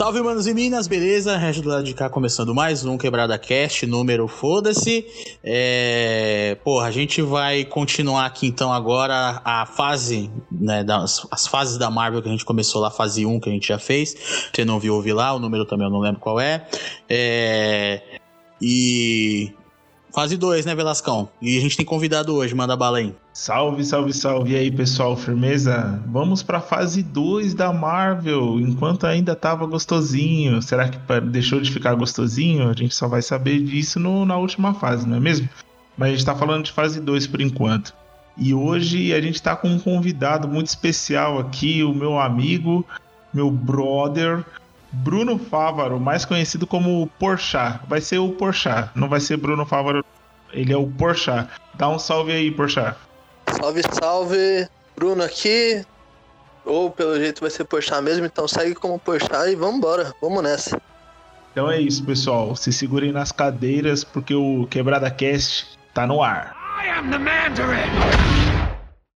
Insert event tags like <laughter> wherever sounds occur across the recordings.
Salve, manos e minas, beleza? Regis do lado de cá começando mais um Quebrada Cast, número foda-se. É... Porra, a gente vai continuar aqui então agora a fase, né, das, as fases da Marvel que a gente começou lá, fase 1 que a gente já fez. Você não viu, ouvir lá, o número também eu não lembro qual é. é... E Fase 2, né, Velascão? E a gente tem convidado hoje, manda bala aí. Salve, salve, salve. E aí, pessoal, firmeza? Vamos pra fase 2 da Marvel, enquanto ainda tava gostosinho. Será que deixou de ficar gostosinho? A gente só vai saber disso no, na última fase, não é mesmo? Mas a gente tá falando de fase 2 por enquanto. E hoje a gente tá com um convidado muito especial aqui, o meu amigo, meu brother, Bruno Fávaro, mais conhecido como Porchat. Vai ser o Porchat, não vai ser Bruno Fávaro. Ele é o Porchat. Dá um salve aí, Porchat. Salve, salve. Bruno aqui. Ou pelo jeito vai ser Porchat mesmo, então segue como Porchat e vamos embora. Vamos nessa. Então é isso, pessoal. Se segurem nas cadeiras porque o Quebrada Cast tá no ar. I am the Mandarin.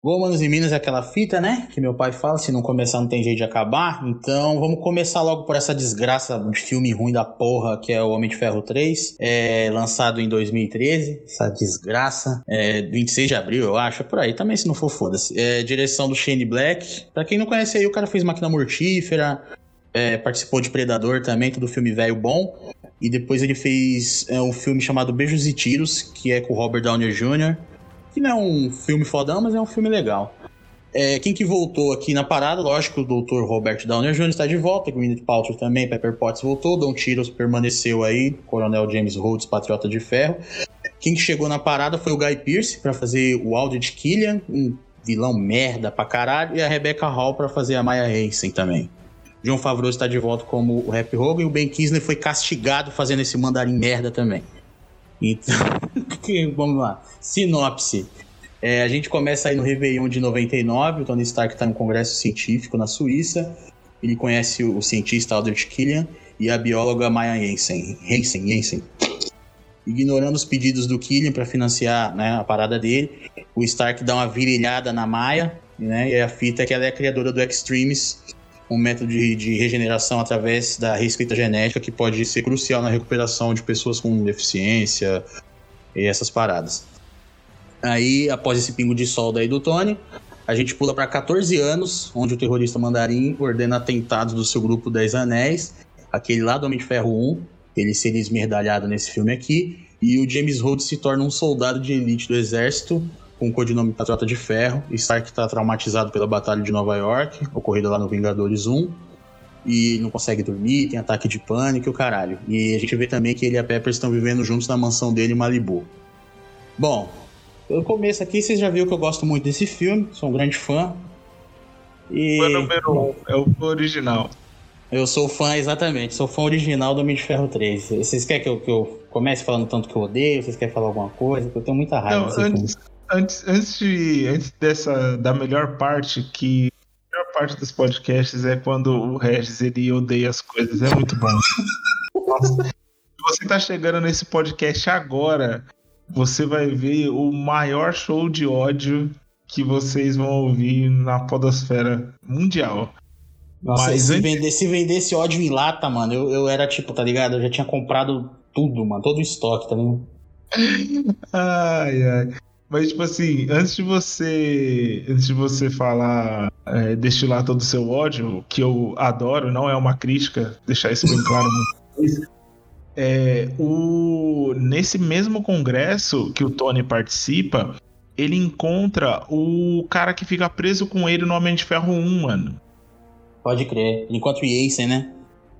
Bom, manos e minas, é aquela fita, né? Que meu pai fala, se não começar não tem jeito de acabar. Então vamos começar logo por essa desgraça de filme ruim da porra que é o Homem de Ferro 3. É, lançado em 2013. Essa desgraça. É, 26 de abril, eu acho. É por aí também, se não for, foda-se. É, direção do Shane Black. Pra quem não conhece aí, o cara fez Máquina Mortífera. É, participou de Predador também, todo filme velho bom. E depois ele fez é, um filme chamado Beijos e Tiros, que é com o Robert Downey Jr., que não é um filme fodão, mas é um filme legal. É, quem que voltou aqui na parada, lógico, o Dr. Robert Downey Jr. está de volta, Gwyneth Paltrow também, Pepper Potts voltou, Don Tiros permaneceu aí, Coronel James Rhodes, Patriota de Ferro. Quem que chegou na parada foi o Guy Pearce para fazer o Aldrich Killian, um vilão merda pra caralho, e a Rebecca Hall para fazer a Maya Hansen também. John Favreau está de volta como o Rap Hogan e o Ben Kingsley foi castigado fazendo esse mandarim merda também. Então, <laughs> vamos lá. Sinopse. É, a gente começa aí no Réveillon de 99. O Tony Stark está no congresso científico na Suíça. Ele conhece o, cientista Aldrich Killian e a bióloga Maya Jensen. Jensen, Jensen. Ignorando os pedidos do Killian para financiar né, a parada dele, o Stark dá uma virilhada na Maya. Né, e a fita é que ela é a criadora do Extremes, um método de, de, regeneração através da reescrita genética que pode ser crucial na recuperação de pessoas com deficiência e essas paradas. Aí, após esse pingo de sol daí do Tony, a gente pula para 14 anos, onde o terrorista mandarim ordena atentados do seu grupo 10 Anéis, aquele lá do Homem de Ferro 1, ele seria esmerdalhado nesse filme aqui, e o James Rhodes se torna um soldado de elite do exército, com o codinome Patriota de Ferro. Stark está traumatizado pela Batalha de Nova York, ocorrida lá no Vingadores 1. E não consegue dormir, tem ataque de pânico e o caralho. E a gente vê também que ele e a Pepper estão vivendo juntos na mansão dele em Malibu. Bom, pelo começo aqui, vocês já viram que eu gosto muito desse filme, sou um grande fã. E... Fã número um, é o original. Eu sou fã, exatamente, sou fã original do Homem de Ferro 3. Vocês querem que eu, que eu comece falando tanto que eu odeio? Vocês querem falar alguma coisa? Eu tenho muita raiva não, antes, filme antes, antes, de, antes dessa, da melhor parte, que a melhor parte dos podcasts é quando o Regis ele odeia as coisas. É muito bom. Nossa. Se você tá chegando nesse podcast agora, você vai ver o maior show de ódio que vocês vão ouvir na podosfera mundial. Nossa, Mas se, antes... vender, se vendesse ódio em lata, mano, eu, eu era tipo, tá ligado? Eu já tinha comprado tudo, mano, todo o estoque, tá ligado? <laughs> ai, ai. Mas, tipo assim, antes de você. Antes de você falar, é, destilar todo o seu ódio, que eu adoro, não é uma crítica, deixar isso bem claro. É, o, nesse mesmo congresso que o Tony participa, ele encontra o cara que fica preso com ele no Homem de Ferro 1, mano. Pode crer. Ele encontra o Jensen, né?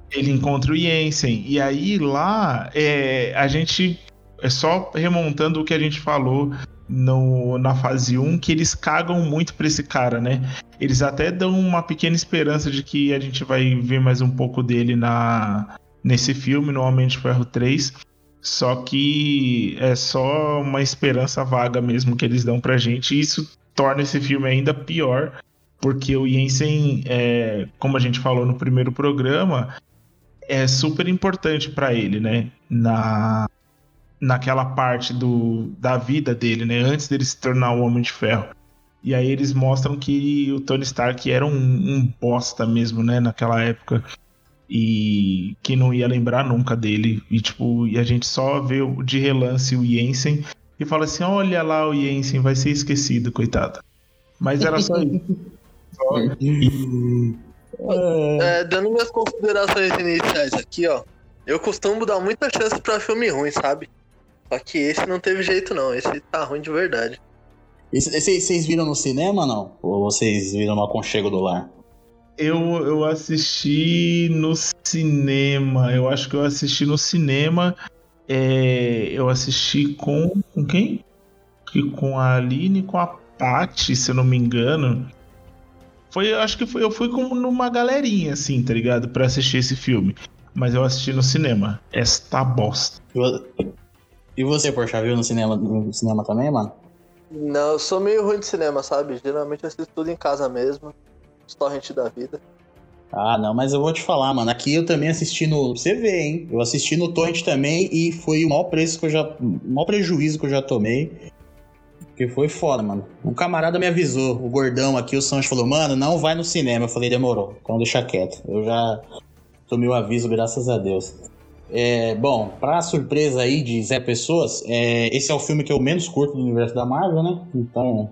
Ele encontra o Jensen. E aí lá, é, a gente. É só remontando o que a gente falou no, na fase 1 que eles cagam muito pra esse cara, né? Eles até dão uma pequena esperança de que a gente vai ver mais um pouco dele na nesse filme, no Homem de Ferro 3. Só que é só uma esperança vaga mesmo que eles dão pra gente. E isso torna esse filme ainda pior, porque o Jensen, é, como a gente falou no primeiro programa, é super importante para ele, né? Na, naquela parte do, da vida dele, né? Antes dele se tornar o Homem de Ferro. E aí eles mostram que o Tony Stark era um, um bosta mesmo, né? Naquela época. e que não ia lembrar nunca dele. E tipo, e a gente só vê de relance o Jensen e fala assim: olha lá o Jensen, vai ser esquecido, coitado. Mas era só isso. só... <laughs> É, dando minhas considerações iniciais aqui, ó. Eu costumo dar muita chance pra filme ruim, sabe? Só que esse não teve jeito, não. Esse tá ruim de verdade. Vocês viram no cinema, não? Ou vocês viram no aconchego do lar? Eu, eu assisti no cinema. Eu acho que eu assisti no cinema. É, eu assisti com. Com quem? Com a Aline e com a Paty, se eu não me engano. Foi, eu acho que foi, eu fui com numa galerinha, assim, tá ligado? Pra assistir esse filme. Mas eu assisti no cinema. Esta bosta. E você, Porsche, viu no cinema, no cinema também, mano? Não, eu sou meio ruim de cinema, sabe? Geralmente eu assisto tudo em casa mesmo. Torrent da vida. Ah, não, mas eu vou te falar, mano. Aqui eu também assisti no. Você vê, hein? Eu assisti no Torrent também e foi o maior preço que eu já. O maior prejuízo que eu já tomei. Porque foi foda, mano. Um camarada me avisou, o gordão aqui, o Sancho falou, mano, não vai no cinema. Eu falei, demorou, então deixa quieto. Eu já tomei o aviso, graças a Deus. É, bom, pra surpresa aí de Zé Pessoas, é, esse é o filme que eu menos curto do universo da Marvel, né? Então,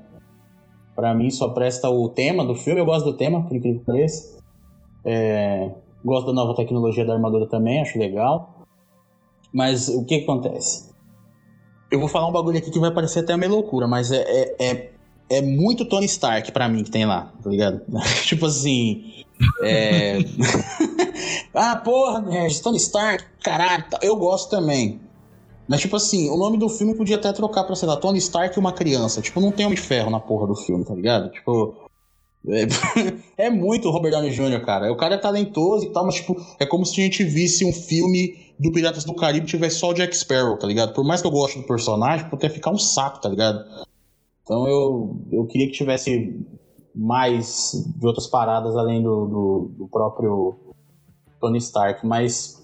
para mim só presta o tema do filme. Eu gosto do tema, por incrível que pareça. É, gosto da nova tecnologia da armadura também, acho legal. Mas o que, acontece? Eu vou falar um bagulho aqui que vai parecer até meio loucura, mas é, é, é, é muito Tony Stark para mim que tem lá, tá ligado? <laughs> tipo assim. É... <laughs> ah, porra, é, Tony Stark, caralho, tá, eu gosto também. Mas, tipo assim, o nome do filme podia até trocar pra, sei lá, Tony Stark e uma criança. Tipo, não tem Homem de Ferro na porra do filme, tá ligado? Tipo. É, <laughs> é muito Robert Downey Jr., cara. O cara é talentoso e tal, mas, tipo, é como se a gente visse um filme do Piratas do Caribe tivesse só o Jack Sparrow, tá ligado? Por mais que eu goste do personagem, pode até ficar um saco, tá ligado? Então eu, eu queria que tivesse mais de outras paradas além do, do, do próprio Tony Stark, mas.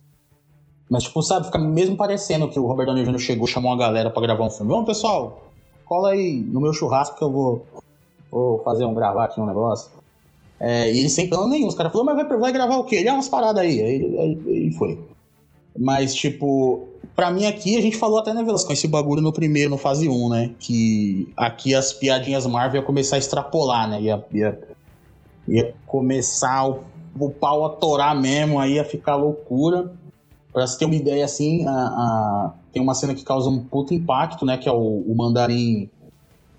Mas, tipo, sabe, fica mesmo parecendo que o Robert Downey Jr. chegou, chamou uma galera para gravar um filme. Vamos, pessoal, cola aí no meu churrasco que eu vou, vou fazer um gravar aqui um negócio. É, e ele sem plano nenhum. Os caras falaram, mas vai, vai gravar o quê? Ele é umas paradas aí. Aí, aí, aí foi. Mas, tipo, pra mim aqui, a gente falou até, né, Velasco, esse bagulho no primeiro, no fase 1, né? Que aqui as piadinhas Marvel ia começar a extrapolar, né? Ia, ia, ia começar o, o pau a torar mesmo, aí ia ficar loucura. Pra você ter uma ideia, assim, a, a, tem uma cena que causa um puto impacto, né? Que é o, o mandarim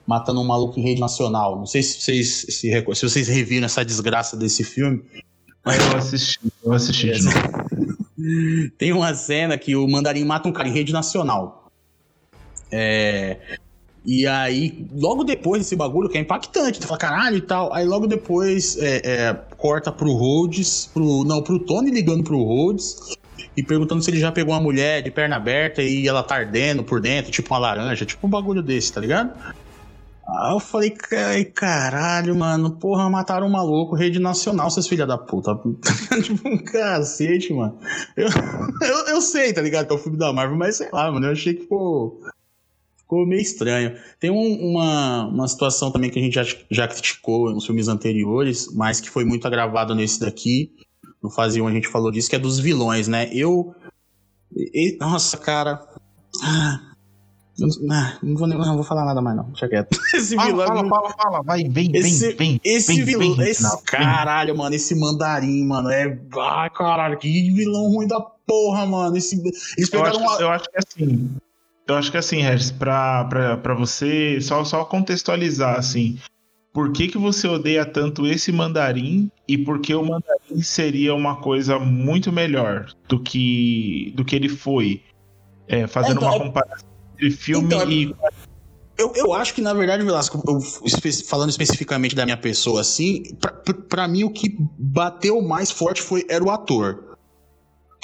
matando um maluco em rede nacional. Não sei se vocês, se, se vocês reviram essa desgraça desse filme. Mas eu assisti, eu assisti de novo. <laughs> Tem uma cena que o mandarim mata um cara em rede nacional. É. E aí, logo depois desse bagulho, que é impactante, tu fala caralho e tal. Aí logo depois é, é, corta pro Rhodes, pro, não, pro Tony ligando pro Rhodes e perguntando se ele já pegou uma mulher de perna aberta e ela tá ardendo por dentro, tipo uma laranja, tipo um bagulho desse, tá ligado? Aí eu falei, caralho, mano, porra, mataram um maluco, rede nacional, seus filha da puta. <laughs> tipo, um cacete, mano. Eu, <laughs> eu, eu, sei, tá ligado, que é o filme da Marvel, mas sei lá, mano, eu achei que ficou, ficou meio estranho. Tem um, uma, uma situação também que a gente já, já criticou nos filmes anteriores, mas que foi muito agravado nesse daqui. No Fase 1 a gente falou disso, que é dos vilões, né? Eu. E, nossa, cara. Ah, não, não, vou, não vou falar nada mais, não. Deixa quieto. <laughs> Esse fala, vilão. Fala, fala, fala, vai, vem, esse, vem, vem. Esse vem, vilão, vem, esse não, caralho, mano, esse mandarim, mano, é. Ai, caralho, que vilão ruim da porra, mano. Esse, eles pegaram eu acho, uma... eu acho que é assim. Eu acho que é assim, Regis, pra você só, só contextualizar, assim. Por que, que você odeia tanto esse mandarim e por que o mandarim seria uma coisa muito melhor do que, do que ele foi? É, fazendo é, então, uma comparação entre filme então, e. Eu, eu acho que, na verdade, Velasco, eu, falando especificamente da minha pessoa, assim, pra, pra mim o que bateu mais forte foi era o ator.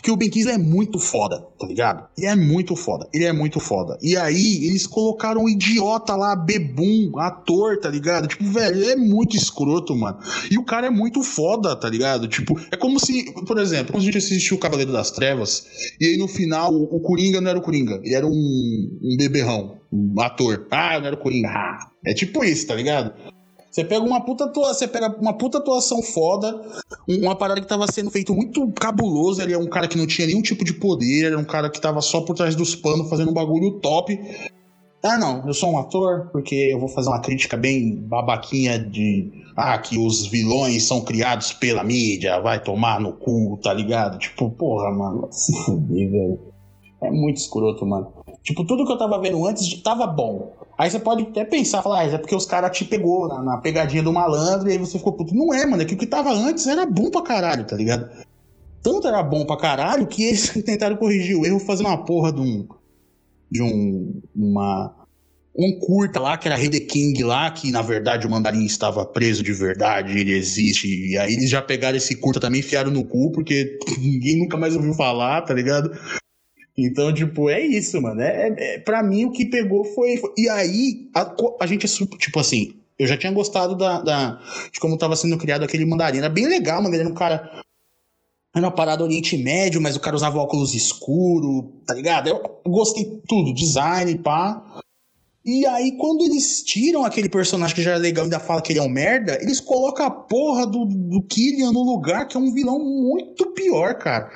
Porque o Ben Kingsley é muito foda, tá ligado? Ele é muito foda. Ele é muito foda. E aí, eles colocaram um idiota lá, bebum, ator, tá ligado? Tipo, velho, ele é muito escroto, mano. E o cara é muito foda, tá ligado? Tipo, é como se, por exemplo, quando a gente assistiu o Cavaleiro das Trevas, e aí no final o, o Coringa não era o Coringa, ele era um, um beberrão, um ator. Ah, não era o Coringa. Ah, é tipo isso, tá ligado? Você pega uma puta atuação, você pega uma puta atuação foda, uma parada que tava sendo feito muito cabuloso, ele é um cara que não tinha nenhum tipo de poder, era um cara que tava só por trás dos panos fazendo um bagulho top. Ah, não, eu sou um ator porque eu vou fazer uma crítica bem babaquinha de ah, que os vilões são criados pela mídia, vai tomar no cu, tá ligado? Tipo, porra, mano, se fuder, velho. É muito escroto, mano. Tipo, tudo que eu tava vendo antes tava bom. Aí você pode até pensar, falar, ah, é porque os caras te pegou na, na, pegadinha do malandro e aí você ficou puto. Não é, mano, é que o que tava antes era bom pra caralho, tá ligado? Tanto era bom pra caralho que eles <laughs> tentaram corrigir o erro fazendo uma porra de um. de um. uma. Um curta lá, que era Rei The King lá, que na verdade o mandarim estava preso de verdade, ele existe. E aí eles já pegaram esse curta também, enfiaram no cu, porque <clears throat> ninguém nunca mais ouviu falar, tá ligado? Então, tipo, é isso, mano. É, é, pra mim, o que pegou foi. foi... E aí, a, a gente, tipo assim, eu já tinha gostado da, da, de como tava sendo criado aquele mandarim. Era bem legal, mano. Ele era um cara. Era uma parada Oriente Médio, mas o cara usava óculos escuro, tá ligado? Eu gostei tudo, design, pá. E aí, quando eles tiram aquele personagem que já era legal e ainda fala que ele é um merda, eles colocam a porra do, do Killian no lugar, que é um vilão muito pior, cara.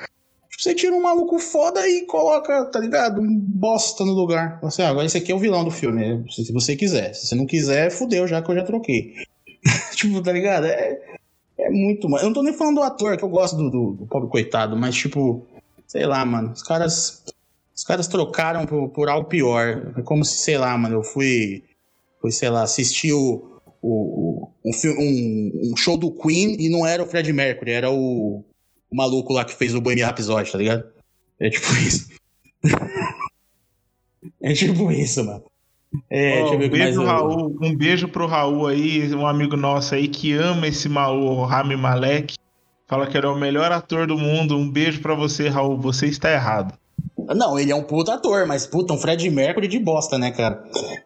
Você tira um maluco foda e coloca, tá ligado? Um bosta no lugar. Você, ah, agora esse aqui é o vilão do filme, se você quiser. Se você não quiser, fudeu, já que eu já troquei. <laughs> tipo, tá ligado? É, é muito. Eu não tô nem falando do ator, que eu gosto do, do, do pobre coitado, mas tipo, sei lá, mano. Os caras. Os caras trocaram por, por algo pior. É como se, sei lá, mano, eu fui. Fui, sei lá, assistir o, o, um, um, um, show do Queen e não era o Fred Mercury, era o, o maluco lá que fez o Bohemian Rhapsody, tá ligado? É tipo isso. <laughs> é tipo isso, mano. É, oh, um, beijo, Raul, um beijo pro Raul aí, um amigo nosso aí que ama esse o Rami Malek. Fala que ele é o melhor ator do mundo. Um beijo para você, Raul. Você está errado. Não, ele é um puta ator, mas puta, um Fred Mercury de bosta, né, cara?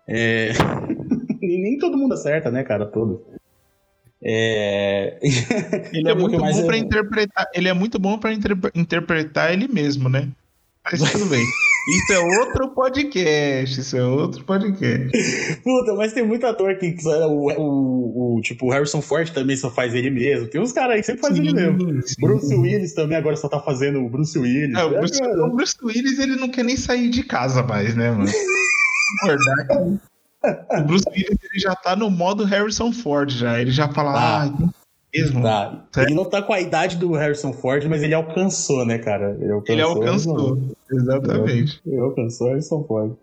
É... <laughs> nem todo mundo acerta, né, cara? Todo. É... Ele <laughs> é muito bom para interpretar. Ele é muito bom para inter... interpretar ele mesmo, né? Mas tudo bem. Isso é outro podcast. Isso é outro podcast. Puta, mas tem muito ator que o, o, o, tipo, o Harrison Ford também só faz ele mesmo. Tem uns caras aí que sempre faz ele mesmo. Sim. Bruce Willis também agora só tá fazendo o Bruce Willis. É, o, Bruce, é, o Bruce Willis ele não quer nem sair de casa mais, né, mano? <laughs> Verdade. O Bruce Willis ele já tá no modo Harrison Ford já. Ele já fala, tá. ah, mesmo. Tá. Ele não tá com a idade do Harrison Ford, mas ele alcançou, né, cara? Ele alcançou. Ele alcançou. Exatamente. Ele alcançou Harrison Ford.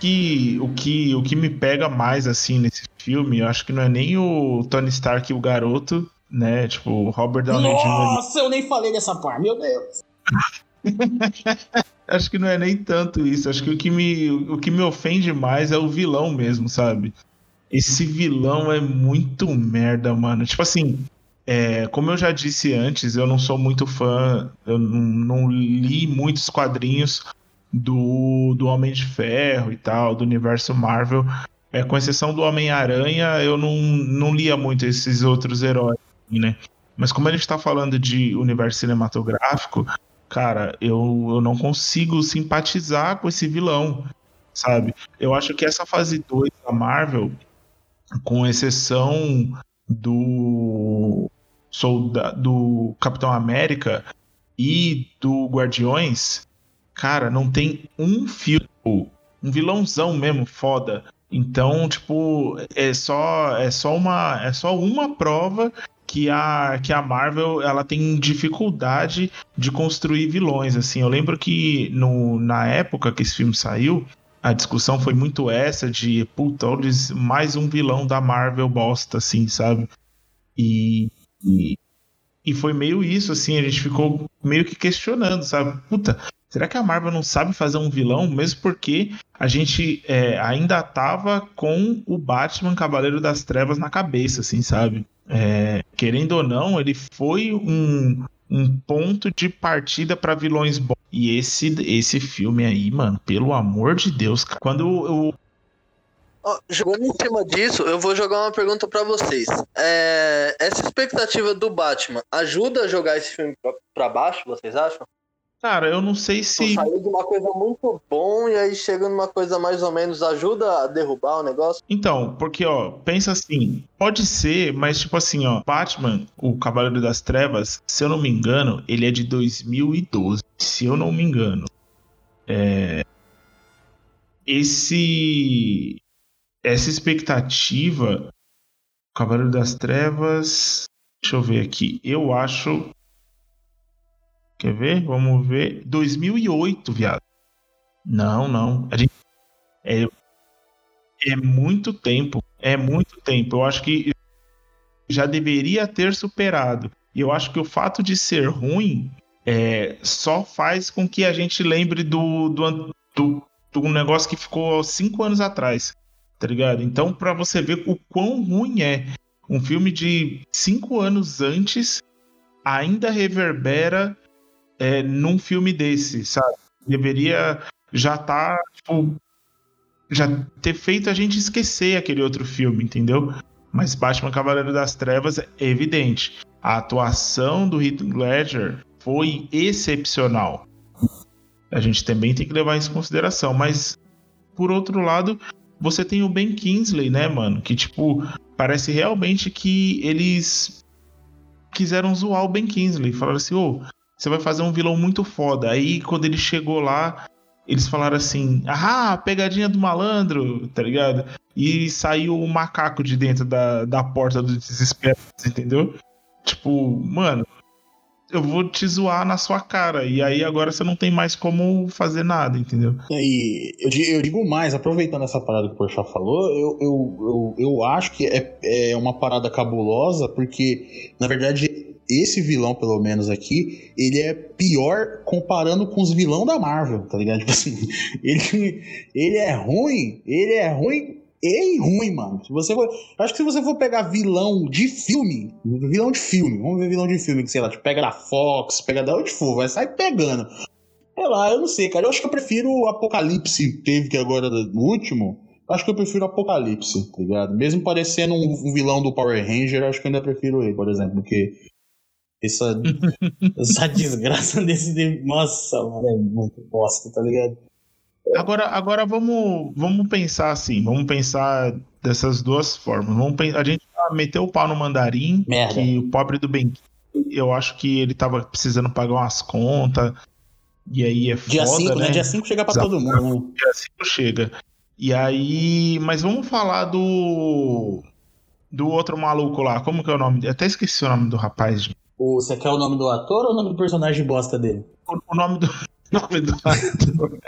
Que, o, que, o que me pega mais assim nesse filme, eu acho que não é nem o Tony Stark e o garoto, né? Tipo, Robert Downey Jr. Nossa, eu nem falei dessa parte, meu Deus. <laughs> acho que não é nem tanto isso. Acho que o que, me, o que me ofende mais é o vilão mesmo, sabe? Esse vilão é muito merda, mano. Tipo assim, é, como eu já disse antes, eu não sou muito fã, eu não, não li muitos quadrinhos do, do Homem de Ferro e tal, do universo Marvel. É, com exceção do Homem-Aranha, eu não, não lia muito esses outros heróis né? Mas como a gente tá falando de universo cinematográfico, cara, eu, eu não consigo simpatizar com esse vilão, sabe? Eu acho que essa fase 2 da Marvel, com exceção do Solda do Capitão América e do Guardiões, cara, não tem um filme, um vilãozão mesmo foda. Então, tipo, é só é só uma é só uma prova que a, que a Marvel ela tem dificuldade de construir vilões. Assim, eu lembro que no, na época que esse filme saiu, a discussão foi muito essa de puta, olha, mais um vilão da Marvel bosta, assim, sabe? E, e, e foi meio isso, assim, a gente ficou meio que questionando, sabe? Puta, será que a Marvel não sabe fazer um vilão? Mesmo porque a gente é, ainda tava com o Batman Cavaleiro das Trevas na cabeça, assim, sabe? é, querendo ou não, ele foi um, um ponto de partida para vilões bons. E esse, esse filme aí, mano, pelo amor de Deus, cara, quando eu. Oh, jogando em cima disso, eu vou jogar uma pergunta para vocês. É, essa expectativa do Batman ajuda a jogar esse filme pra baixo, vocês acham? Cara, eu não sei se. Saiu de uma coisa muito bom e aí chega numa coisa mais ou menos ajuda a derrubar o negócio. Então, porque, ó, pensa assim, pode ser, mas tipo assim, ó, Batman, o Cavaleiro das Trevas, se eu não me engano, ele é de 2012. Se eu não me engano. É. Esse. Essa expectativa. Cavaleiro das Trevas. Deixa eu ver aqui. Eu acho Quer ver? Vamos ver. 2008, viado. Não, não. A gente... é, é muito tempo. É muito tempo. Eu acho que já deveria ter superado. E eu acho que o fato de ser ruim é, só faz com que a gente lembre do, do, do, do negócio que ficou cinco anos atrás. Tá ligado? Então, para você ver o quão ruim é um filme de cinco anos antes ainda reverbera é, num filme desse, sabe? Deveria já tá, tipo, já ter feito a gente esquecer aquele outro filme, entendeu? Mas Batman Cavaleiro das Trevas é evidente. A atuação do Heath Ledger foi excepcional. A gente também tem que levar isso em consideração, mas por outro lado, você tem o Ben Kingsley, né, mano, que tipo, parece realmente que eles quiseram zoar o Ben Kingsley, falaram assim, ô, oh, você vai fazer um vilão muito foda. Aí quando ele chegou lá, eles falaram assim: ah, pegadinha do malandro, tá ligado? E saiu o um macaco de dentro da, da porta do desespero, entendeu? Tipo, mano, eu vou te zoar na sua cara. E aí agora você não tem mais como fazer nada, entendeu? E eu, eu digo mais, aproveitando essa parada que o Porchat falou, eu, eu, eu, eu acho que é, é uma parada cabulosa, porque, na verdade, esse vilão, pelo menos aqui, ele é pior comparando com os vilão da Marvel, tá ligado? <laughs> Tipo assim, ele, ele é ruim, ele é ruim e ruim, mano. Se você for, acho que se você for pegar vilão de filme, vilão de filme, vamos ver vilão de filme que sei lá, tipo, pega da Fox, pega da onde for, vai sair pegando. Sei lá, eu não sei, cara. Eu acho que eu prefiro o Apocalipse teve que agora no último. Acho que eu prefiro o Apocalipse, tá ligado? Mesmo parecendo um, um vilão do Power Ranger, acho que eu ainda prefiro ele, por exemplo, porque essa, <laughs> essa desgraça <laughs> desse. Nossa, mano, é muito bosta, tá ligado? Agora, agora vamos, vamos pensar assim, vamos pensar dessas duas formas. Vamos pensar, a gente meteu o pau no mandarim, Merda. que o pobre do Ben, eu acho que ele tava precisando pagar umas contas. E aí é foda, Dia 5, né? né? Dia 5 chega pra Exato. todo mundo, né? Dia 5 chega. E aí, mas vamos falar do do outro maluco lá. Como que é o nome? Até esqueci o nome do rapaz. O, você quer o nome do ator ou o nome do personagem bosta dele? O, o nome do. <laughs> Nome do ator.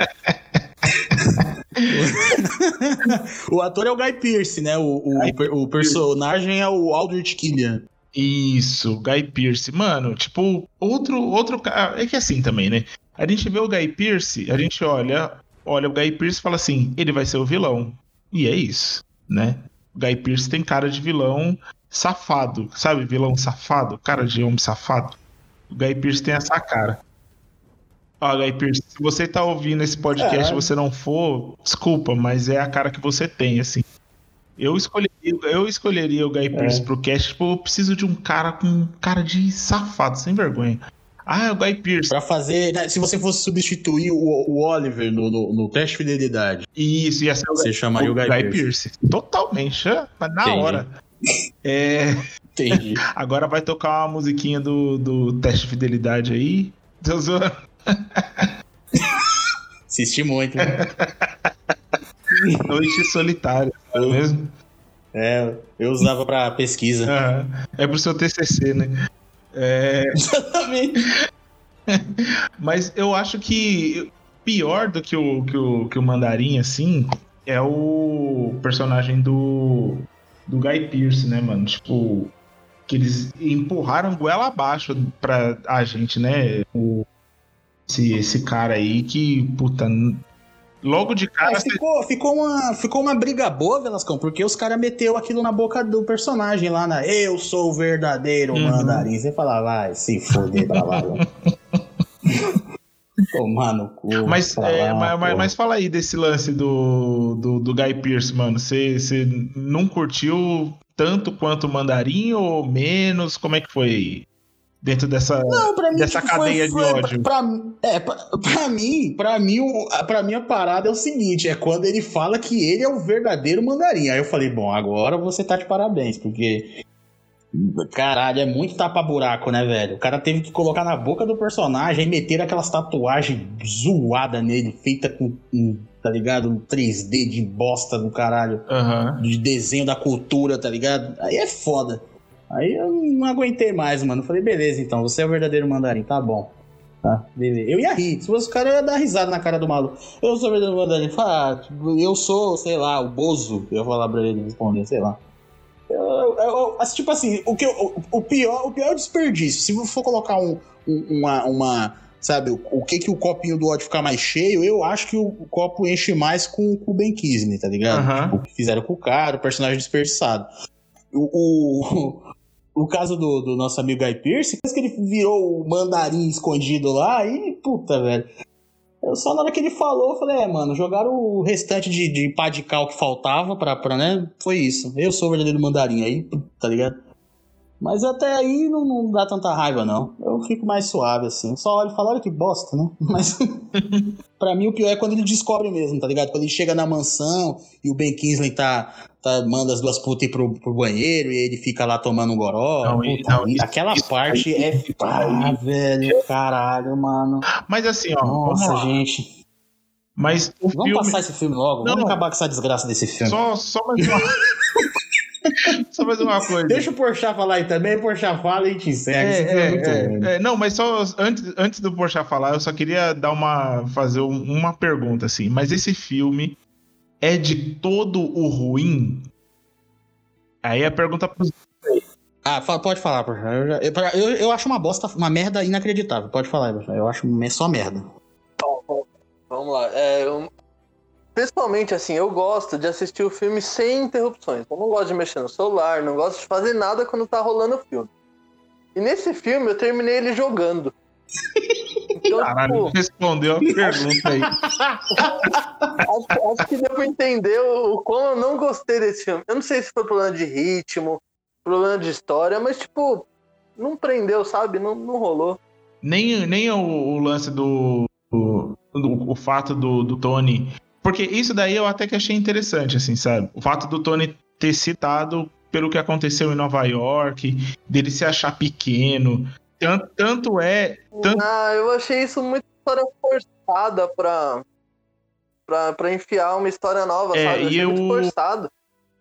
<laughs> o ator é o Guy Pearce, né? O, o, o personagem é o Aldrich Killian. Isso, Guy Pearce. Mano, tipo, outro, outro cara. É que é assim também, né? A gente vê o Guy Pearce, a gente olha, olha o Guy Pearce e fala assim: ele vai ser o vilão. E é isso, né? O Guy Pearce tem cara de vilão safado, sabe? Vilão safado, cara de homem safado. O Guy Pearce tem essa cara. Ó, Guy Pearce, se você tá ouvindo esse podcast e é. você não for, desculpa, mas é a cara que você tem, assim. Eu escolheria, eu escolheria o Guy Pearce é. pro cast, tipo, eu preciso de um cara com cara de safado, sem vergonha. Ah, é o Guy Pearce. Pra fazer. Né, se você fosse substituir o, o Oliver no, no, no, teste de fidelidade. Isso, ia ser o Você Guy, chamaria o Guy, Guy Pearce. Pearce. Totalmente, na Entendi. hora. É. Entendi. <laughs> Agora vai tocar uma musiquinha do, do teste de fidelidade aí. Tô zoando. Assisti muito. Né? <laughs> Noite solitária, não é mesmo? É, eu usava pra pesquisa. é pro seu TCC, né? É... <laughs> Exatamente. Mas eu acho que pior do que o, que o, que o Mandarim, assim, é o personagem do do Guy Pearce, né, mano? Tipo, que eles empurraram goela abaixo pra a gente, né? O, esse, esse cara aí que, puta, logo de cara. É, ficou, você... ficou, uma, ficou uma briga boa, Velascão, porque os caras meteu aquilo na boca do personagem lá na Eu sou o verdadeiro uhum. mandarim. Você fala, vai se foder lá. <laughs> Tomar no cu. Mas, é, mas, mas, fala aí desse lance do, do, do Guy Pierce, mano. Você não curtiu tanto quanto o Mandarim ou menos? Como é que foi dentro dessa, Não, pra mim, dessa tipo, cadeia foi- de foi- ódio. Pra, é, pra, pra mim, pra mim, pra mim a parada é o seguinte: é quando ele fala que ele é o verdadeiro mandarim. Aí eu falei, bom, agora você tá de parabéns, porque. Caralho, é muito tapa-buraco, né, velho? O cara teve que colocar na boca do personagem e meter aquelas tatuagens zoadas nele, feita com, tá ligado? Um 3D de bosta do caralho Aham. de desenho da cultura, tá ligado? Aí é foda. Aí eu não aguentei mais, mano. Falei, beleza, então, você é o verdadeiro mandarim, tá bom. Tá, beleza. Eu ia rir. Se fosse o cara, eu ia dar risada na cara do maluco. Eu sou o verdadeiro mandarim. Fala, ah, eu sou, sei lá, o Bozo. Eu ia falar pra ele responder, sei lá. Eu, eu- eu- tipo assim, o, que o, o pior, o pior é o desperdício. Se for colocar um, um- uma, uma. Sabe, o, o que que o copinho do ódio ficar mais cheio, eu acho que o, o copo enche mais com, com o Ben Kisney, tá ligado? Aham. Tipo, o que fizeram com o cara, o personagem desperdiçado. O, o, <laughs> o caso do, do nosso amigo Guy Pearce, depois que ele virou o mandarim escondido lá, e puta, velho. Eu só na hora que ele falou, eu falei, é, mano, jogaram o restante de, de pá de cal que faltava pra, pra, né? Foi isso. Eu sou o verdadeiro mandarim aí, tá ligado? Mas até aí não, não dá tanta raiva, não. Eu fico mais suave, assim. Só olho e falo, olha que bosta, né? <laughs> Mas <laughs> pra mim o pior é quando ele descobre mesmo, tá ligado? Quando ele chega na mansão e o Ben Kingsley tá, tá, manda as duas putas ir pro, pro banheiro e ele fica lá tomando um goró. Não, Puta, não, isso- aquela isso parte é. isso Ah, aí- velho, caralho, mano. Mas assim, ó, Nossa, gente. Mas o Vamos filme. passar esse filme logo. Não. Vamos acabar com essa desgraça desse filme. Só, só mais uma. <laughs> só mais uma coisa. Deixa o Porchat falar aí também, Porchat fala e gente encerra. É, é é, é, é, não, mas só antes, antes do Porchat falar, eu só queria dar uma fazer um- uma pergunta assim. Mas esse filme é de todo o ruim? Aí a pergunta pros Ah, pode falar, Porchat. Eu, já- eu, eu, eu acho uma bosta, uma merda inacreditável. Pode falar. Eu acho só merda. Vamos lá. É, eu- Pessoalmente, assim, eu gosto de assistir o filme sem interrupções. Eu não gosto de mexer no celular, não gosto de fazer nada quando tá rolando o filme. E nesse filme eu terminei ele jogando. <laughs> Então, caralho tipo, respondeu a pergunta aí. <laughs> acho, acho que deu pra entender o, o como eu não gostei desse filme. Eu não sei se foi problema de ritmo, problema de história, mas, tipo, não prendeu, sabe? Não, não rolou. Nem, nem o, o lance do, do- do- o fato do, do Tony. Porque isso daí eu até que achei interessante, assim, sabe? O fato do Tony ter citado pelo que aconteceu em Nova York, dele se achar pequeno. Tanto, tanto é. Tanto, Ah, eu achei isso muito história forçada pra, pra, pra enfiar uma história nova, É, sabe? E muito eu- forçado.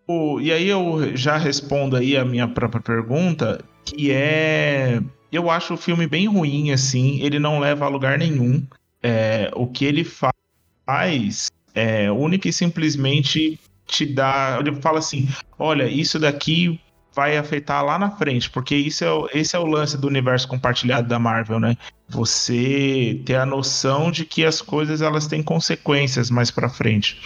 o- e aí eu já respondo aí a minha própria pergunta, que é. Eu acho o filme bem ruim, assim. Ele não leva a lugar nenhum. É, o que ele fa- faz é única e simplesmente te dá. Ele fala assim: olha, isso daqui vai afetar lá na frente, porque isso é, o- esse é o lance do universo compartilhado da Marvel, né? Você ter a noção de que as coisas elas têm consequências mais pra frente.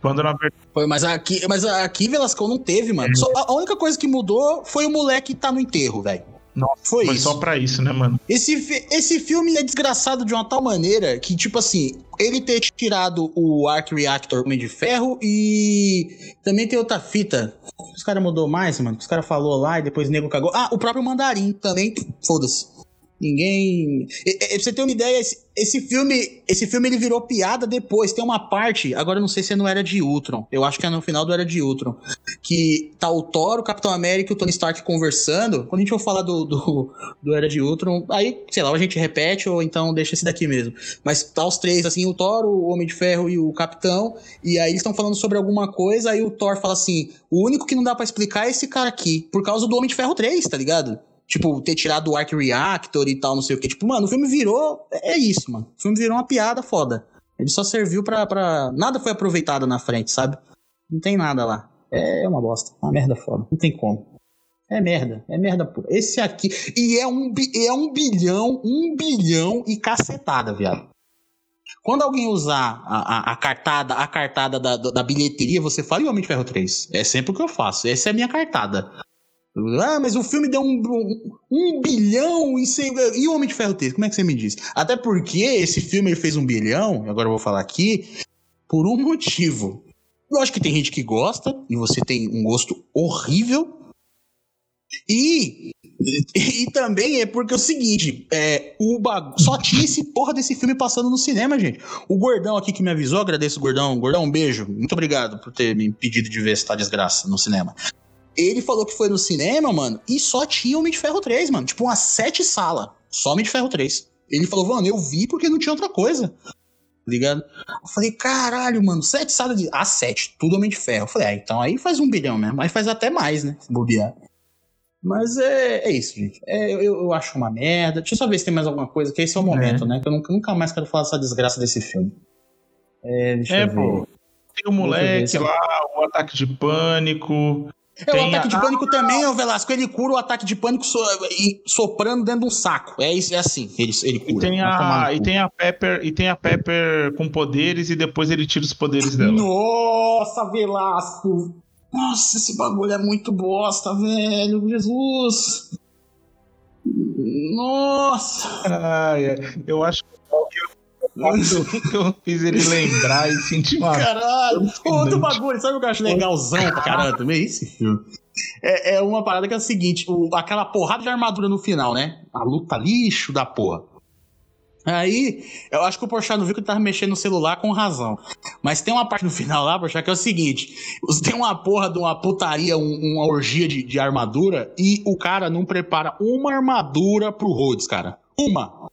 Quando na verdade. Foi, mas aqui, mas aqui Velascão não teve, mano. Só- a única coisa que mudou foi o moleque tá no enterro, velho. Nossa, Foi, Foi só pra isso, né, mano? Esse, esse filme é desgraçado de uma tal maneira que, tipo assim, ele ter tirado o Arc Reactor Homem de Ferro e também tem outra fita. Os caras mudou mais, mano. Os caras falou lá e depois o nego cagou. Ah, o próprio Mandarim também. Foda-se. Ninguém. E- e- Pra você ter uma ideia, esse, esse filme. Esse filme ele virou piada depois. Tem uma parte. Agora eu não sei se é no Era de Ultron. Eu acho que é no final do Era de Ultron. Que tá o Thor, o Capitão América e o Tony Stark conversando. Quando a gente for falar do, do, do Era de Ultron, aí, sei lá, a gente repete ou então deixa esse daqui mesmo. Mas tá os três, assim, o Thor, o Homem de Ferro e o Capitão. E aí eles estão falando sobre alguma coisa. Aí o Thor fala assim: o único que não dá pra explicar é esse cara aqui. Por causa do Homem de Ferro 3, tá ligado? Tipo, ter tirado o Arc Reactor e tal, não sei o que. Tipo, mano, o filme virou. É isso, mano. O filme virou uma piada foda. Ele só serviu pra. pra... Nada foi aproveitado na frente, sabe? Não tem nada lá. É uma bosta. Uma merda foda. Não tem como. É merda. É merda pura. Esse aqui. E é um, é um bilhão, um bilhão e cacetada, viado. Quando alguém usar a, a, a cartada, a cartada da, da, bilheteria, você fala e de Ferro 3. É sempre o que eu faço. Essa é a minha cartada. Ah, mas o filme deu um, um, um bilhão e, sei- e o Homem de Ferro 3? Como é que você me diz? Até porque esse filme fez um bilhão, agora eu vou falar aqui, por um <laughs> motivo. Eu acho que tem gente que gosta, e você tem um gosto horrível. E E, também é porque é o seguinte, é, o só tinha esse porra desse filme passando no cinema, gente. O Gordão aqui que me avisou, agradeço, Gordão. Gordão, um beijo. Muito obrigado por ter me pedido de ver essa desgraça no cinema. Ele falou que foi no cinema, mano, e só tinha Homem de Ferro 3, mano. Tipo, umas sete salas. Só Homem de Ferro 3. Ele falou, mano, eu vi porque não tinha outra coisa. Tá ligado? Eu falei, caralho, mano, sete salas de. Ah, sete, tudo Homem de Ferro. Eu falei, ah, então aí faz um bilhão mesmo. Aí faz até mais, né? Se bobear. Mas é, é isso, gente. É, eu, eu acho uma merda. Deixa eu só ver se tem mais alguma coisa, que esse é o momento, é. né? Que eu nunca, nunca mais quero falar dessa desgraça desse filme. É, deixa é, eu ver. Pô. Tem o moleque lá, o ataque de pânico. É, o ataque a... de pânico ah, também, o Velasco, ele cura o ataque de pânico so, soprando dentro de um saco. É, isso, é assim, ele, ele cura. E tem, a, e, tem a Pepper, e tem a Pepper com poderes e depois ele tira os poderes dela. Nossa, Velasco! Nossa, esse bagulho é muito bosta, velho. Jesus! Nossa! Ai, eu acho que eu fiz ele lembrar e sentir uma. Caralho! <laughs> Outro bagulho, sabe o que eu acho legalzão pra caramba também? Esse filme. É, é uma parada que é o seguinte: o, aquela porrada de armadura no final, né? A luta lixo da porra. Aí, eu acho que o Porchat não viu que ele tava mexendo no celular com razão. Mas tem uma parte no final lá, Porchat, que é o seguinte: tem uma porra de uma putaria, um, uma orgia de, de, armadura, e o cara não prepara uma armadura pro Rhodes, cara. Uma.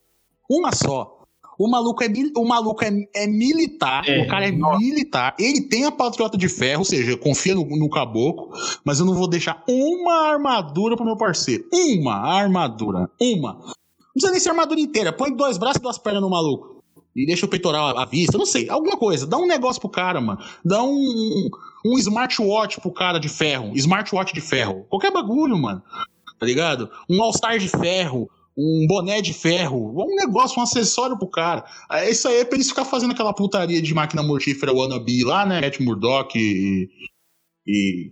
Uma só. O maluco é, o maluco é, é militar, é, o cara é nossa. militar, ele tem a patriota de ferro, ou seja, confia no, no caboclo, mas eu não vou deixar uma armadura pro meu parceiro. Uma armadura. Uma. Não precisa nem ser armadura inteira. Põe dois braços e duas pernas no maluco. E deixa o peitoral à vista, não sei, alguma coisa. Dá um negócio pro cara, mano. Dá um, um smartwatch pro cara de ferro. Smartwatch de ferro. Qualquer bagulho, mano. Tá ligado? Um All-Star de ferro um boné de ferro, um negócio, um acessório pro cara. É, isso aí é pra eles ficar fazendo aquela putaria de máquina mortífera wannabe lá, né? Matt Murdock e. e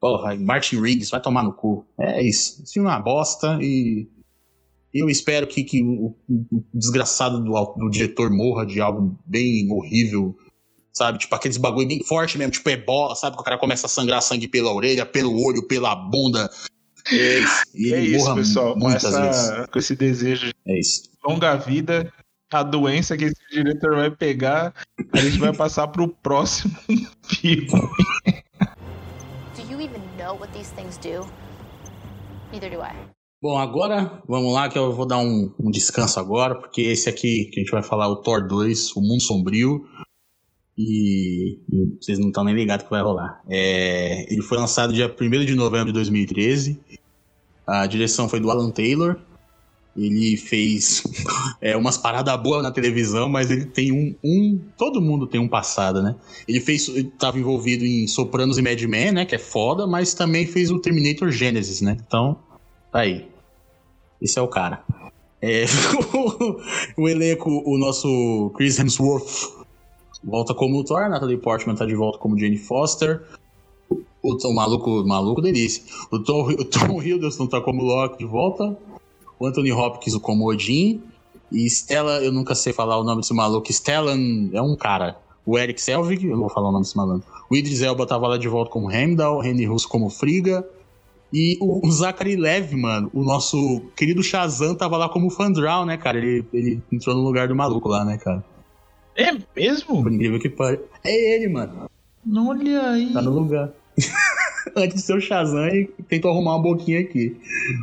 porra, Martin Riggs, vai tomar no cu. É isso. Isso é uma bosta e. Eu espero que, que o, o desgraçado do, do diretor morra de algo bem horrível sabe? Tipo aqueles bagulho bem forte mesmo, tipo ebola, sabe? Que o cara começa a sangrar sangue pela orelha, pelo olho, pela bunda, é isso, e é isso pessoal. Com, essa, com esse desejo é isso. de longa vida, a doença que esse diretor vai pegar, a gente vai passar pro próximo <laughs> filme. Do you even know what these things do? Neither do I. Bom, agora vamos lá que eu vou dar um, um, descanso agora, porque esse aqui que a gente vai falar, o Thor 2, o Mundo Sombrio, e, e vocês não estão nem ligados que vai rolar. É, ele foi lançado dia 1 de novembro de 2013. A direção foi do Alan Taylor. Ele fez <laughs> é, umas paradas boas na televisão, mas ele tem um, um, Todo mundo tem um passado, né? Ele fez. Ele tava envolvido em Sopranos e Mad Men, né? Que é foda, mas também fez o Terminator Genesis, né? Então, tá aí. Esse é o cara. É, o, <laughs> o elenco, o nosso Chris Hemsworth volta como Thor, Natalie Portman tá de volta como Jane Foster. O, o maluco, maluco delícia. O Tom, o Tom <laughs> Hiddleston tá como Loki de volta. O Anthony Hopkins como Odin. E Stella, eu nunca sei falar o nome desse maluco. Stellan é um cara. O Eric Selvig, eu não vou falar o nome desse maluco. O Idris Elba tava lá de volta como Heimdall. O Henry Russo como Friga. E o, o Zachary Lev, mano, o nosso querido Shazam tava lá como Fandral, né, cara? Ele, ele entrou no lugar do maluco lá, né, cara? É mesmo? Por incrível que pare. É ele, mano. Olha aí. Tá no lugar. <laughs> Antes de ser o Shazam, ele tentou arrumar uma boquinha aqui.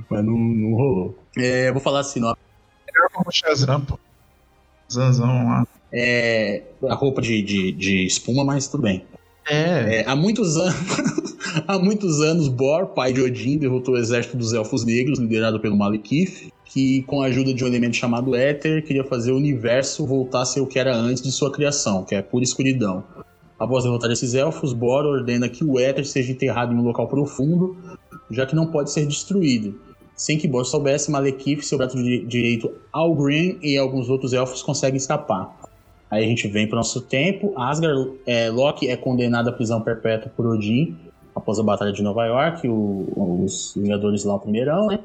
Mas não, não rolou. É, vou falar assim, ó. Melhor como Shazam, pô. Zanzão lá. É. A roupa de, de, de espuma, mas tudo bem. É. é há muitos anos. <laughs> há muitos anos, Bor, pai de Odin, derrotou o exército dos Elfos Negros, liderado pelo Malekith que, com a ajuda de um elemento chamado éter, queria fazer o universo voltar a ser o que era antes de sua criação, que é pura escuridão. Após derrotar esses elfos, Bor ordena que o éter seja enterrado em um local profundo, já que não pode ser destruído. Sem que Bor soubesse, Malekith, seu braço direito Algrim e alguns outros elfos conseguem escapar. Aí a gente vem para o nosso tempo. Asgard, é, Loki é condenado à prisão perpétua por Odin após a Batalha de Nova York. O, os Vingadores lá o primeirão, né?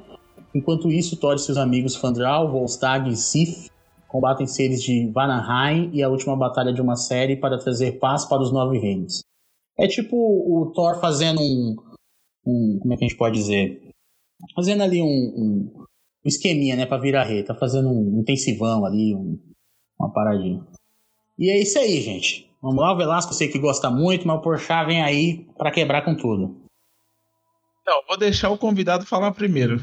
Enquanto isso, Thor e seus amigos Fandral, Volstagg e Sif combatem seres de Vanaheim e a última batalha de uma série para trazer paz para os Nove Reinos. É tipo o Thor fazendo um, um como é que a gente pode dizer? fazendo ali um, um, um esqueminha, né, pra virar rei. Tá fazendo um intensivão ali, um, uma paradinha. E é isso aí, gente. Vamos lá, o Velasco, eu sei que gosta muito, mas o Porchat vem aí para quebrar com tudo. Não, vou deixar o convidado falar primeiro.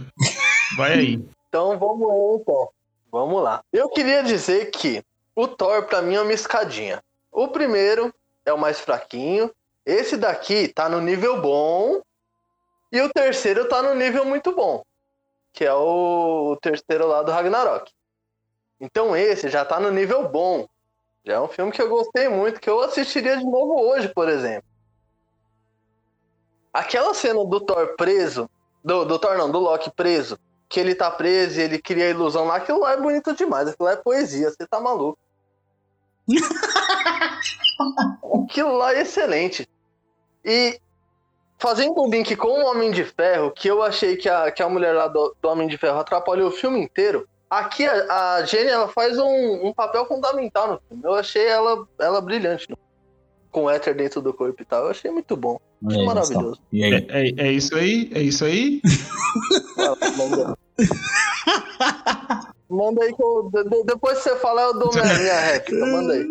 Vai aí. então vamos lá, então. Vamos lá. Eu queria dizer que o Thor, para mim, é uma escadinha. O primeiro é o mais fraquinho. Esse daqui tá no nível bom. E o terceiro tá no nível muito bom. Que é o terceiro lá do Ragnarok. Então esse já tá no nível bom. Já é um filme que eu gostei muito, que eu assistiria de novo hoje, por exemplo. Aquela cena do Thor preso, do, do Thor não, do Loki preso, que ele tá preso e ele cria a ilusão lá, aquilo lá é bonito demais, aquilo lá é poesia, você tá maluco. <laughs> aquilo lá é excelente. E fazendo um link com o Homem de Ferro, que eu achei que a, que a mulher lá do, do Homem de Ferro atrapalhou o filme inteiro, aqui a, a Jenny ela faz um, um, papel fundamental no filme. Eu achei ela, ela brilhante. Com o éter dentro do corpo e tal. Eu achei muito bom. Achei maravilhoso. É, é, é, isso aí? É isso aí? manda. <laughs> manda aí que eu, depois que você falar, eu dou minha, minha réplica. Manda aí.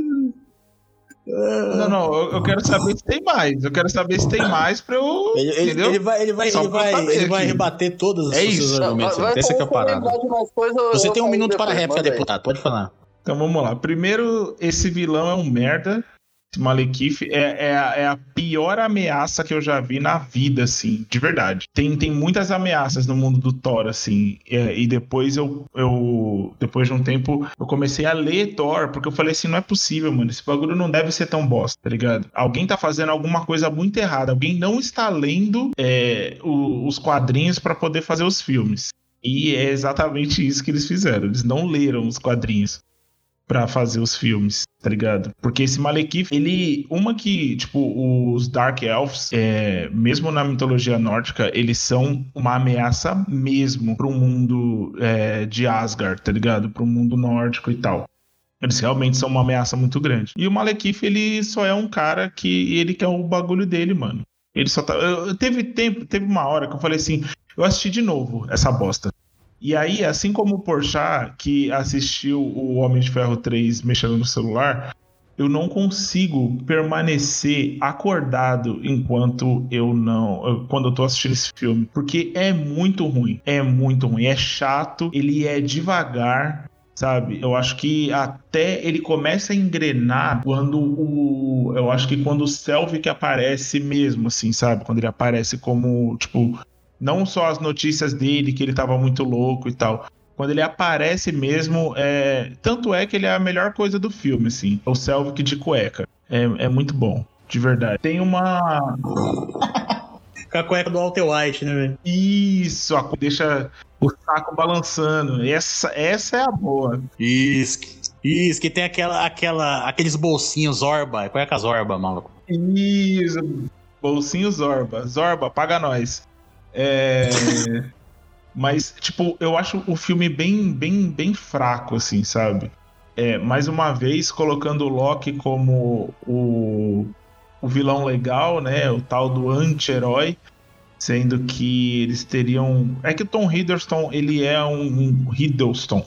Não, não, eu, eu, quero saber se tem mais. Eu quero saber se tem mais pra eu. Ele, ele, ele vai, ele vai, ele vai, ele vai rebater todos é os seus argumentos. Vai, vai Essa é a parada. Você tem um minuto para a réplica, deputado. Pode falar. Então vamos lá. Primeiro, esse vilão é um merda. Malekith é, é, a, é, a, pior ameaça que eu já vi na vida, assim, de verdade. Tem, tem muitas ameaças no mundo do Thor, assim, e, e depois eu, eu, depois de um tempo, eu comecei a ler Thor, porque eu falei assim, não é possível, mano, esse bagulho não deve ser tão bosta, tá ligado? Alguém tá fazendo alguma coisa muito errada, alguém não está lendo é, o, os quadrinhos para poder fazer os filmes. E é exatamente isso que eles fizeram, eles não leram os quadrinhos para fazer os filmes, tá ligado? Porque esse Malekith, ele. Uma que, tipo, os Dark Elves, é, mesmo na mitologia nórdica, eles são uma ameaça mesmo pro mundo é, de Asgard, tá ligado? Pro mundo nórdico e tal. Eles realmente são uma ameaça muito grande. E o Malekith, ele só é um cara que ele quer o bagulho dele, mano. Ele só tá. Eu, teve tempo, teve uma hora que eu falei assim: eu assisti de novo essa bosta. E aí, assim como o Porchat, que assistiu o Homem de Ferro 3 mexendo no celular, eu não consigo permanecer acordado enquanto eu não. quando eu tô assistindo esse filme. Porque é muito ruim. É muito ruim. É chato, ele é devagar. Sabe, eu acho que até ele começa a engrenar quando o. Eu acho que quando o Selvig aparece mesmo, assim, sabe? Quando ele aparece como, tipo, não só as notícias dele, que ele tava muito louco e tal. Quando ele aparece mesmo, é... tanto é que ele é a melhor coisa do filme, assim. O Selvig de cueca. É, é muito bom, de verdade. Tem uma. <laughs> Com a cueca do Walter White, né, velho? Isso, deixa o saco balançando. Essa, essa é a boa. Isso, isso, que tem aquela, aquela, aqueles bolsinhos Zorba. Cueca Zorba, maluco. Isso, bolsinho Zorba. Zorba, paga nós. É... Mas, tipo, eu acho o filme bem, bem, bem fraco, assim, sabe? É, mais uma vez, colocando o Loki como o, o vilão legal, né? O tal do anti-herói. Sendo que eles teriam. É que o Tom Hiddleston, ele é um, um Hiddleston.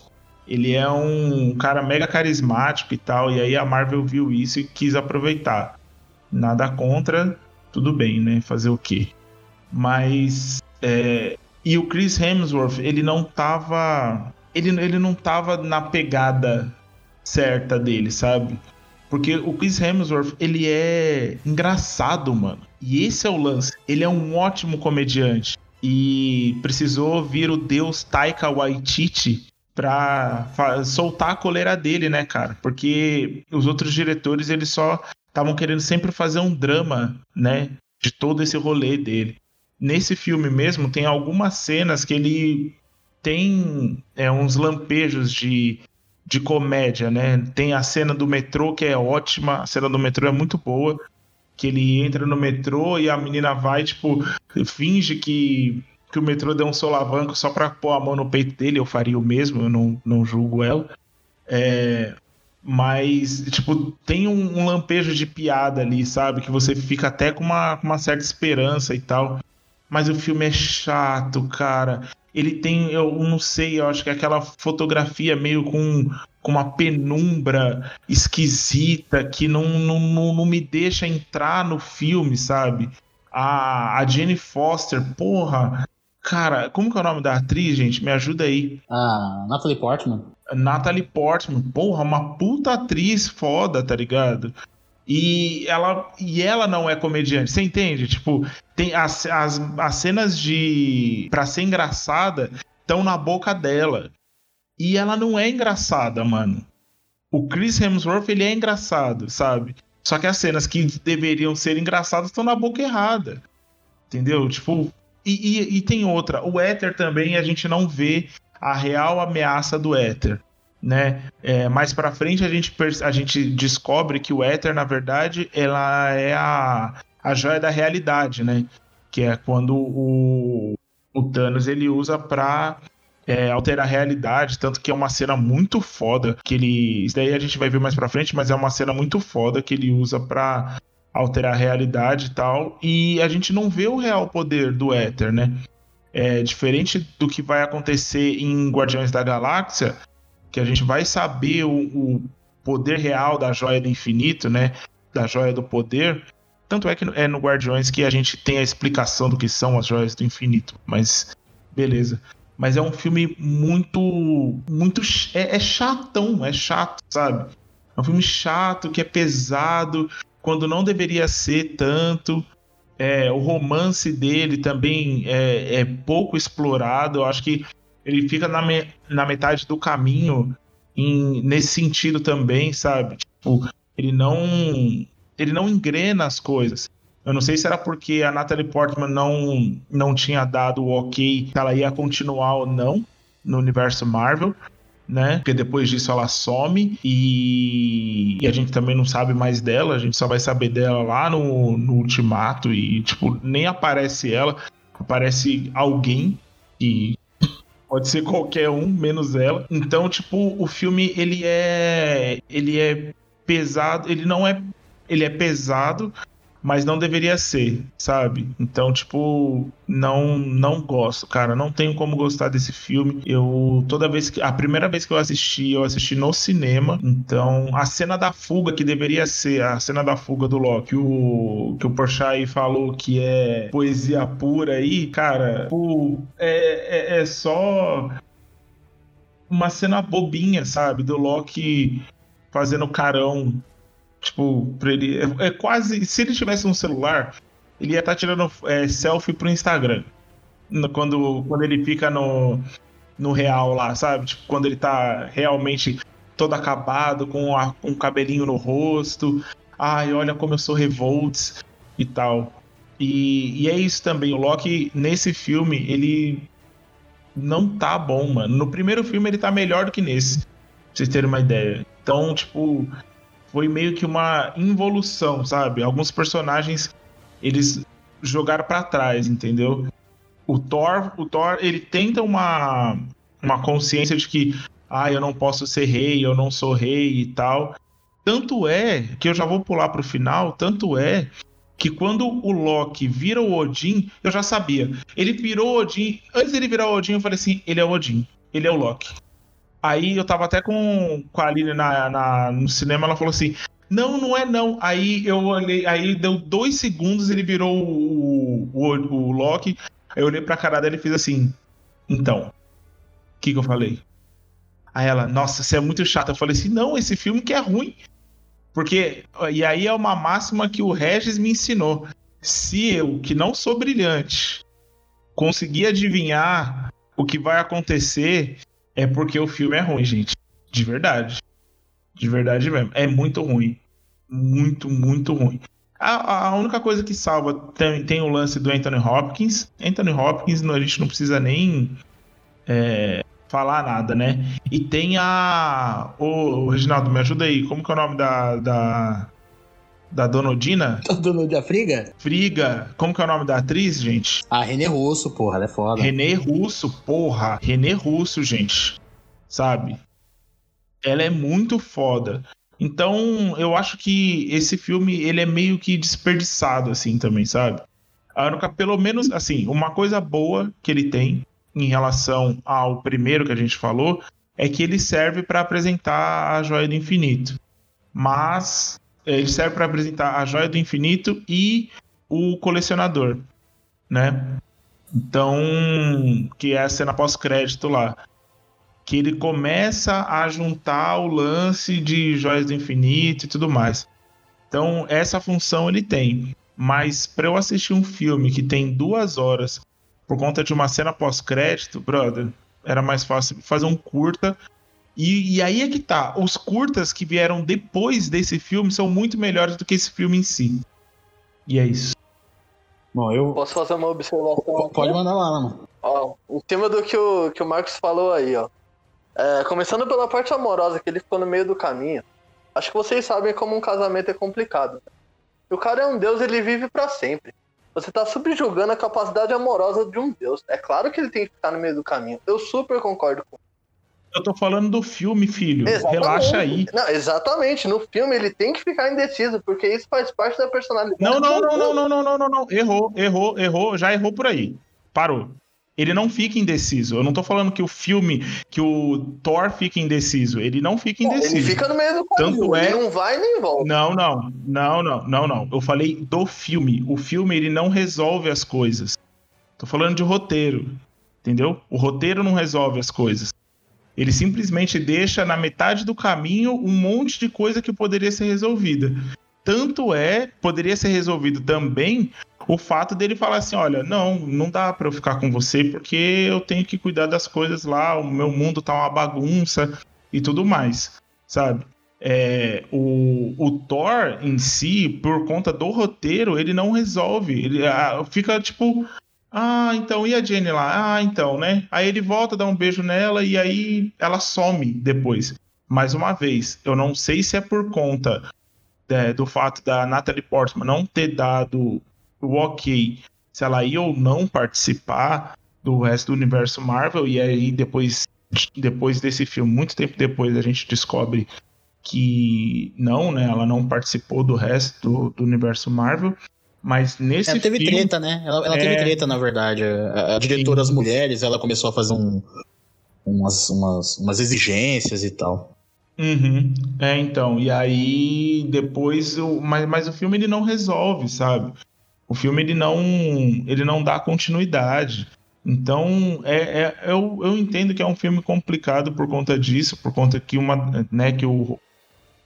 Ele é um cara mega carismático e tal. E aí a Marvel viu isso e quis aproveitar. Nada contra, tudo bem, né? Fazer o quê? Mas. É, e o Chris Hemsworth, ele não tava. Ele, ele não tava na pegada certa dele, sabe? Porque o Chris Hemsworth, ele é engraçado, mano. E esse é o lance. Ele é um ótimo comediante. E precisou vir o deus Taika Waititi pra soltar a coleira dele, né, cara? Porque os outros diretores, eles só estavam querendo sempre fazer um drama, né? De todo esse rolê dele nesse filme mesmo tem algumas cenas que ele tem é, uns lampejos de, de comédia, né? Tem a cena do metrô que é ótima, a cena do metrô é muito boa, que ele entra no metrô e a menina vai, tipo, finge que, que o metrô deu um solavanco só pra pôr a mão no peito dele, eu faria o mesmo, eu não, não julgo ela. É, mas, tipo, tem um, um, lampejo de piada ali, sabe? Que você fica até com uma, com uma certa esperança e tal. Mas o filme é chato, cara. Ele tem, eu não sei, eu acho que é aquela fotografia meio com, com uma penumbra esquisita que não, não, não, não me deixa entrar no filme, sabe? A, a Jenny Foster, porra, Cara, como que é o nome da atriz, gente? Me ajuda aí. Ah, Natalie Portman. Natalie Portman, porra, uma puta atriz foda, tá ligado? E ela, e ela não é comediante, você entende? Tipo, tem as, as, as cenas de. pra ser engraçada estão na boca dela. E ela não é engraçada, mano. O Chris Hemsworth, ele é engraçado, sabe? Só que as cenas que deveriam ser engraçadas estão na boca errada. Entendeu? Tipo, e, e, e, tem outra, o éter também a gente não vê a real ameaça do éter, né? É, mais para frente a gente, a gente descobre que o éter, na verdade, ela é a, a joia da realidade, né? Que é quando o, o Thanos ele usa para é, alterar a realidade, tanto que é uma cena muito foda que ele, isso daí a gente vai ver mais para frente, mas é uma cena muito foda que ele usa para alterar a realidade e tal, e a gente não vê o real poder do éter, né? É diferente do que vai acontecer em Guardiões da Galáxia, que a gente vai saber o, o poder real da joia do infinito, né? Da joia do poder. Tanto é que é no Guardiões que a gente tem a explicação do que são as joias do infinito, mas beleza. Mas é um filme muito. muito. É, é chatão, é chato, sabe? É um filme chato, que é pesado, quando não deveria ser tanto. É, o romance dele também é, é, pouco explorado. Eu acho que ele fica na, me, na metade do caminho em, nesse sentido também, sabe? Tipo, ele não ele não engrena as coisas. Eu não sei se era porque a Natalie Portman não, não tinha dado o ok que ela ia continuar ou não no universo Marvel, né? Porque depois disso ela some e... e, a gente também não sabe mais dela, a gente só vai saber dela lá no, no Ultimato e, tipo, nem aparece ela, aparece alguém e pode ser qualquer um, menos ela. Então, tipo, o filme ele é ele é pesado, ele não é ele é pesado, mas não deveria ser, sabe? Então, tipo, não não gosto, cara, não tenho como gostar desse filme. Eu toda vez que a primeira vez que eu assisti, eu assisti no cinema. Então, a cena da fuga que deveria ser a cena da fuga do Loki, o que o Porsche aí falou que é poesia pura aí, cara, tipo, é, é, é só uma cena bobinha, sabe? Do Loki fazendo carão Tipo, ele. É, é, quase. Se ele tivesse um celular, ele ia estar tá tirando é, selfie pro Instagram. Quando, quando ele fica no, no real lá, sabe? Tipo, quando ele tá realmente todo acabado, com um cabelinho no rosto. Ai, olha como eu sou revolts e tal. E, e é isso também. O Loki, nesse filme, ele não tá bom, mano. No primeiro filme ele tá melhor do que nesse. Pra vocês terem uma ideia. Então, tipo, foi meio que uma involução, sabe? Alguns personagens eles jogaram para trás, entendeu? O Thor, o Thor, ele tenta uma uma consciência de que ah, eu não posso ser rei, eu não sou rei e tal. Tanto é que eu já vou pular pro final, tanto é que quando o Loki vira o Odin, eu já sabia. Ele virou Odin, antes dele virar o Odin, eu falei assim, ele é o Odin, ele é o Loki. Aí eu tava até com, com a Aline na, na, no cinema, ela falou assim: Não, não é não. Aí eu olhei, aí deu dois segundos, ele virou o, o, o Loki. Aí eu olhei pra cara dela e fiz assim: Então, o que, que eu falei? Aí ela, nossa, você é muito chato. Eu falei assim: Não, esse filme que é ruim. Porque, e aí é uma máxima que o Regis me ensinou. Se eu, que não sou brilhante, conseguir adivinhar o que vai acontecer, é porque o filme é ruim, gente. De verdade. De verdade mesmo. É muito ruim. Muito, muito ruim. A, a única coisa que salva tem, tem, o lance do Anthony Hopkins. Anthony Hopkins, a gente não precisa nem é, falar nada, né? E tem a. Ô, Reginaldo, me ajuda aí. Como que é o nome da. da da Dona Odina. <laughs> Dona Odina Friga? Friga. Como que é o nome da atriz, gente? A Renê Russo, porra, ela é foda. Renê Russo, porra. Renê Russo, gente. Sabe? Ela é muito foda. Então, eu acho que esse filme, ele é meio que desperdiçado, assim, também, sabe? A única, pelo menos, assim, uma coisa boa que ele tem em relação ao primeiro que a gente falou é que ele serve para apresentar a Joia do Infinito. Mas ele serve para apresentar a Joia do Infinito e o colecionador, né? Então, que é a cena pós-crédito lá. Que ele começa a juntar o lance de Joias do Infinito e tudo mais. Então, essa função ele tem. Mas para eu assistir um filme que tem duas horas por conta de uma cena pós-crédito, brother, era mais fácil fazer um curta. E, e, aí é que tá. Os curtas que vieram depois desse filme são muito melhores do que esse filme em si. E é isso. Bom, eu. Posso fazer uma observação? Pode mandar lá, mano. Ó, em cima do que o, que o Marcos falou aí, ó. É, começando pela parte amorosa, que ele ficou no meio do caminho. Acho que vocês sabem como um casamento é complicado. O cara é um deus, ele vive para sempre. Você tá subjugando a capacidade amorosa de um deus. É claro que ele tem que ficar no meio do caminho. Eu super concordo com eu tô falando do filme, filho. Exatamente. Relaxa aí. Não, exatamente. No filme ele tem que ficar indeciso, porque isso faz parte da personalidade. Não, não, não, não, não, não, não, não, não. Errou, errou, errou. Já errou por aí. Parou. Ele não fica indeciso. Eu não tô falando que o filme, que o Thor fica indeciso. Ele não fica indeciso. Ele fica no meio do caminho. Tanto é... Ele não vai nem volta. Não, não, não, não, não, não. Eu falei do filme. O filme ele não resolve as coisas. Tô falando de roteiro. Entendeu? O roteiro não resolve as coisas. Ele simplesmente deixa na metade do caminho um monte de coisa que poderia ser resolvida. Tanto é, poderia ser resolvido também o fato dele falar assim: olha, não, não dá para eu ficar com você porque eu tenho que cuidar das coisas lá, o meu mundo tá uma bagunça e tudo mais, sabe? É, o, o Thor em si, por conta do roteiro, ele não resolve. Ele ah, fica tipo, ah, então, e a Jenny lá? Ah, então, né? Aí ele volta, dá um beijo nela e aí ela some depois. Mais uma vez, eu não sei se é por conta é, do fato da Natalie Portman não ter dado o ok se ela ia ou não participar do resto do universo Marvel, e aí depois, depois desse filme, muito tempo depois, a gente descobre que não, né? Ela não participou do resto do, do universo Marvel. Mas nesse ela teve filme, treta, né? Ela, ela é... teve treta, na verdade. A, a diretora das mulheres, ela começou a fazer um, umas, umas, umas exigências e tal. Uhum. É, então. E aí, depois. O, mas, mas o filme ele não resolve, sabe? O filme ele não, ele não dá continuidade. Então, é, é, eu, eu entendo que é um filme complicado por conta disso, por conta que uma, né, que o,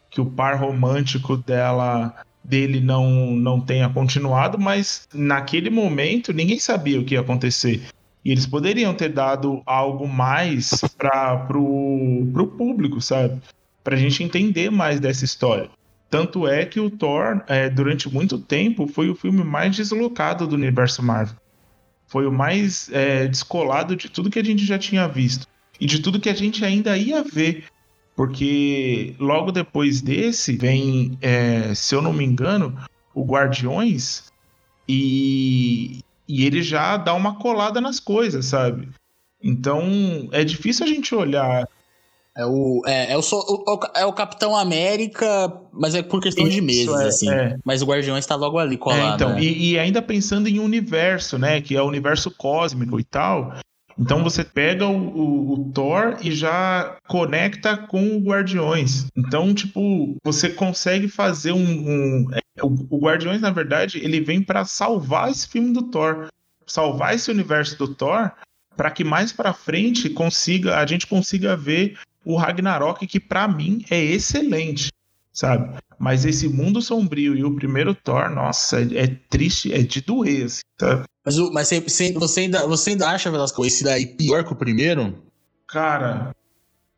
que o par romântico dela dele não, não tenha continuado, mas naquele momento ninguém sabia o que ia acontecer. E eles poderiam ter dado algo mais para o público, sabe? Para a gente entender mais dessa história. Tanto é que o Thor, é, durante muito tempo, foi o filme mais deslocado do universo Marvel. Foi o mais é, descolado de tudo que a gente já tinha visto. E de tudo que a gente ainda ia ver porque logo depois desse vem, é, se eu não me engano, o Guardiões e, e ele já dá uma colada nas coisas, sabe? Então é difícil a gente olhar. É o, é, é, o, o, é o Capitão América, mas é por questão Isso, de meses, é, assim. É. Mas o Guardiões está logo ali colado. É, então, né? e, e, ainda pensando em universo, né? Que é o universo cósmico e tal. Então você pega o, o, o, Thor e já conecta com o Guardiões. Então, tipo, você consegue fazer um. um é, o, o, Guardiões, na verdade, ele vem para salvar esse filme do Thor. Salvar esse universo do Thor para que mais para frente consiga a gente consiga ver o Ragnarok que para mim é excelente, sabe? Mas esse mundo sombrio e o primeiro Thor, nossa, é, é triste, é de doer, assim, sabe? Mas, mas você, você, ainda, você ainda acha, Velasco, esse daí pior que o primeiro? Cara,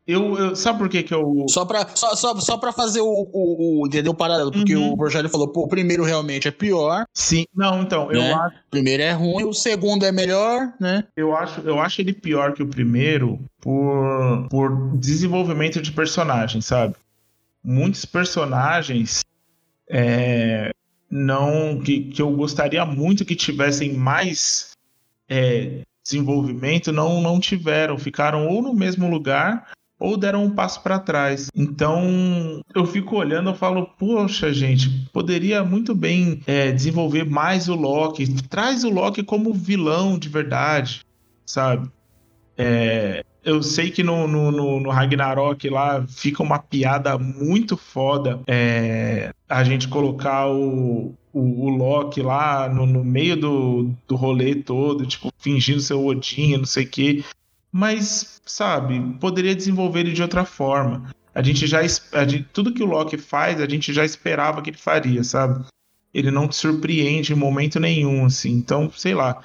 eu, eu, sabe por que que eu. Só pra, só, só, só pra fazer o, o, o entendeu? O paralelo, porque uhum. o Rogério falou, pô, o primeiro realmente é pior. Sim, não, então, né? eu acho. O primeiro é ruim, o segundo é melhor, né? Eu acho, eu acho ele pior que o primeiro por, por desenvolvimento de personagem, sabe? muitos personagens é, não que, que eu gostaria muito que tivessem mais é, desenvolvimento não não tiveram ficaram ou no mesmo lugar ou deram um passo para trás. Então eu fico olhando, eu falo, poxa, gente, poderia muito bem é, desenvolver mais o Loki, traz o Loki como vilão de verdade, sabe? É, eu sei que no, no, no, no, Ragnarok lá fica uma piada muito foda é, a gente colocar o, o, o Loki lá no, no, meio do, do rolê todo, tipo, fingindo ser o Odin, não sei o quê. Mas, sabe, poderia desenvolver ele de outra forma. A gente já. A gente, tudo que o Loki faz, a gente já esperava que ele faria, sabe? Ele não te surpreende em momento nenhum, assim. Então, sei lá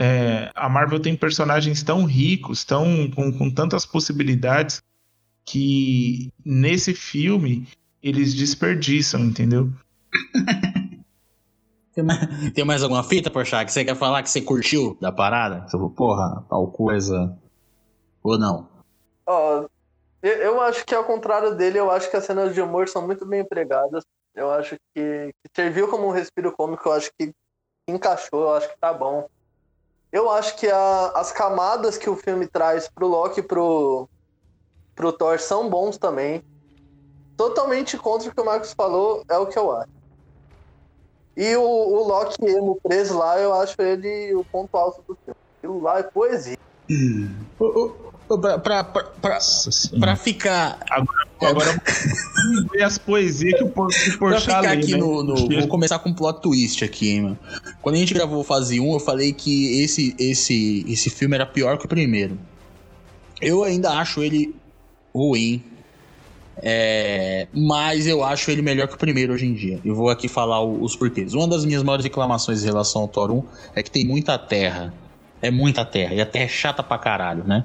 é, a Marvel tem personagens tão ricos, tão com, com tantas possibilidades que nesse filme eles desperdiçam, entendeu? <laughs> tem, mais, tem mais alguma fita, Porchat, que você quer falar que você curtiu da parada? Você falou, porra, tal coisa. Ou não? Ó, oh, eu, eu acho que ao contrário dele, eu acho que as cenas de humor são muito bem empregadas. Eu acho que, que serviu como um respiro cômico, eu acho que encaixou, eu acho que tá bom. Eu acho que a, as camadas que o filme traz pro Loki e pro, pro Thor são bons também. Totalmente contra o que o Marcos falou, é o que eu acho. E o, o Loki emo preso lá, eu acho ele o ponto alto do filme. Aquilo lá é poesia. Hum. Pra, pra, pra, pra, pra ficar. Agora, agora <laughs> ver as poesias que o Porchat Pra ficar aqui né? no, no, Vou começar com um plot twist aqui, hein, mano. Quando a gente gravou fase 1, eu falei que esse, esse, esse filme era pior que o primeiro. Eu ainda acho ele ruim. É, mas eu acho ele melhor que o primeiro hoje em dia. Eu vou aqui falar os porquês. Uma das minhas maiores reclamações em relação ao Thor 1 é que tem muita terra. É muita terra. E a terra é chata pra caralho, né?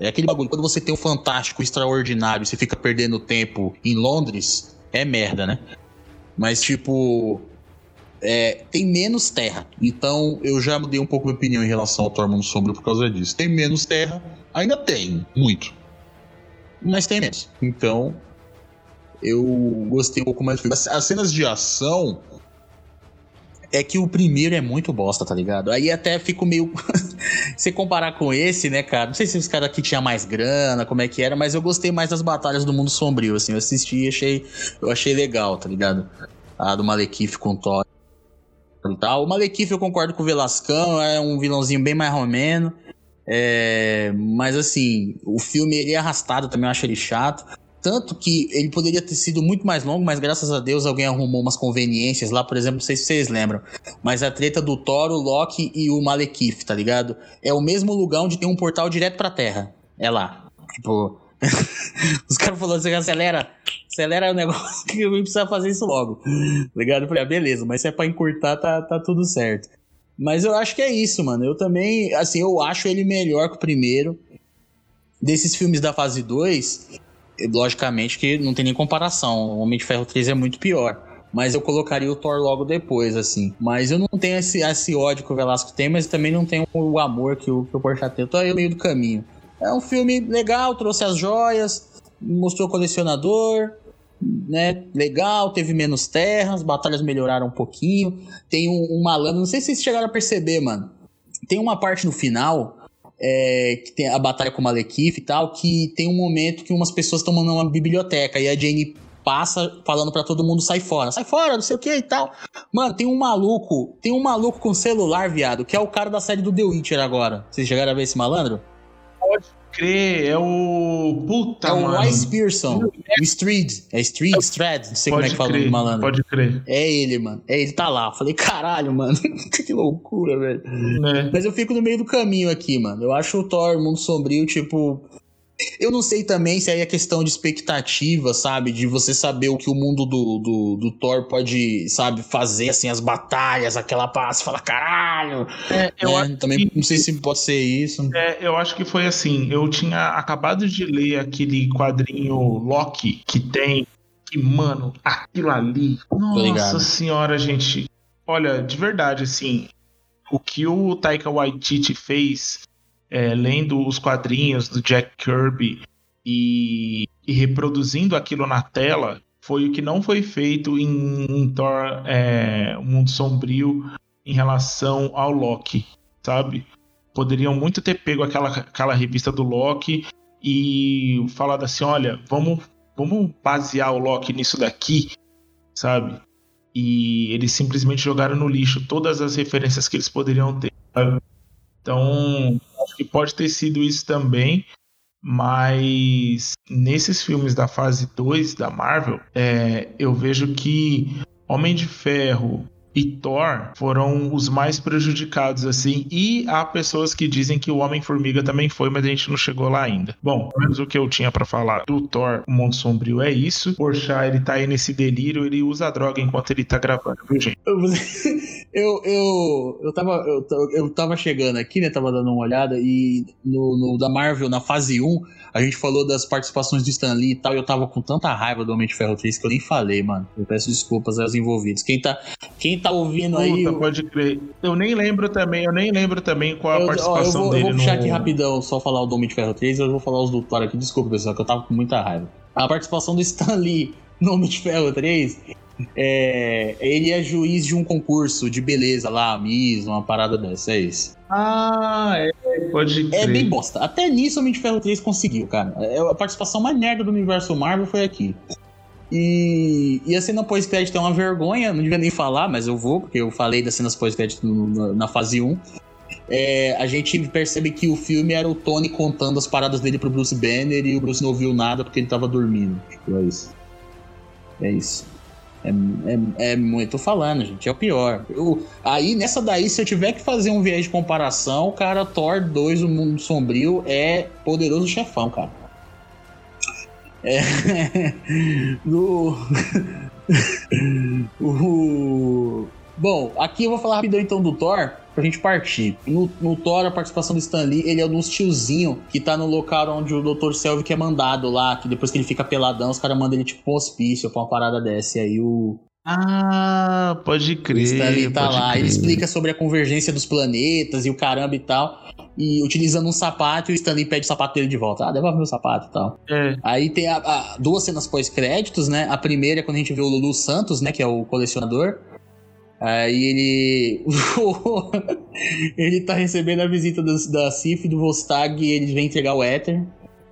É aquele bagulho, quando você tem o um fantástico, extraordinário, você fica perdendo tempo em Londres, é merda, né? Mas, tipo, é, tem menos terra. Então, eu já mudei um pouco minha opinião em relação ao Thor Mundo Sombrio por causa disso. Tem menos terra, ainda tem, muito. Mas tem menos. Então, eu gostei um pouco mais. As cenas de ação é que o primeiro é muito bosta, tá ligado? Aí até fico meio. <laughs> Se comparar com esse, né, cara? Não sei se os caras aqui tinham mais grana, como é que era, mas eu gostei mais das batalhas do mundo sombrio, assim. Eu assisti e achei, eu achei legal, tá ligado? A do Malekith com o Thor e tal. O Malekith eu concordo com o Velascão, é um vilãozinho bem mais romeno. É, mas assim, o filme ele é arrastado também, eu acho ele chato. Tanto que ele poderia ter sido muito mais longo, mas graças a Deus alguém arrumou umas conveniências lá, por exemplo, não sei se vocês lembram, mas a treta do Thor, o Loki e o Malekith, tá ligado? É o mesmo lugar onde tem um portal direto pra Terra. É lá. Tipo. <laughs> Os caras falaram assim: acelera, acelera o negócio <laughs> que eu precisa fazer isso logo. Tá ligado? Eu falei, ah, beleza, mas se é pra encurtar, tá, tá tudo certo. Mas eu acho que é isso, mano. Eu também, assim, eu acho ele melhor que o primeiro. Desses filmes da fase 2, logicamente que não tem nem comparação. O Homem de Ferro 3 é muito pior. Mas eu colocaria o Thor logo depois, assim. Mas eu não tenho esse, esse ódio que o Velasco tem, mas também não tenho o amor que o, que o Porchat tem. Eu tô aí no meio do caminho. É um filme legal, trouxe as joias, mostrou o colecionador, né? Legal, teve menos terra, as batalhas melhoraram um pouquinho. Tem um, um malandro, não sei se vocês chegaram a perceber, mano. Tem uma parte no final é, que tem a batalha com o Malekith e tal, que tem um momento que umas pessoas estão mandando uma biblioteca e a Jane passa falando para todo mundo sai fora, sai fora, não sei o que e tal. Mano, tem um maluco, tem um maluco com celular, viado, que é o cara da série do The Witcher agora. Vocês chegaram a ver esse malandro? Pode crer, é o. Puta, é o mano. Wise Pearson. O Street. É Street, Strad, não sei pode como é que fala o malandro. Pode crer. É ele, mano. É ele, tá lá. Falei, caralho, mano. <laughs> que loucura, velho. É. Mas eu fico no meio do caminho aqui, mano. Eu acho o Thor Mundo Sombrio, tipo. Eu não sei também se aí é questão de expectativa, sabe? De você saber o que o mundo do, do, do Thor pode, sabe, fazer, assim, as batalhas, aquela paz, fala, caralho! É, eu é, também que, não sei se pode ser isso. É, eu acho que foi assim, eu tinha acabado de ler aquele quadrinho Loki que tem, que, mano, aquilo ali, nossa senhora, gente, olha, de verdade, assim, o que o Taika Waititi fez é, lendo os quadrinhos do Jack Kirby e, e, reproduzindo aquilo na tela foi o que não foi feito em, em Thor é, Mundo Sombrio em relação ao Loki, sabe? Poderiam muito ter pego aquela, aquela revista do Loki e falado assim: olha, vamos, vamos basear o Loki nisso daqui, sabe? E eles simplesmente jogaram no lixo todas as referências que eles poderiam ter. Sabe? Então, acho que pode ter sido isso também. Mas nesses filmes da fase 2 da Marvel, é, eu vejo que Homem de Ferro, e Thor foram os mais prejudicados, assim. E há pessoas que dizem que o Homem-Formiga também foi, mas a gente não chegou lá ainda. Bom, menos o que eu tinha para falar do Thor, o Mundo Sombrio, é isso. Porchat, ele tá aí nesse delírio, ele usa droga enquanto ele tá gravando, viu, gente? <laughs> Eu, eu, eu, tava, eu, eu tava chegando aqui, né? Tava dando uma olhada e no, no da Marvel, na fase 1, a gente falou das participações do Stan Lee e tal, e eu tava com tanta raiva do Homem de Ferro 3 que eu nem falei, mano. Eu peço desculpas aos envolvidos. Quem tá, quem tá ouvindo Puta, aí. pode crer. Eu nem lembro também, eu nem lembro também qual a eu, participação ó, eu vou, dele. Eu vou puxar no... aqui rapidão, só falar o do Homem de Ferro 3 e eu vou falar os do Thor aqui. Desculpa, pessoal, que eu tava com muita raiva. A participação do Stan Lee no Homem de Ferro 3 é, ele é juiz de um concurso de beleza lá, Miss, uma parada dessa, é isso. Ah, é, pode crer. É bem bosta. Até nisso o Homem de Ferro 3 conseguiu, cara. É, a participação mais merda do universo Marvel foi aqui. E, e a cena pós-crédito é uma vergonha, não devia nem falar, mas eu vou, porque eu falei das cenas pós-crédito na fase 1. É, a gente percebe que o filme era o Tony contando as paradas dele pro Bruce Banner e o Bruce não ouviu nada porque ele tava dormindo. Tipo, é isso. É isso. É, é, é muito falando, gente. É o pior. Eu, aí, nessa daí, se eu tiver que fazer um viés de comparação, cara, Thor 2, O Mundo Sombrio, é poderoso chefão, cara. É. <laughs> no. <laughs> o. Bom, aqui eu vou falar rapidão então do Thor, pra gente partir. No, no Thor, a participação do Stan Lee, ele é um tiozinho que tá no local onde o Dr. Selvig é mandado lá, que depois que ele fica peladão, os caras mandam ele tipo um hospício pra uma parada dessa. E aí o. Ah, pode crer. O Stan Lee tá lá, crer. ele explica sobre a convergência dos planetas e o caramba e tal. E utilizando um sapato, e o Stanley pede o sapato dele de volta. Ah, devolve meu sapato e tal. É. Aí tem a, a, duas cenas pós-créditos, né? A primeira é quando a gente vê o Lulu Santos, né? Que é o colecionador. Aí ele. <laughs> ele tá recebendo a visita do, da Sif do Vostag e ele vem entregar o Éter.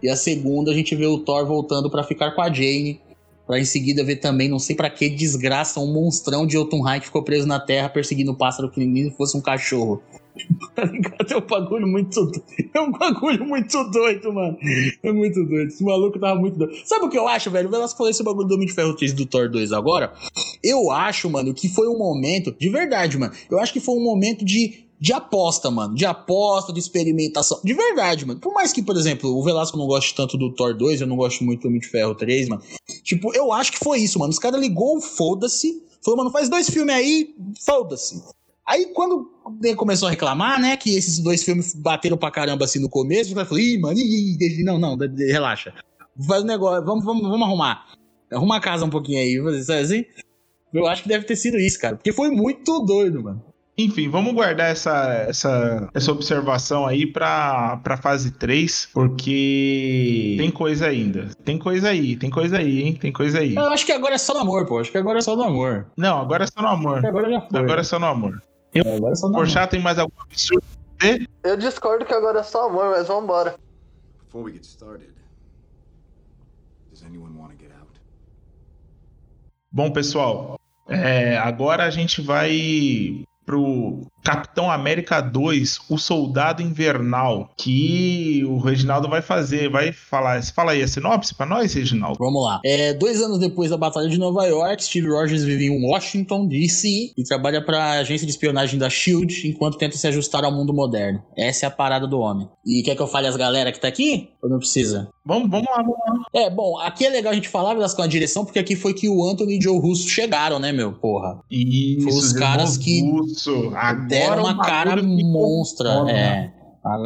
E a segunda a gente vê o Thor voltando para ficar com a Jane. Pra em seguida ver também, não sei para que desgraça, um monstrão de Jotunheim que ficou preso na terra perseguindo o pássaro que nem fosse um cachorro. <laughs> tá ligado? É um bagulho muito É um bagulho muito doido, mano. É muito doido. Esse maluco tava muito doido. Sabe o que eu acho, velho? O Velasco falou esse bagulho do Homem de Ferro 3 do Thor 2 agora. Eu acho, mano, que foi um momento, de verdade, mano. Eu acho que foi um momento de de aposta, mano. De aposta, de experimentação. De verdade, mano. Por mais que, por exemplo, o Velasco não goste tanto do Thor 2, eu não gosto muito do Homem de Ferro 3, mano. Tipo, eu acho que foi isso, mano. Os caras ligou, foda-se. Falou, mano, faz dois filmes aí, foda-se. Aí quando começou a reclamar, né, que esses dois filmes bateram pra caramba assim no começo, o cara falou, ih, mano, ih, ih, não, não, relaxa. Faz um negócio, vamos, vamos, vamos arrumar. Arruma a casa um pouquinho aí, sabe assim? Eu acho que deve ter sido isso, cara. Porque foi muito doido, mano. Enfim, vamos guardar essa, essa, essa observação aí pra, pra fase 3, porque tem coisa ainda. Tem coisa aí, tem coisa aí, hein? Tem coisa aí. Eu acho que agora é só no amor, pô. Acho que agora é só no amor. Não, agora é só no amor. Agora já foi. Agora é só no amor. Eu, É, agora é só no por amor. tem mais algum absurdo? Eu discordo que agora é só amor, mas vambora. Before we get started, does anyone want to get out? Bom, pessoal, é, agora a gente vai pro Capitão América 2, o Soldado Invernal, que o Reginaldo vai fazer, vai falar. Fala aí a sinopse pra nós, Reginaldo. Vamos lá. É, dois anos depois da Batalha de Nova York, Steve Rogers vive em Washington, D.C. e trabalha para a agência de espionagem da SHIELD enquanto tenta se ajustar ao mundo moderno. Essa é a parada do homem. E quer que eu fale as galera que tá aqui? Ou não precisa? Vamos, vamos lá, vamos lá. É, bom, aqui é legal a gente falar Velasco, com a direção, porque aqui foi que o Anthony e Joe Russo chegaram, né, meu? Porra. Isso, Foi os caras que Russo. Agora Deram uma cara monstra. foda. É.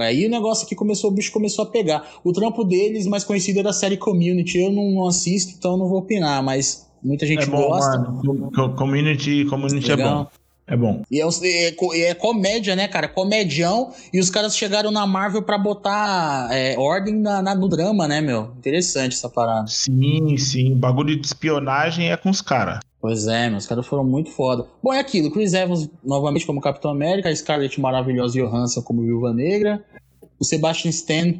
Aí o negócio aqui começou, o bicho começou a pegar. O trampo deles, mais conhecido, é da série Community. Eu não, não assisto, então não vou opinar, mas muita gente É bom, gosta. mano. Co- Community, community é bom. É bom. E é, é é comédia, né, cara? Comedião. E os caras chegaram na Marvel pra botar é, ordem na, na- no drama, né, meu? Interessante essa parada. Sim, sim. Bagulho de espionagem é com os caras. Pois é, meus caras foram muito foda. Bom, é aquilo. Chris Evans novamente como Capitão América, a Scarlett maravilhosa Johansson como Viúva Negra, o Sebastian Stan,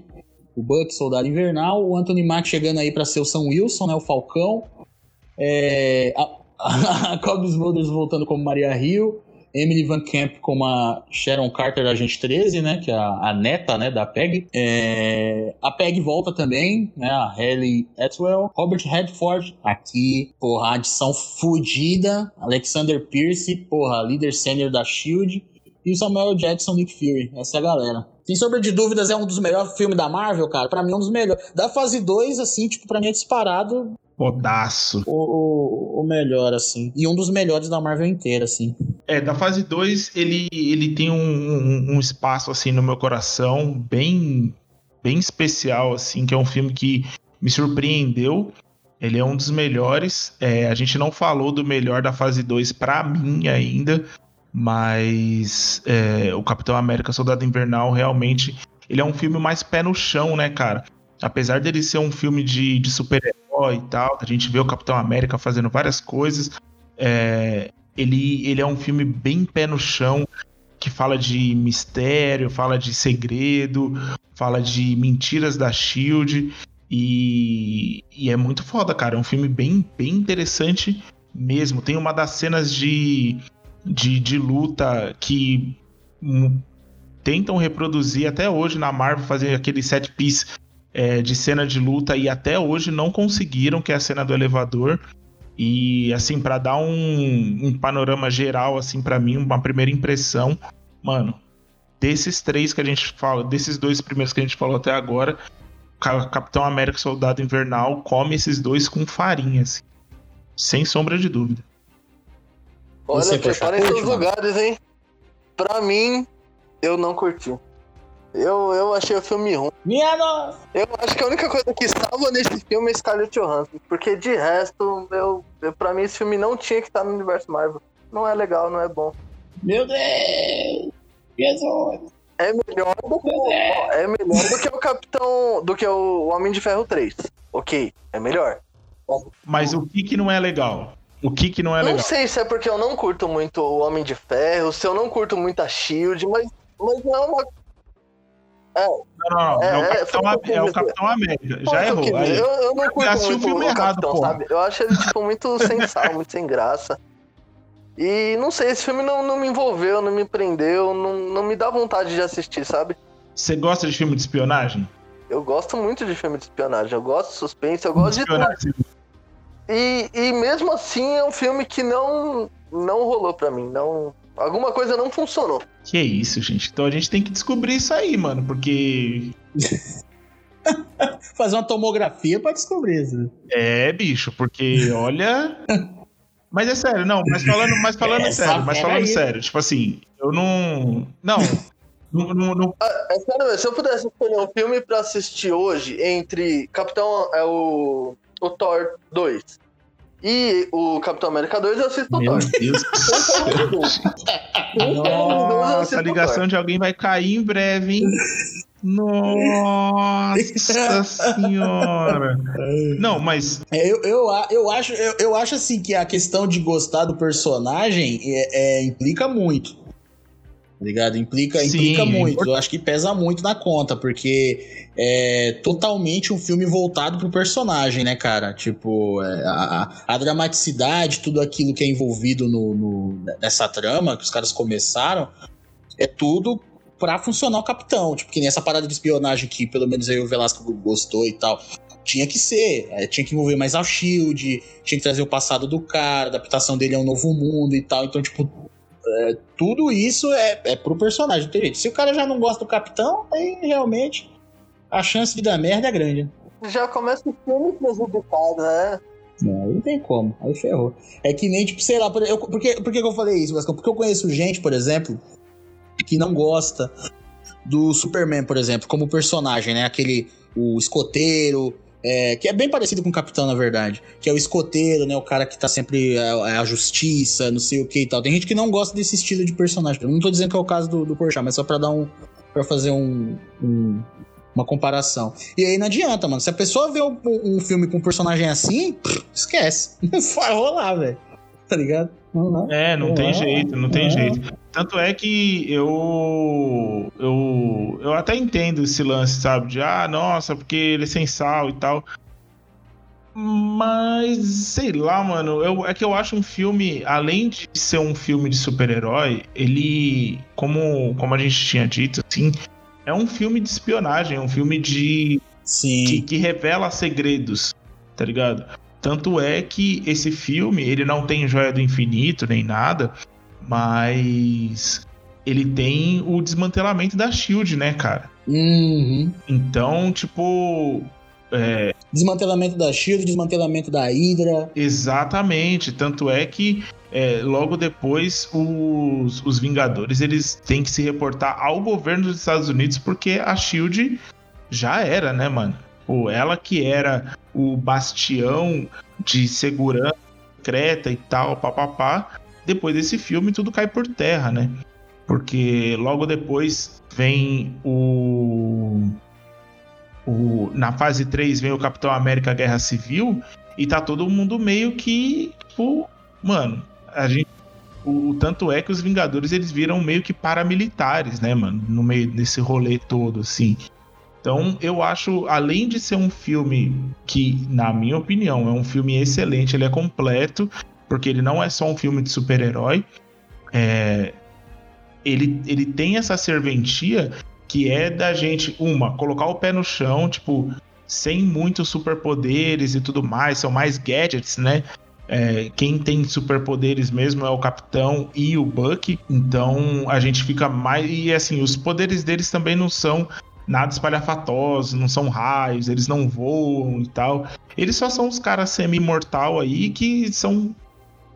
o Buck, Soldado Invernal, o Anthony Mack chegando aí para ser o Sam Wilson, né, o Falcão, é, a, <laughs> a Cobbs Brothers voltando como Maria Hill, Emily Van Camp como a Sharon Carter, agente 13, né? Que é a, a neta, né? Da Peg. É, a Peg volta também, né? A Hayley Atwell. Robert Redford, aqui, porra, adição fodida. Alexander Pierce, porra, líder sênior da SHIELD. E o Samuel Jackson, Nick Fury. Essa é a galera. Sem sombra de dúvidas, é um dos melhores filmes da Marvel, cara. Pra mim, é um dos melhores. Da fase 2, assim, tipo, pra mim é disparado Podaço. o, o, o melhor, assim. E um dos melhores da Marvel inteira, assim. É, da fase 2, ele, ele tem um, um, um espaço, assim, no meu coração bem, bem especial, assim, que é um filme que me surpreendeu. Ele é um dos melhores. É, a gente não falou do melhor da fase 2 pra mim ainda, mas é, o Capitão América Soldado Invernal realmente ele é um filme mais pé no chão, né, cara? Apesar dele ser um filme de, de super-herói e tal, a gente vê o Capitão América fazendo várias coisas. É, ele, ele é um filme bem pé no chão, que fala de mistério, fala de segredo, fala de mentiras da Shield. E, e é muito foda, cara. É um filme bem, bem interessante mesmo. Tem uma das cenas de, de, de luta que tentam reproduzir até hoje na Marvel, fazer aquele set piece é, de cena de luta e até hoje não conseguiram, que é a cena do elevador. E assim, para dar um, um panorama geral, assim, para mim, uma primeira impressão, mano, desses três que a gente fala, desses dois primeiros que a gente falou até agora, Ca- Capitão América e Soldado Invernal come esses dois com farinha, assim, sem sombra de dúvida. Olha, curte, seus lugares, hein? Pra mim, eu não curti. Eu, eu achei o filme ruim. Minha nossa! Eu acho que a única coisa que salva nesse filme é Scarlett Johansson. Porque de resto, eu, eu, pra mim esse filme não tinha que estar no universo Marvel. Não é legal, não é bom. Meu Deus! Jesus! É melhor do que, o- é melhor do que o Capitão. do que o Homem de Ferro 3. Ok, é melhor. Mas o que que não é legal? O que que não é não legal? sei se é porque eu não curto muito o Homem de Ferro, se eu não curto muito a Shield, mas, mas não é uma. Não, não, não. É, É, o, é, Capitão, foi o que eu é o Capitão América. Foi Já errou. Aí. Eu, eu não curto assistiu o muito filme o errado, Capitão, porra. sabe? Eu acho ele, tipo, muito <laughs> sem sal, muito sem graça. E não sei, esse filme não, não me envolveu, não me prendeu, não, não me dá vontade de assistir, sabe? Você gosta de filme de espionagem? Eu gosto muito de filme de espionagem, eu gosto de suspense, eu gosto de espionagem. E, e mesmo assim é um filme que não, não rolou pra mim. Não, alguma coisa não funcionou. Que isso, gente. Então a gente tem que descobrir isso aí, mano. Porque. <laughs> Fazer uma tomografia pra descobrir isso. É, bicho, porque olha. <laughs> Mas é sério, não, mas falando, mas falando Essa sério, mas falando aí. sério, tipo assim, eu não. Não. não, não, não- É sério, se eu pudesse escolher um filme pra assistir hoje entre Capitão. É o. O Thor 2 e o Capitão América 2, eu assisto Meu Thor. Deus do <laughs> céu. Nossa, a ligação de alguém vai cair em breve, hein? Nossa <laughs> senhora. Não, mas É, eu, eu, eu, acho, eu, eu acho assim que a questão de gostar do personagem é, é, implica muito. Tá ligado? Implica, Sim, implica é muito. Eu acho que pesa muito na conta, porque é totalmente um filme voltado pro personagem, né, cara? Tipo, é, a, a- dramaticidade, tudo aquilo que é envolvido no, no- nessa trama que os caras começaram, é tudo pra funcionar o capitão. Tipo, que nem essa parada de espionagem que pelo menos aí o Velasco gostou e tal. Tinha que ser, é, tinha que envolver mais a Shield, tinha que trazer o passado do cara, a adaptação dele a um novo mundo e tal. Então, tipo, é, tudo isso é, é pro personagem, não tem jeito. Se o cara já não gosta do capitão, aí realmente a chance de dar merda é grande. Já começa o filme prejudicado, né? Não, não tem como, aí ferrou. É que nem, tipo, sei lá, por, eu, por, que, por que eu falei isso, Vascão? Porque eu conheço gente, por exemplo, que não gosta do Superman, por exemplo, como personagem, né? Aquele, o escoteiro, é, que é bem parecido com o Capitão, na verdade. Que é o escoteiro, né? O cara que tá sempre é, é a justiça, não sei o que e tal. Tem gente que não gosta desse estilo de personagem. Eu não tô dizendo que é o caso do, do Porchat, mas só pra dar um... pra fazer um- um uma comparação. E aí não adianta, mano. Se a pessoa vê um, um filme com um personagem assim, esquece. Não <laughs> vai rolar, velho. Tá ligado? Não, não. é, não tem É, jeito, não tem é. jeito. tanto é que eu, eu eu até entendo esse lance, sabe? De ah, nossa, porque ele é sem sal e tal. Mas, sei lá, mano, eu, é que eu acho um filme, além de ser um filme de super-herói, ele, como, como a gente tinha dito, assim, é um filme de espionagem, é um filme de. Sim. Que, que revela segredos, tá ligado? Tanto é que esse filme, ele não tem Joia do Infinito nem nada, mas ele tem o desmantelamento da Shield, né, cara? Uhum. Então, tipo, é, Desmantelamento da Shield, desmantelamento da Hydra. Exatamente, tanto é que é, logo depois os, os Vingadores eles têm que se reportar ao governo dos Estados Unidos porque a Shield já era, né, mano? Pô, ela que era o bastião de segurança secreta e tal, papapá. Depois desse filme tudo cai por terra, né? Porque logo depois vem o o, na fase 3 vem o Capitão América Guerra Civil e tá todo mundo meio que, tipo, mano, a gente o, tanto é que os Vingadores eles viram meio que paramilitares, né, mano, no meio desse rolê todo assim. Então, eu acho, além de ser um filme que, na minha opinião, é um filme excelente, ele é completo, porque ele não é só um filme de super-herói, é, ele, ele tem essa serventia que é da gente, uma, colocar o pé no chão, tipo, sem muitos superpoderes e tudo mais, são mais gadgets, né? É, quem tem superpoderes mesmo é o Capitão e o Buck, então a gente fica mais. E assim, os poderes deles também não são nada espalhafatosos, não são raios, eles não voam e tal. Eles só são os caras semi-mortal aí que são um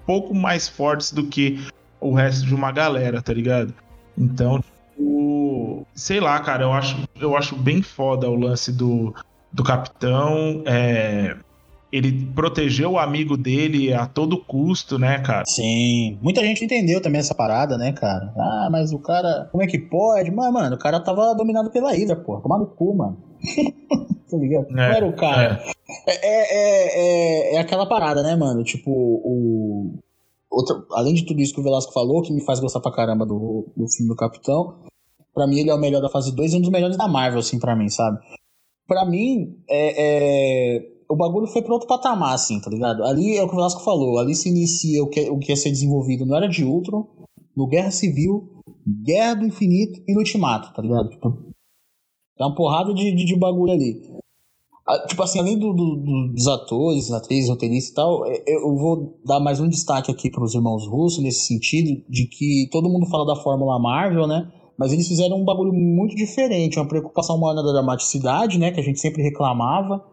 pouco mais fortes do que o resto de uma galera, tá ligado? Então, o, sei lá, cara, eu acho, eu acho bem foda o lance do, do capitão. É, ele protegeu o amigo dele a todo custo, né, cara? Sim. Muita gente entendeu também essa parada, né, cara? Ah, mas o cara. Como é que pode? Mas, mano, o cara tava dominado pela Hydra, pô. Tomar no cu, mano. <laughs> tá ligado? É, Não era o cara. É. É, é, é, é aquela parada, né, mano? Tipo, o. Outra, além de tudo isso que o Velasco falou, que me faz gostar pra caramba do, do filme do Capitão, Pra mim, ele é o melhor da fase 2 e um dos melhores da Marvel, assim, pra mim, sabe? Pra mim, é, é... o bagulho foi pra outro patamar, assim, tá ligado? Ali é o que o Velasco falou, ali se inicia o que, o que ia ser desenvolvido no Era de Ultron, no Guerra Civil, Guerra do Infinito e no Ultimato, tá ligado? Tipo, é uma porrada de, de, de bagulho ali. Tipo assim, além do, do, dos atores, atrizes, roteiristas e tal, é, eu vou dar mais um destaque aqui para os irmãos russos, nesse sentido, de que todo mundo fala da Fórmula Marvel, né? Mas eles fizeram um bagulho muito diferente, uma preocupação maior na dramaticidade, né? Que a gente sempre reclamava.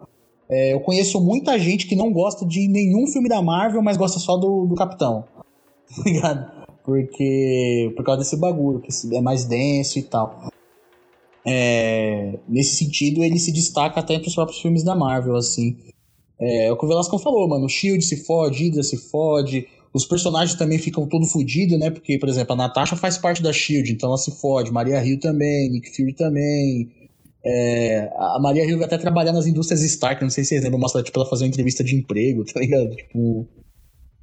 É, eu conheço muita gente que não gosta de nenhum filme da Marvel, mas gosta só do, do Capitão. <laughs> Tá ligado? Porque. Por causa desse bagulho, que é mais denso e tal. É, nesse sentido, ele se destaca até entre os próprios filmes da Marvel, assim. É, é o que o Velasco falou, mano. O Shield se fode, Hydra se fode, os personagens também ficam todo fodidos, né? Porque, por exemplo, a Natasha faz parte da Shield, então ela se fode. Maria Hill também, Nick Fury também. É, a Maria Hill vai até trabalhar nas indústrias Stark, não sei se vocês lembram, mostra tipo, ela fazer uma entrevista de emprego, <laughs> tá ligado? Tipo,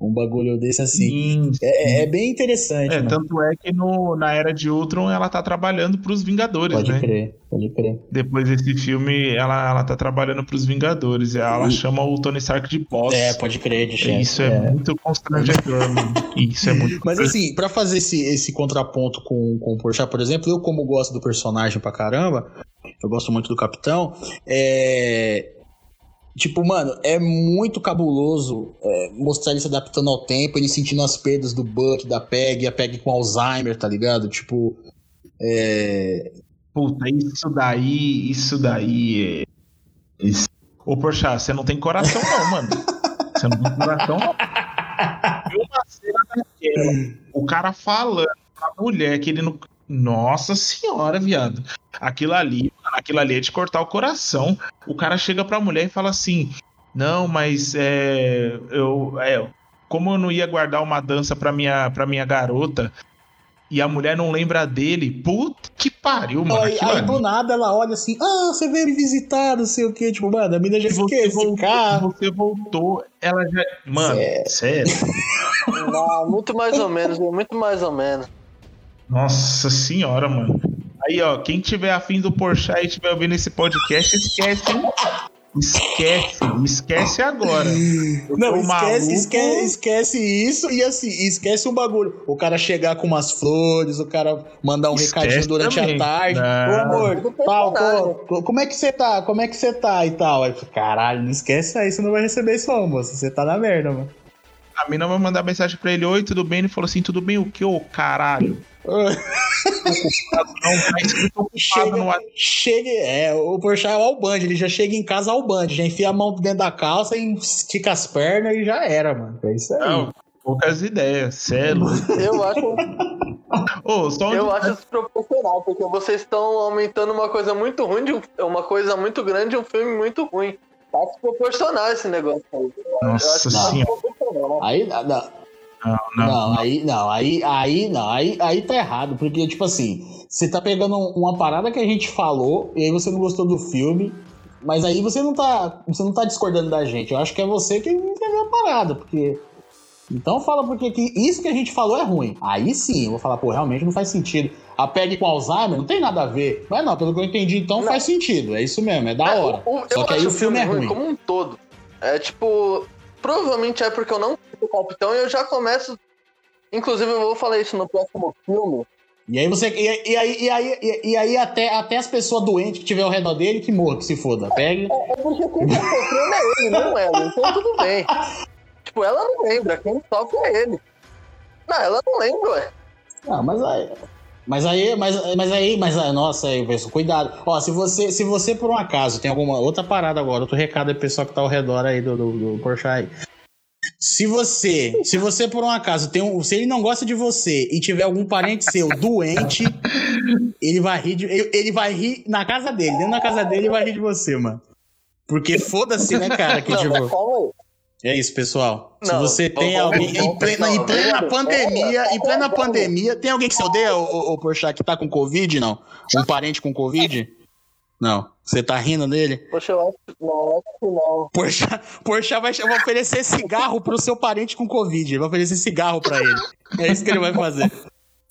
um bagulho desse assim. Sim, sim. É, é, bem interessante. É, tanto é que no, na era de Ultron ela tá trabalhando pros Vingadores, pode né? Pode crer, pode crer. Depois desse filme, ela, ela tá trabalhando pros Vingadores. Ela e... chama o Tony Stark de boss. É, pode crer, de chefe. Isso é, é muito constrangedor, mano. Isso é muito <laughs> Mas assim, pra fazer esse, esse contraponto com, com o Porchat, por exemplo, eu como gosto do personagem pra caramba, eu gosto muito do Capitão, é Tipo, mano, é muito cabuloso é, mostrar ele se adaptando ao tempo, ele sentindo as perdas do Buck, da Peg, a Peg com Alzheimer, tá ligado? Tipo. É. Puta, isso daí, isso daí é. Isso... Ô, Poxa, você não tem coração, não, mano. Você não tem coração, não. Uma cena daquela, o cara falando pra mulher que ele não. Nossa senhora, viado. Aquilo ali, aquilo ali é de cortar o coração. O cara chega pra mulher e fala assim: Não, mas é. Eu, é como eu não ia guardar uma dança pra minha, pra minha garota, e a mulher não lembra dele. Puta que pariu, mano. Aí, aí do nada ela olha assim: Ah, você veio me visitar, não sei o que. Tipo, mano, a menina já você voltou, carro. Você voltou, ela já. Mano, sério. sério. <laughs> Não, muito mais ou menos, muito mais ou menos. Nossa senhora, mano. Aí, ó, quem tiver afim do Porsche e tiver ouvindo esse podcast, esquece, hein? Esquece, esquece agora. Não, esquece, esquece, esquece isso e assim, esquece um bagulho. O cara chegar com umas flores, o cara mandar um Esquece recadinho durante também. a tarde. Não. Ô amor, personagem. pô, como é que você tá? Como é que você tá e tal? Aí, caralho, não esquece aí, você não vai receber isso não, moço. Você tá na merda, mano. A mina vai mandar mensagem pra ele: Oi, tudo bem? Ele falou assim: Tudo bem o que, ô caralho? Não, tá Chega, no chega, é, o Porsche é o Alband, ele já chega em casa ao band, já enfia a mão dentro da calça e estica as pernas e já era, mano. É isso aí. Não, poucas ideias, sério. <laughs> Eu acho, Ô, só um eu acho desproporcional, porque vocês estão aumentando uma coisa muito ruim, de um, uma coisa muito grande de um filme muito ruim. Tá desproporcional esse negócio aí. Eu Nossa acho que tá senhora. desproporcional. Aí, não, Não, não, não. aí, não, aí, aí, não, aí, aí tá errado, porque, tipo assim, você tá pegando uma parada que a gente falou, e aí você não gostou do filme, mas aí você não tá, você não tá discordando da gente, eu acho que é você que não entendeu a parada, porque... Então fala porque que isso que a gente falou é ruim. Aí sim, eu vou falar, pô, realmente não faz sentido. A PEG com Alzheimer não tem nada a ver. Mas não, pelo que eu entendi, então Não. faz sentido. É isso mesmo, é da É, hora. o- o- Só eu que aí o filme é ruim. como um todo. É tipo, provavelmente é porque eu não o Capitão e eu já começo. Inclusive, eu vou falar isso no próximo filme. E aí você. E, e aí, e aí, e, e aí até, até as pessoas doentes que tiver ao redor dele que morra, que se foda. Pega. É porque quem tá sofrendo é ele, não ela. Então tudo bem. <laughs> Tipo, ela não lembra, quem sofre é ele. Não, ela não lembra, ué. Ah, mas aí. Mas aí, mas, mas aí, mas aí, nossa, aí, pessoal, cuidado. Ó, se você, se você por um acaso tem alguma outra parada agora, outro recado aí pro pessoal que tá ao redor aí do, do, do Porsche aí. Se você, se você por um acaso tem um, se ele não gosta de você e tiver algum parente seu <laughs> doente, ele vai rir de, ele, ele vai rir na casa dele, dentro da casa dele ele vai rir de você, mano. Porque foda-se, né, cara, que Não, tipo. É isso, pessoal. Se Não, você vamos- tem alguém em plena, em plena pandemia, em plena pandemia, tem alguém que se odeia, ô, ô, Porchat, que tá com Covid, não? Um parente com Covid? Não. Você tá rindo dele? Poxa, eu acho, não, eu que não. Porchat, Porchat vai, vai oferecer cigarro pro seu parente com Covid. Ele vai oferecer cigarro pra ele. É isso que ele vai fazer.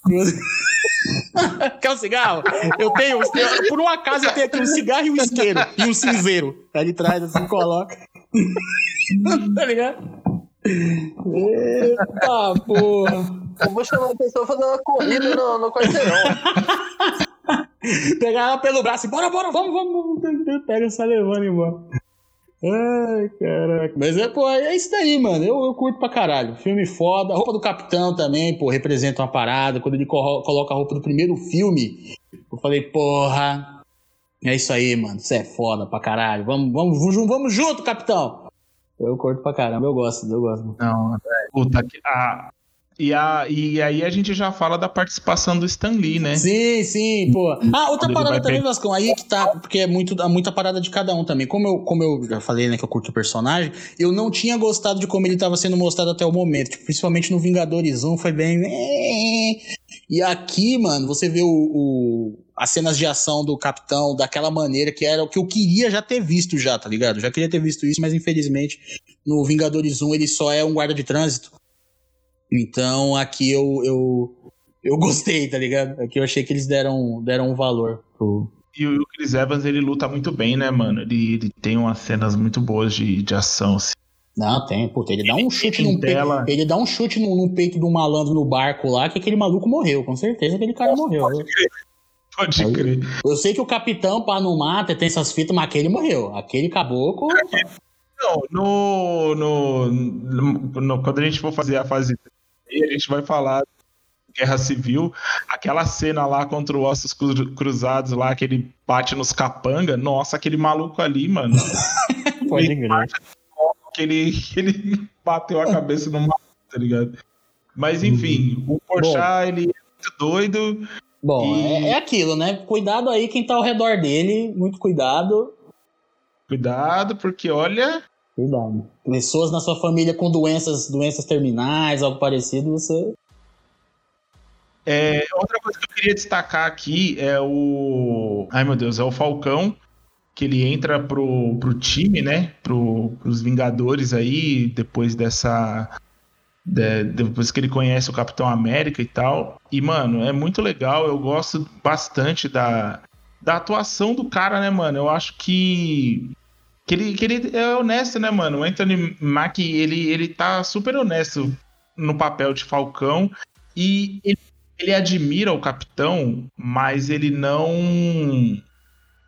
<laughs> Quer um cigarro? Eu tenho, eu- por um acaso eu tenho aqui um cigarro e um isqueiro. E um cinzeiro. Aí ele traz assim, coloca. <laughs> tá ligado? Eita porra. Eu vou chamar a pessoa fazer uma corrida no, no quarteirão. <laughs> Pegar ela pelo braço e bora, bora, vamos, vamos, vamos. Pega essa levando embora. Ai, caraca. Mas é, pô, é isso daí, mano. Eu, eu curto pra caralho. Filme foda. A roupa do capitão também, pô, representa uma parada. Quando ele co- coloca a roupa do primeiro filme, eu falei, porra. É isso aí, mano. Isso é foda pra caralho. Vamos, vamos, vamos, vamos junto, capitão. Eu curto pra caramba, eu gosto, eu gosto. Não, é, puta que. A, e, a, e aí a gente já fala da participação do Stan Lee, né? Sim, sim, pô. Ah, outra parada também, pegar- Vascão, aí que tá, porque é muito, é muita parada de cada um também. Como eu, como eu já falei, né, que eu curto o personagem, eu não tinha gostado de como ele tava sendo mostrado até o momento. Tipo, principalmente no Vingadores 1, foi bem. E aqui, mano, você vê o, o- as cenas de ação do Capitão daquela maneira que era o que eu queria já ter visto já, tá ligado? Já queria ter visto isso, mas infelizmente no Vingadores 1 ele só é um guarda de trânsito. Então aqui eu, eu, eu <laughs> gostei, tá ligado? Aqui eu achei que eles deram, deram um valor pro. E o Chris Evans, ele luta muito bem, né, mano? Ele, ele tem umas cenas muito boas de, de ação, assim. Não, tem, puta, ele dá um chute no peito. Ele dá um chute no, no peito do malandro no barco lá, que aquele maluco morreu. Com certeza aquele cara morreu. Eu, Pode Aí- crer. eu sei que o capitão, pá, não mata, tem essas fitas, mas aquele morreu. Aquele caboclo. Não, no, no, no- no- Quando a gente for fazer a fase 3, a gente vai falar de Guerra Civil. Aquela cena lá contra o Ossos Cru- Cruzados lá, que ele bate nos capanga. Nossa, aquele maluco ali, mano. <laughs> Pode crer. que ele, que ele bateu a cabeça no maluco, tá ligado? Mas enfim, o Porchat, ele é muito doido. Bom, E- é, é aquilo, né? Cuidado aí quem tá ao redor dele. Muito cuidado. Cuidado, porque olha. Cuidado. Pessoas na sua família com doenças, doenças terminais, algo parecido, você. É, outra coisa que eu queria destacar aqui é o. Ai meu Deus, é o Falcão. Que ele entra pro, pro time, né? Pro, pros Vingadores aí, depois dessa. De- depois que ele conhece o Capitão América e tal. E, mano, é muito legal. Eu gosto bastante da, da atuação do cara, né, mano? Eu acho que. Que ele, que ele é honesto, né, mano? O Anthony Mackie, ele, ele tá super honesto no papel de Falcão. E ele, ele admira o Capitão, mas ele não.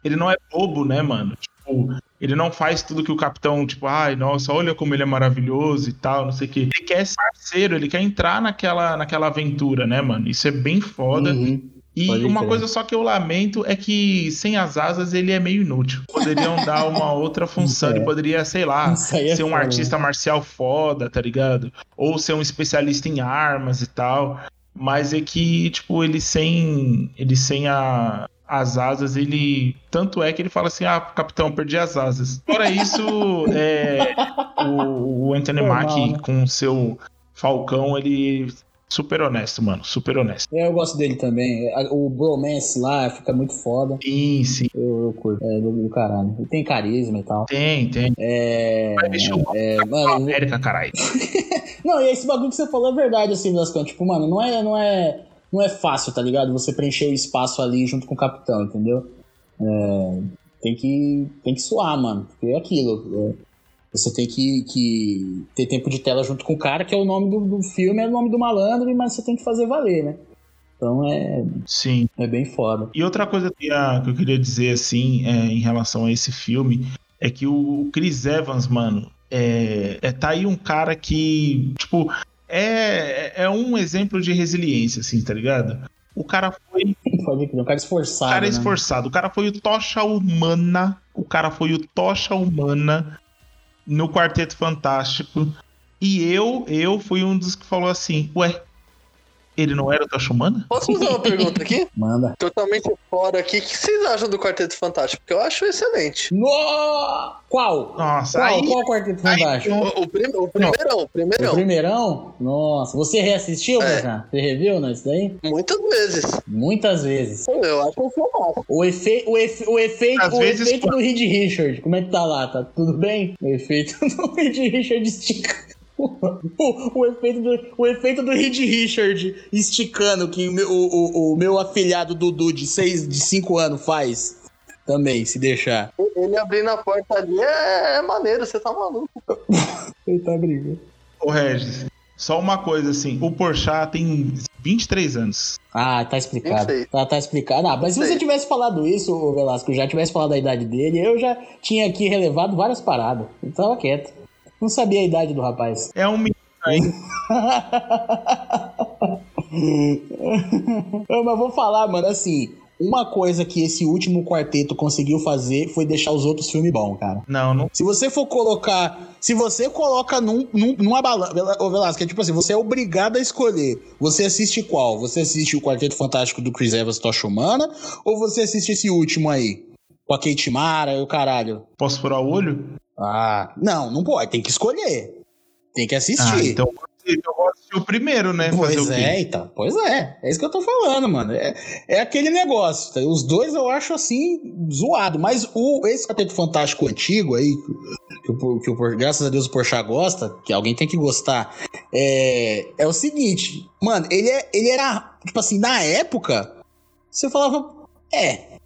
Ele não é bobo, né, mano? Tipo, ele não faz tudo que o capitão, tipo, ai, nossa, olha como ele é maravilhoso e tal, não sei o quê. Ele quer ser parceiro, ele quer entrar naquela, naquela aventura, né, mano? Isso é bem foda. Uhum. E Pode uma crer. coisa só que eu lamento é que sem as asas ele é meio inútil. Poderiam <laughs> dar uma outra função. É. Ele poderia, sei lá, é ser um foda, artista marcial foda, tá ligado? Ou ser um especialista em armas e tal. Mas é que, tipo, ele sem. Ele sem a, as asas, ele. Tanto é que ele fala assim: ah, capitão, perdi as asas. Fora isso, <laughs> é, o, o Anthony Mackie né? com o seu Falcão, ele. Super honesto, mano. Super honesto. É, Eu gosto dele também. O bromance lá fica muito foda. Sim, sim. Eu, eu curto. É do, do caralho. Ele tem carisma e tal. Tem, tem. É. O é, Capitão mano, América, caralho. <laughs> Não, e esse bagulho que você falou é verdade, assim, das contas. Tipo, mano, não é, não é, não é fácil, tá ligado? Você preencher o espaço ali junto com o capitão, entendeu? É, tem que, tem que suar, mano. Porque é aquilo. é, você tem que, que ter tempo de tela junto com o cara, que é o nome do, do filme, é o nome do malandro, mas você tem que fazer valer, né? Então é, Sim. é bem foda. E outra coisa que, eu queria dizer, assim, é, em relação a esse filme, é que o Chris Evans, mano, é, é tá aí um cara que, tipo, é, é um exemplo de resiliência, assim, tá ligado? O cara foi um cara o esforçado. cara né? esforçado, o cara foi o tocha humana, o cara foi o tocha humana no Quarteto Fantástico. E eu, eu fui um dos que falou assim, ué, ele não era o tocha humana? Posso fazer uma pergunta aqui? <laughs> Manda. Totalmente fora aqui. O que vocês acham do Quarteto Fantástico? Porque eu acho excelente. No... Qual? Nossa, Qual? aí, Qual Quarteto aí, Fantástico? O, o, prim- o primeirão, o O primeirão. primeirão? Nossa, você reassistiu, É. Você reviu né, isso daí? Muitas vezes. Muitas vezes. Eu acho um filmaço. O, efe... o, efe... o efeito, Às o vezes, efeito do Reed Richard, como é que tá lá? Tá tudo bem? O efeito <laughs> do Reed Richard esticando. O, o, efeito do, o efeito do Reed Richard esticando que o meu, o, o, o meu afilhado Dudu de 5 de cinco anos faz também, se deixar. Ele abrindo a porta ali é, é maneiro, você tá maluco. <laughs> Ele tá brigando. Ô Regis, só uma coisa assim, o Porchat tem 23 anos. Ah, tá explicado. 26. Tá, tá explicado. Ah, mas se você 26. tivesse falado isso, ô Velasco, já tivesse falado a idade dele, eu já tinha aqui relevado várias paradas. Eu tava quieto. Não sabia a idade do rapaz. É um menino. Não, <laughs> mas vou falar, mano, assim. Uma coisa que esse último quarteto conseguiu fazer foi deixar os outros filmes bons, cara. Não, não. Se você for colocar. Se você coloca num, num, numa balança. Ô, Velasco, é tipo assim, você é obrigado a escolher. Você assiste qual? Você assiste o Quarteto Fantástico do Chris Evans Tocha Humana? Ou você assiste esse último aí? Com a Kate Mara e o caralho? Posso furar o olho? Ah, não, não pode. Tem que escolher. Tem que Ah, assistir. então eu vou assistir o primeiro, né? Pois é, então. Pois é. É isso que eu tô falando, mano. É, é aquele negócio. tá? Os dois eu acho assim, zoado. Mas o, esse Quarteto Fantástico antigo aí, que, o- que o- graças a Deus o Porchat gosta, que alguém tem que gostar, é, é o seguinte. Mano, ele, é, ele era, tipo assim, na época, você falava, é,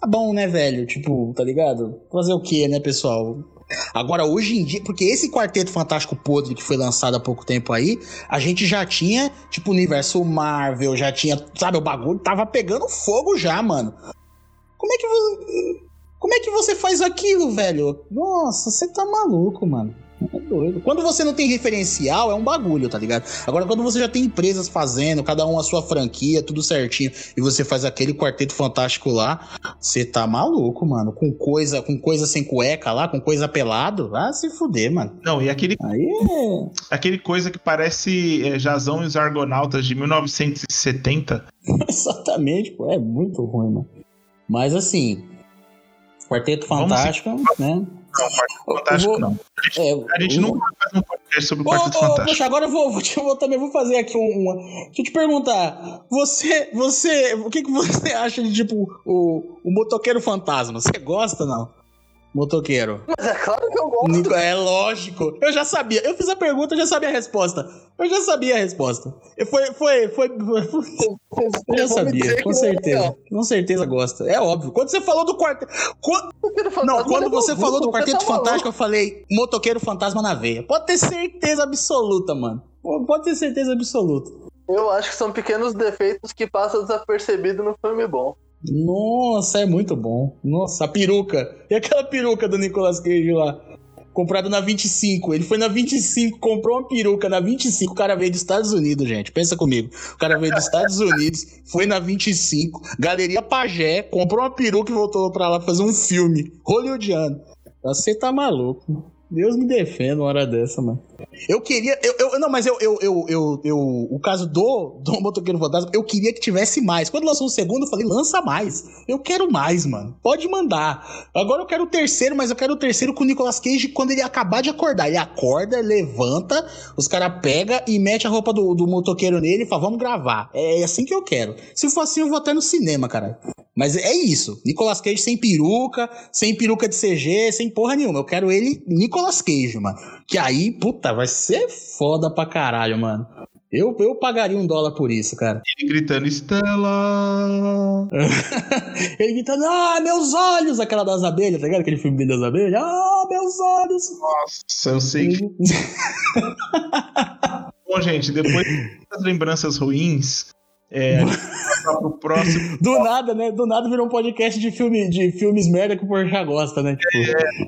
tá bom, né, velho? Tipo, tá ligado? Fazer o quê, né, pessoal? Agora, hoje em dia, porque esse Quarteto Fantástico Podre que foi lançado há pouco tempo aí, a gente já tinha, tipo, o universo Marvel, já tinha, sabe, o bagulho tava pegando fogo já, mano. Como é que você. Como é que você faz aquilo, velho? Nossa, você tá maluco, mano. Doido. Quando você não tem referencial, é um bagulho, tá ligado? Agora, quando você já tem empresas fazendo, cada um a sua franquia, tudo certinho, e você faz aquele quarteto fantástico lá, você tá maluco, mano. Com coisa, com coisa sem cueca lá, com coisa pelado, ah, se fuder, mano. Não, e aquele, Aí é. aquele coisa que parece é, Jazão e os Argonautas de 1970. <laughs> Exatamente, pô, é muito ruim, mano. Mas assim, Quarteto Fantástico, né? Não, Quarteto Fantástico vou- não. É, A gente eu- nunca fazer um podcast sobre o Quarteto ô, Fantástico. poxa, agora eu vou, <laughs> vou, eu vou- também vou fazer aqui um, uma. Deixa eu te perguntar. Você, você, o que, que você <laughs> acha de tipo o, o motoqueiro fantasma? Você gosta ou não? Motoqueiro. Mas é claro que eu gosto. É lógico. Eu já sabia. Eu fiz a pergunta, eu já sabia a resposta. Eu já sabia a resposta. E Foi, foi, foi. <laughs> Eu já sabia, com é certeza. Com certeza gosta. É óbvio. Quando você falou do quarteto. Quando... Não, quando você falou do Quarteto tá. Fantástico, eu falei motoqueiro fantasma na veia. Pode ter certeza absoluta, mano. Pode ter certeza absoluta. Eu acho que são pequenos defeitos que passam desapercebido no filme bom. Nossa, é muito bom. Nossa, a peruca. E aquela peruca do Nicolas Cage lá? Comprada na 25. Ele foi na 25, comprou uma peruca na 25. O cara veio dos Estados Unidos, gente. Pensa comigo. O cara veio dos Estados Unidos, foi na 25, Galeria Pajé, comprou uma peruca e voltou pra lá fazer um filme hollywoodiano. Você tá maluco. Deus me defenda uma hora dessa, mano. Eu queria. Eu, eu- não, mas eu, eu, eu, eu, eu- O caso do, do Motoqueiro Fantasma, eu queria que tivesse mais. Quando lançou o segundo, eu falei, lança mais. Eu quero mais, mano. Pode mandar. Agora eu quero o terceiro, mas eu quero o terceiro com o Nicolas Cage quando ele acabar de acordar. Ele acorda, levanta, os caras pegam e mete a roupa do, do motoqueiro nele e fala, vamos gravar. É assim que eu quero. Se for assim, eu vou até no cinema, cara. Mas é isso. Nicolas Cage sem peruca, sem peruca de CG, sem porra nenhuma. Eu quero ele, Nicolas Cage, mano. Que aí, puta, vai ser foda pra caralho, mano. Eu, eu pagaria um dólar por isso, cara. <laughs> Ele gritando, Estela! Ele gritando, ah, meus olhos! Aquela das abelhas, tá ligado? Aquele filme das abelhas. Ah, meus olhos! Nossa, eu sei que. <laughs> Bom, gente, depois das lembranças ruins, é, <laughs> pro próximo. Do nada, né? Do nada virou um podcast de, filme, de filmes merda que o Porchat gosta, né? Tipo,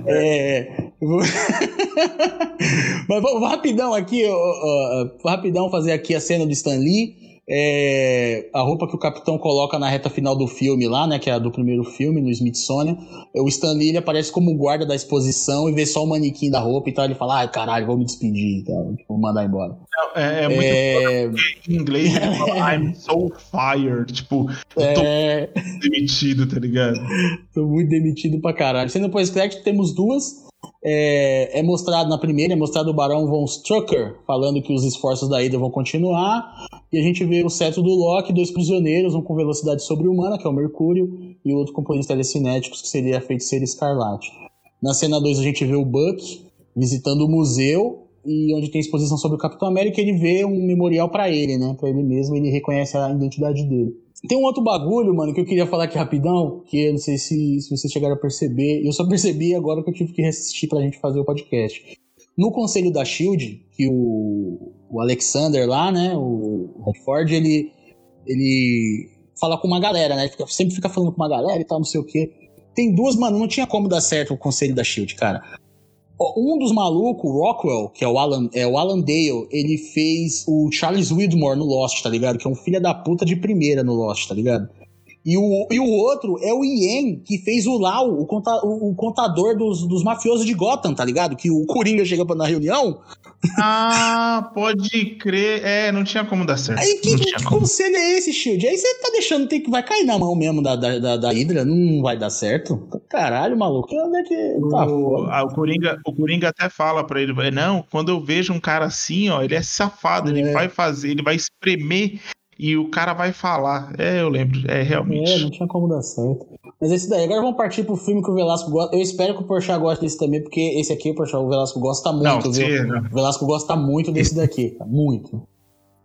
é. <laughs> Mas vamos rapidão aqui, ó, ó, ó, rapidão fazer aqui a cena do Stan Lee. É, a roupa que o capitão coloca na reta final do filme lá, né? Que é a do primeiro filme, no Smithsonian. O Stan Lee ele aparece como guarda da exposição e vê só o manequim da roupa e tal. Ele fala, ai caralho, vou me despedir, então, vou mandar embora. É, é muito É, em inglês, ele fala, <laughs> I'm so fired. Tipo, eu tô é, demitido, tá ligado? Tô muito demitido pra caralho. Sendo pós-crédito, temos duas. É, é mostrado na primeira, é mostrado o Barão von Strucker falando que os esforços da Hydra vão continuar. E a gente vê o cetro do Loki, dois prisioneiros, um com velocidade sobre-humana, que é o Mercúrio, e outro com poderes telecinéticos, que seria a feiticeira Escarlate. Na cena 2 a gente vê o Buck visitando o museu, e onde tem exposição sobre o Capitão América, ele vê um memorial pra ele, né? Pra ele mesmo, ele reconhece a identidade dele. Tem um outro bagulho, mano, que eu queria falar aqui rapidão, que eu não sei se, se vocês chegaram a perceber. Eu só percebi agora que eu tive que reassistir pra gente fazer o podcast. No conselho da Shield, que o, o Alexander lá, né, o Redford, ele, ele fala com uma galera, né? Sempre fica falando com uma galera e tal, não sei o quê. Tem duas, mano, não tinha como dar certo o conselho da Shield, cara. Um dos malucos, Rockwell, que é o Alan, é o Alan Dale, ele fez o Charles Widmore no Lost, tá ligado? Que é um filho da puta de primeira no Lost, tá ligado? E o, e o outro é o Ian, que fez o Lau, o, conta- o- o contador dos, dos mafiosos de Gotham, tá ligado? Que o Coringa chega na reunião. Ah, pode crer. É, não tinha como dar certo. Aí que, que conselho é esse, Shield? Aí você tá deixando tem que vai cair na mão mesmo da, da, da, da Hydra, não vai dar certo? Caralho, maluco. Onde é que. Tá O, ah, o, Coringa, o Coringa até fala pra ele, não, quando eu vejo um cara assim, ó, ele é safado, ele É. vai fazer, ele vai espremer e o cara vai falar. É, eu lembro, é É, realmente. não tinha como dar certo. Mas esse daí, agora vamos partir pro filme que o Velasco gosta. Eu espero que o Porchat goste desse também, porque esse aqui, o Porchat, o Velasco gosta muito, não, viu? não, O Velasco gosta muito desse daqui. Muito.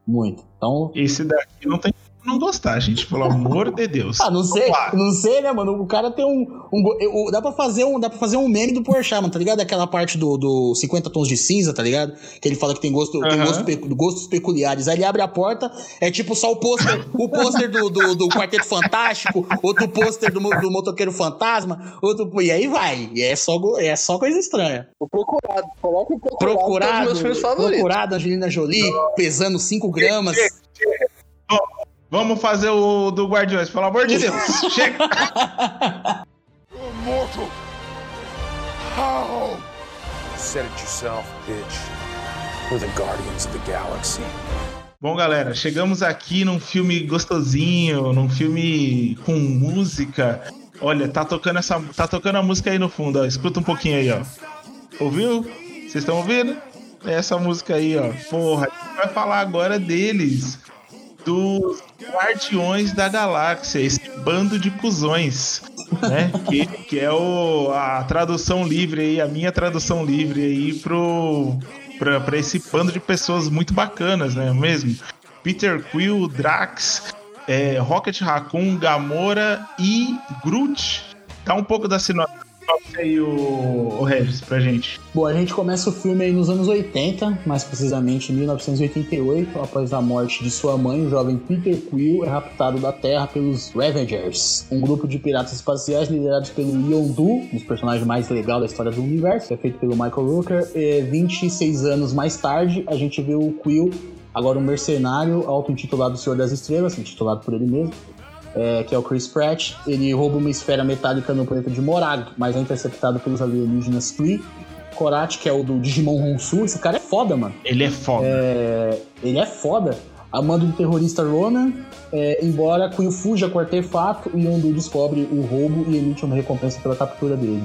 Muito. Então. esse daqui não tem não gostar, gente, pelo amor de Deus. Ah, não sei, não sei, né, mano? O cara tem um. um eu- dá, pra fazer um dá pra fazer um meme do Porchat, mano, tá ligado? Aquela parte do, do 50 tons de cinza, tá ligado? Que ele fala que tem, gosto, tem Aham. gosto gostos peculiares. Aí ele abre a porta, é tipo só o pôster o pôster do, do, do Quarteto Fantástico, outro pôster do, do Motoqueiro Fantasma, outro. E aí vai. E é só, é só coisa estranha. O Procurado. Coloca o Procurado. é um Procurado, dos meus procurado Angelina Jolie, pesando 5 gramas. Vamos fazer o do Guardiões, pelo amor de Deus. <laughs> Chega. Immortal! How? Said it yourself, bitch. We're the Guardians of the Galaxy. Bom, galera, chegamos aqui num filme gostosinho, num filme com música. Olha, tá tocando essa, tá tocando a música aí no fundo, ó. Escuta um pouquinho aí, ó. Ouviu? Vocês estão ouvindo? É essa música aí, ó. Porra, a gente vai falar agora deles, dos Guardiões da Galáxia, esse bando de cuzões. né? que, que é o, a tradução livre aí, a minha tradução livre aí pro, pra, pra esse bando de pessoas muito bacanas, né? Mesmo. Peter Quill, Drax, é, Rocket Raccoon, Gamora e Groot. Dá um pouco da sinopse aí, o, o Regis, pra gente. Bom, a gente começa o filme aí nos anos 80, mais precisamente em 1988, após a morte de sua mãe, o jovem Peter Quill é raptado da Terra pelos Ravengers, um grupo de piratas espaciais liderados pelo Yondu, um dos personagens mais legais da história do universo, é feito pelo Michael Rooker. E 26 anos mais tarde, a gente vê o Quill agora um mercenário auto-intitulado Senhor das Estrelas, intitulado por ele mesmo, é, que é o Chris Pratt. Ele rouba uma esfera metálica no planeta de Morag, mas é interceptado pelos alienígenas Kree. Korat, que é o do Digimon Honsu. Esse cara é foda, mano. Ele é foda. É, ele é foda. A mando do terrorista Ronan, é, embora Quill fuja com o artefato, e Yondu descobre o roubo e emite uma recompensa pela captura dele.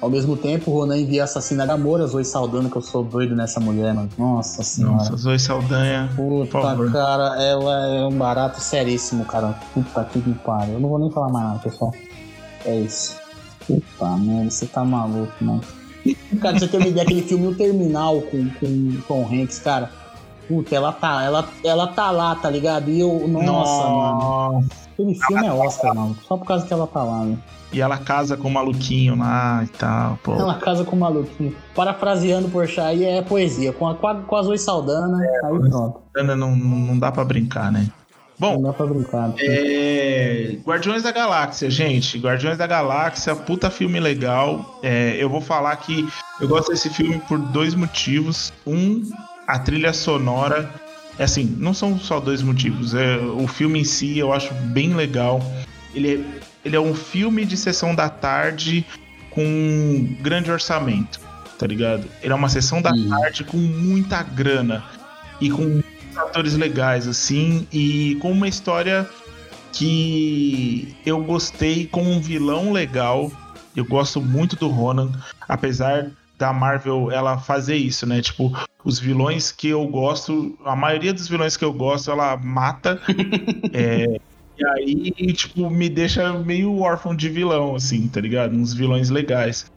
Ao mesmo tempo, Ronan envia assassina Gamora, Zoe Saldanha, que eu sou doido nessa mulher, mano. Nossa senhora. Nossa, Zoe Saldanha. Puta, cara, ela é um barato seríssimo, cara. Puta que pariu. Eu não vou nem falar mais nada, pessoal. É isso. Puta merda, você tá maluco, mano. Cara, você ter uma ideia, aquele filme O Terminal com, com Tom Hanks, cara. Puta, ela tá, ela, ela tá lá, tá ligado? E eu, nossa, mano. Aquele filme é Oscar, mano. Só por causa que ela tá lá, né? E ela casa com o maluquinho lá e tal, pô. Ela casa com o maluquinho. Parafraseando Porchat, aí é poesia. Com a, com a, Zoe Saldana, aí pronto. Não, não, não dá pra brincar, né? Bom, Não dá pra brincar. É... Guardiões da Galáxia, gente. Guardiões da Galáxia, puta filme legal. É, eu vou falar que eu gosto desse filme por dois motivos. Um, a trilha sonora. É assim, não são só dois motivos. É, o filme em si eu acho bem legal. Ele é, ele é um filme de sessão da tarde com um grande orçamento, tá ligado? Ele é uma sessão da Uhum. tarde com muita grana e com atores legais, assim, e com uma história que eu gostei com um vilão legal. Eu gosto muito do Ronan, apesar da Marvel ela fazer isso, né? Tipo, os vilões que eu gosto, a maioria dos vilões que eu gosto, ela mata. <laughs> é, e aí, tipo, me deixa meio órfão de vilão, assim, tá ligado? Uns vilões legais.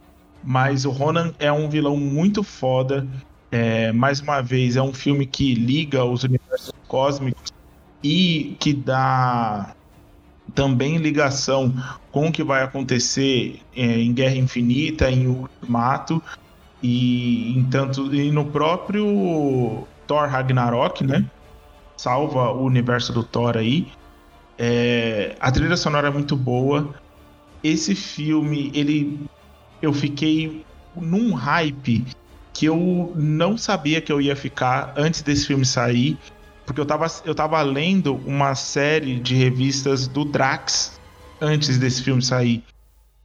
Mas o Ronan é um vilão muito foda. É, mais uma vez, é um filme que liga os universos cósmicos e que dá também ligação com o que vai acontecer é, em Guerra Infinita, em Ultimato e em tanto e no próprio Thor Ragnarok, né? Salva o universo do Thor aí. É, a trilha sonora é muito boa. Esse filme, ele eu fiquei num hype que eu não sabia que eu ia ficar antes desse filme sair, porque eu tava, eu tava lendo uma série de revistas do Drax antes desse filme sair.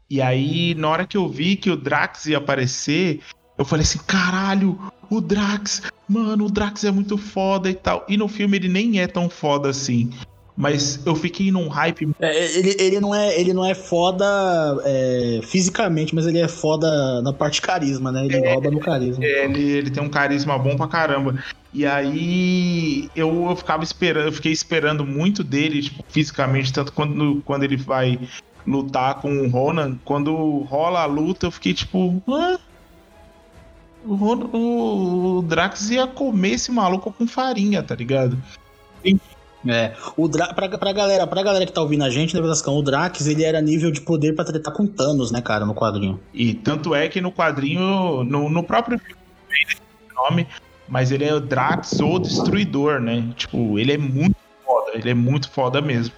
E aí, na hora que eu vi que o Drax ia aparecer, eu falei assim: caralho, o Drax, mano, o Drax é muito foda e tal. E no filme ele nem é tão foda assim. Mas eu fiquei num hype É, ele, ele, não é, ele não é foda é, fisicamente, mas ele é foda na parte de carisma, né? Ele rouba no carisma. Ele, ele tem um carisma bom pra caramba. E aí eu, eu ficava esperando, eu fiquei esperando muito dele, tipo, fisicamente, tanto quando, quando ele vai lutar com o Ronan. Quando rola a luta, eu fiquei tipo. Hã? O, o Drax ia comer esse maluco com farinha, tá ligado? É. O Dra pra, pra, galera, pra galera que tá ouvindo a gente, né, Velascão, o Drax, ele era nível de poder pra tretar com Thanos, né, cara, no quadrinho. E tanto é que no quadrinho, no, no próprio nome, mas ele é o Drax ou Destruidor, né? Tipo, ele é muito foda, ele é muito foda mesmo.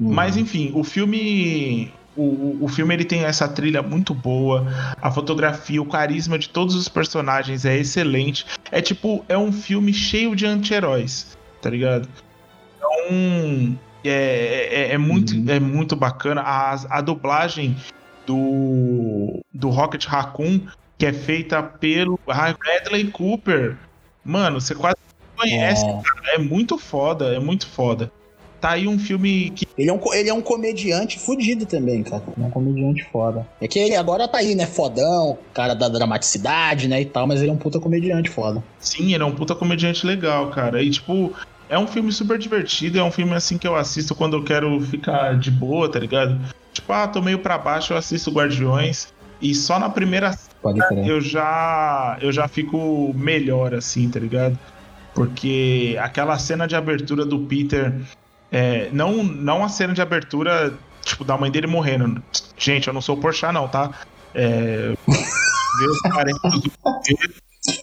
Uhum. Mas enfim, o filme. O, o- filme ele tem essa trilha muito boa, a fotografia, o carisma de todos os personagens é excelente. É tipo, é um filme cheio de anti-heróis, tá ligado? Então, é, é, é muito, Uhum. é muito bacana. A, a dublagem do, do Rocket Raccoon, que é feita pelo Bradley Cooper. Mano, você quase não conhece, É. cara. É muito foda, é muito foda. Tá aí um filme que Ele é, um, ele é um comediante fudido também, cara. É um comediante foda. É que ele agora tá aí, né? Fodão, cara da dramaticidade, né? E tal, mas ele é um puta comediante foda. Sim, ele é um puta comediante legal, cara. E, tipo, é um filme super divertido, é um filme assim que eu assisto quando eu quero ficar de boa, tá ligado? Tipo, ah, tô meio pra baixo, eu assisto Guardiões. E só na primeira crer. eu já eu já fico melhor assim, tá ligado? Porque aquela cena de abertura do Peter é, não não a cena de abertura tipo da mãe dele morrendo. Gente, eu não sou o Porchat não, tá? É, os <laughs> parentes do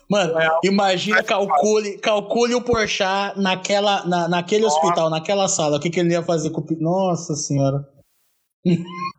Mano, É, imagina, calcule, calcule o Porchat naquela, na, naquele hospital, naquela sala. O que, que ele ia fazer com o? Nossa senhora.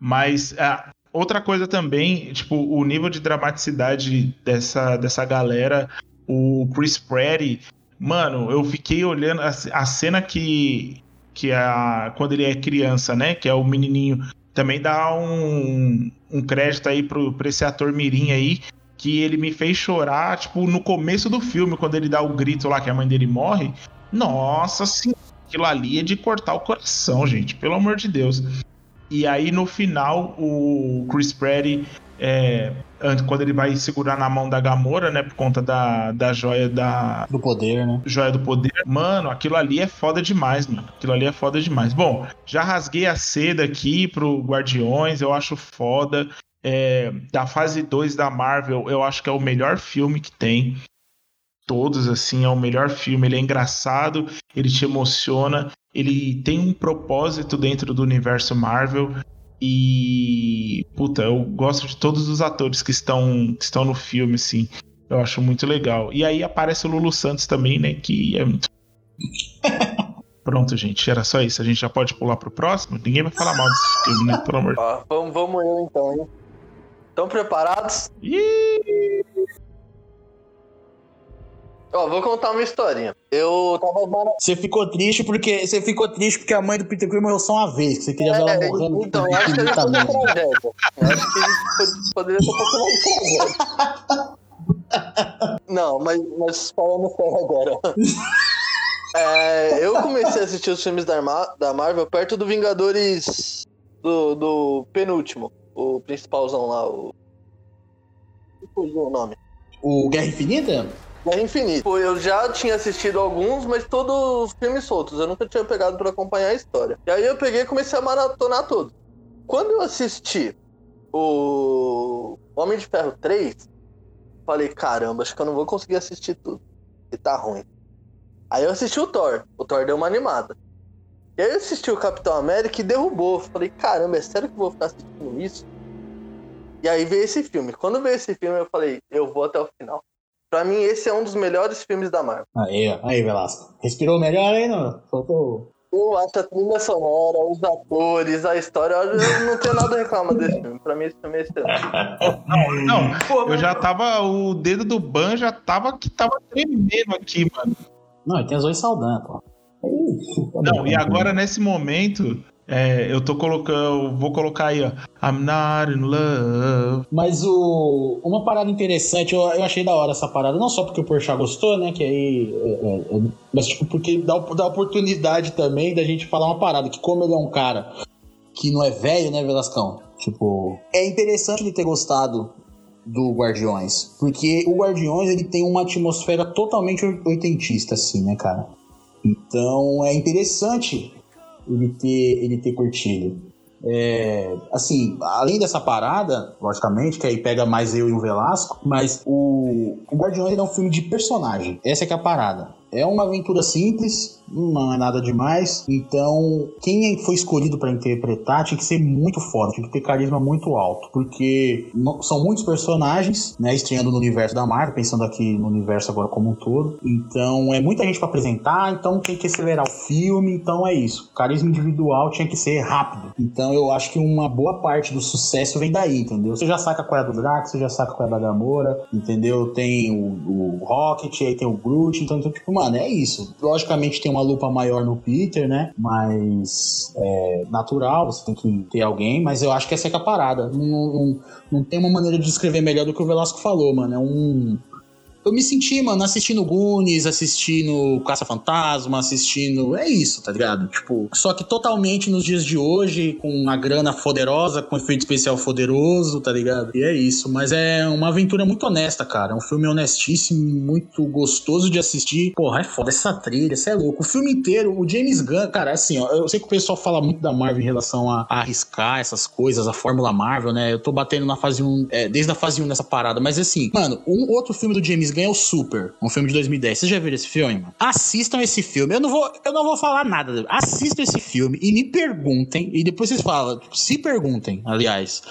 Mas ah, outra coisa também, tipo, o nível de dramaticidade dessa, dessa galera, o Chris Pratt, mano, eu fiquei olhando a, a cena que, que a, quando ele é criança, né, que é o menininho, também dá um, um crédito aí pro, pra esse ator mirim aí, que ele me fez chorar, tipo, no começo do filme, quando ele dá o grito lá que a mãe dele morre. Nossa senhora, aquilo ali é de cortar o coração, gente, pelo amor de Deus. E aí no final o Chris Pratt, é, quando ele vai segurar na mão da Gamora, né, por conta da, da joia da Do poder, né? joia do poder, mano, aquilo ali é foda demais, mano. Aquilo ali é foda demais. Bom, já rasguei a seda aqui pro Guardiões, eu acho foda. É, da fase 2 da Marvel, eu acho que é o melhor filme que tem. Todos, assim, é o melhor filme. Ele é engraçado, ele te emociona, ele tem um propósito dentro do universo Marvel. E. Puta, eu gosto de todos os atores que estão, que estão no filme, assim. Eu acho muito legal. E aí aparece o Lulu Santos também, né? Que é muito. <laughs> Pronto, gente, era só isso. A gente já pode pular pro próximo? Ninguém vai falar mal desse filme, né? Pelo amor de Ó, vamos, vamos eu então, hein? Estão preparados? Ih, Ó, vou contar uma historinha. Eu tava mara- Você ficou triste porque. Você ficou triste porque a mãe do Peter Quill morreu só uma vez. que Você queria ver ela É, morrendo. então, eu acho que ele foi uma tragédia. Eu acho que poderia ter feito uma tragédia. Não, mas, mas falando sério agora. É, eu comecei a assistir os filmes da, Arma- da Marvel perto do Vingadores do, do penúltimo. O principalzão lá, o. Fugiu o nome. O Guerra Infinita? Guerra Infinita. Pô, eu já tinha assistido alguns, mas todos os filmes soltos. Eu nunca tinha pegado pra acompanhar a história. E aí eu peguei e comecei a maratonar tudo. Quando eu assisti o Homem de Ferro 3, falei, caramba, acho que eu não vou conseguir assistir tudo. E tá ruim. Aí eu assisti o Thor. O Thor deu uma animada. E aí eu assisti o Capitão América e derrubou. Falei, caramba, é sério que eu vou ficar assistindo isso? E aí veio esse filme. Quando veio esse filme, eu falei, eu vou até o final. Pra mim, esse é um dos melhores filmes da Marvel. Aí. Aí, Velasco. Respirou melhor aí, não? Faltou. Eu acho a trilha sonora, os atores, a história. Eu não tenho nada a reclamar desse filme. Pra mim, esse filme é excelente. Não, eu já tava. O dedo do Ban já tava que tava tremendo aqui, mano. Não, tem as dois saldanhas, pô. Tá Não, e tá agora nesse momento, é, eu tô colocando. Vou colocar aí, ó. I'm not in love. Mas o, uma parada interessante, eu, eu achei da hora essa parada, não só porque o Porchat gostou, né, que aí, é, é, é, mas tipo, porque dá, dá oportunidade também da gente falar uma parada, que como ele é um cara que não é velho, né, Velascão? Tipo, é interessante ele ter gostado do Guardiões, porque o Guardiões, ele tem uma atmosfera totalmente oitentista, assim, né, cara? Então, é interessante ele ter, ele ter curtido. É, assim, além dessa parada, logicamente, que aí pega mais eu e o Velasco, mas o, o Guardiões é um filme de personagem. Essa é que é a parada. É uma aventura simples, não é nada demais. Então, quem foi escolhido para interpretar tinha que ser muito foda, tinha que ter carisma muito alto, porque são muitos personagens, né, estreando no universo da Marvel, pensando aqui no universo agora como um todo. Então, é muita gente para apresentar, então tem que acelerar o filme, então é isso. Carisma individual tinha que ser rápido. Então, eu acho que uma boa parte do sucesso vem daí, entendeu? Você já saca qual é a do Drax, você já saca qual é a da Gamora, entendeu? Tem o, o Rocket, aí tem o Groot, então, então, tipo, mano, é isso. Logicamente tem uma lupa maior no Peter, né? Mas é natural, você tem que ter alguém, mas eu acho que essa é é a parada. Não, não, não tem uma maneira de descrever melhor do que o Velasco falou, mano. É um. Eu me senti, mano, assistindo Goonies, assistindo Caça-Fantasma, assistindo. É isso, tá ligado? Tipo, só que totalmente nos dias de hoje, com uma grana poderosa, com efeito especial poderoso, tá ligado? E é isso. Mas é uma aventura muito honesta, cara. É um filme honestíssimo, muito gostoso de assistir. Porra, é foda essa trilha, você é louco. O filme inteiro, o James Gunn, cara, assim, ó, eu sei que o pessoal fala muito da Marvel em relação a, a arriscar essas coisas, a fórmula Marvel, né? Eu tô batendo na fase 1, é, desde a fase 1 nessa parada, mas assim, mano, um outro filme do James Gunn é o Super, um filme de 2010. Vocês já viram esse filme, mano? Assistam esse filme. Eu não vou, eu não vou falar nada. Assistam esse filme e me perguntem, e depois vocês falam, se perguntem, aliás.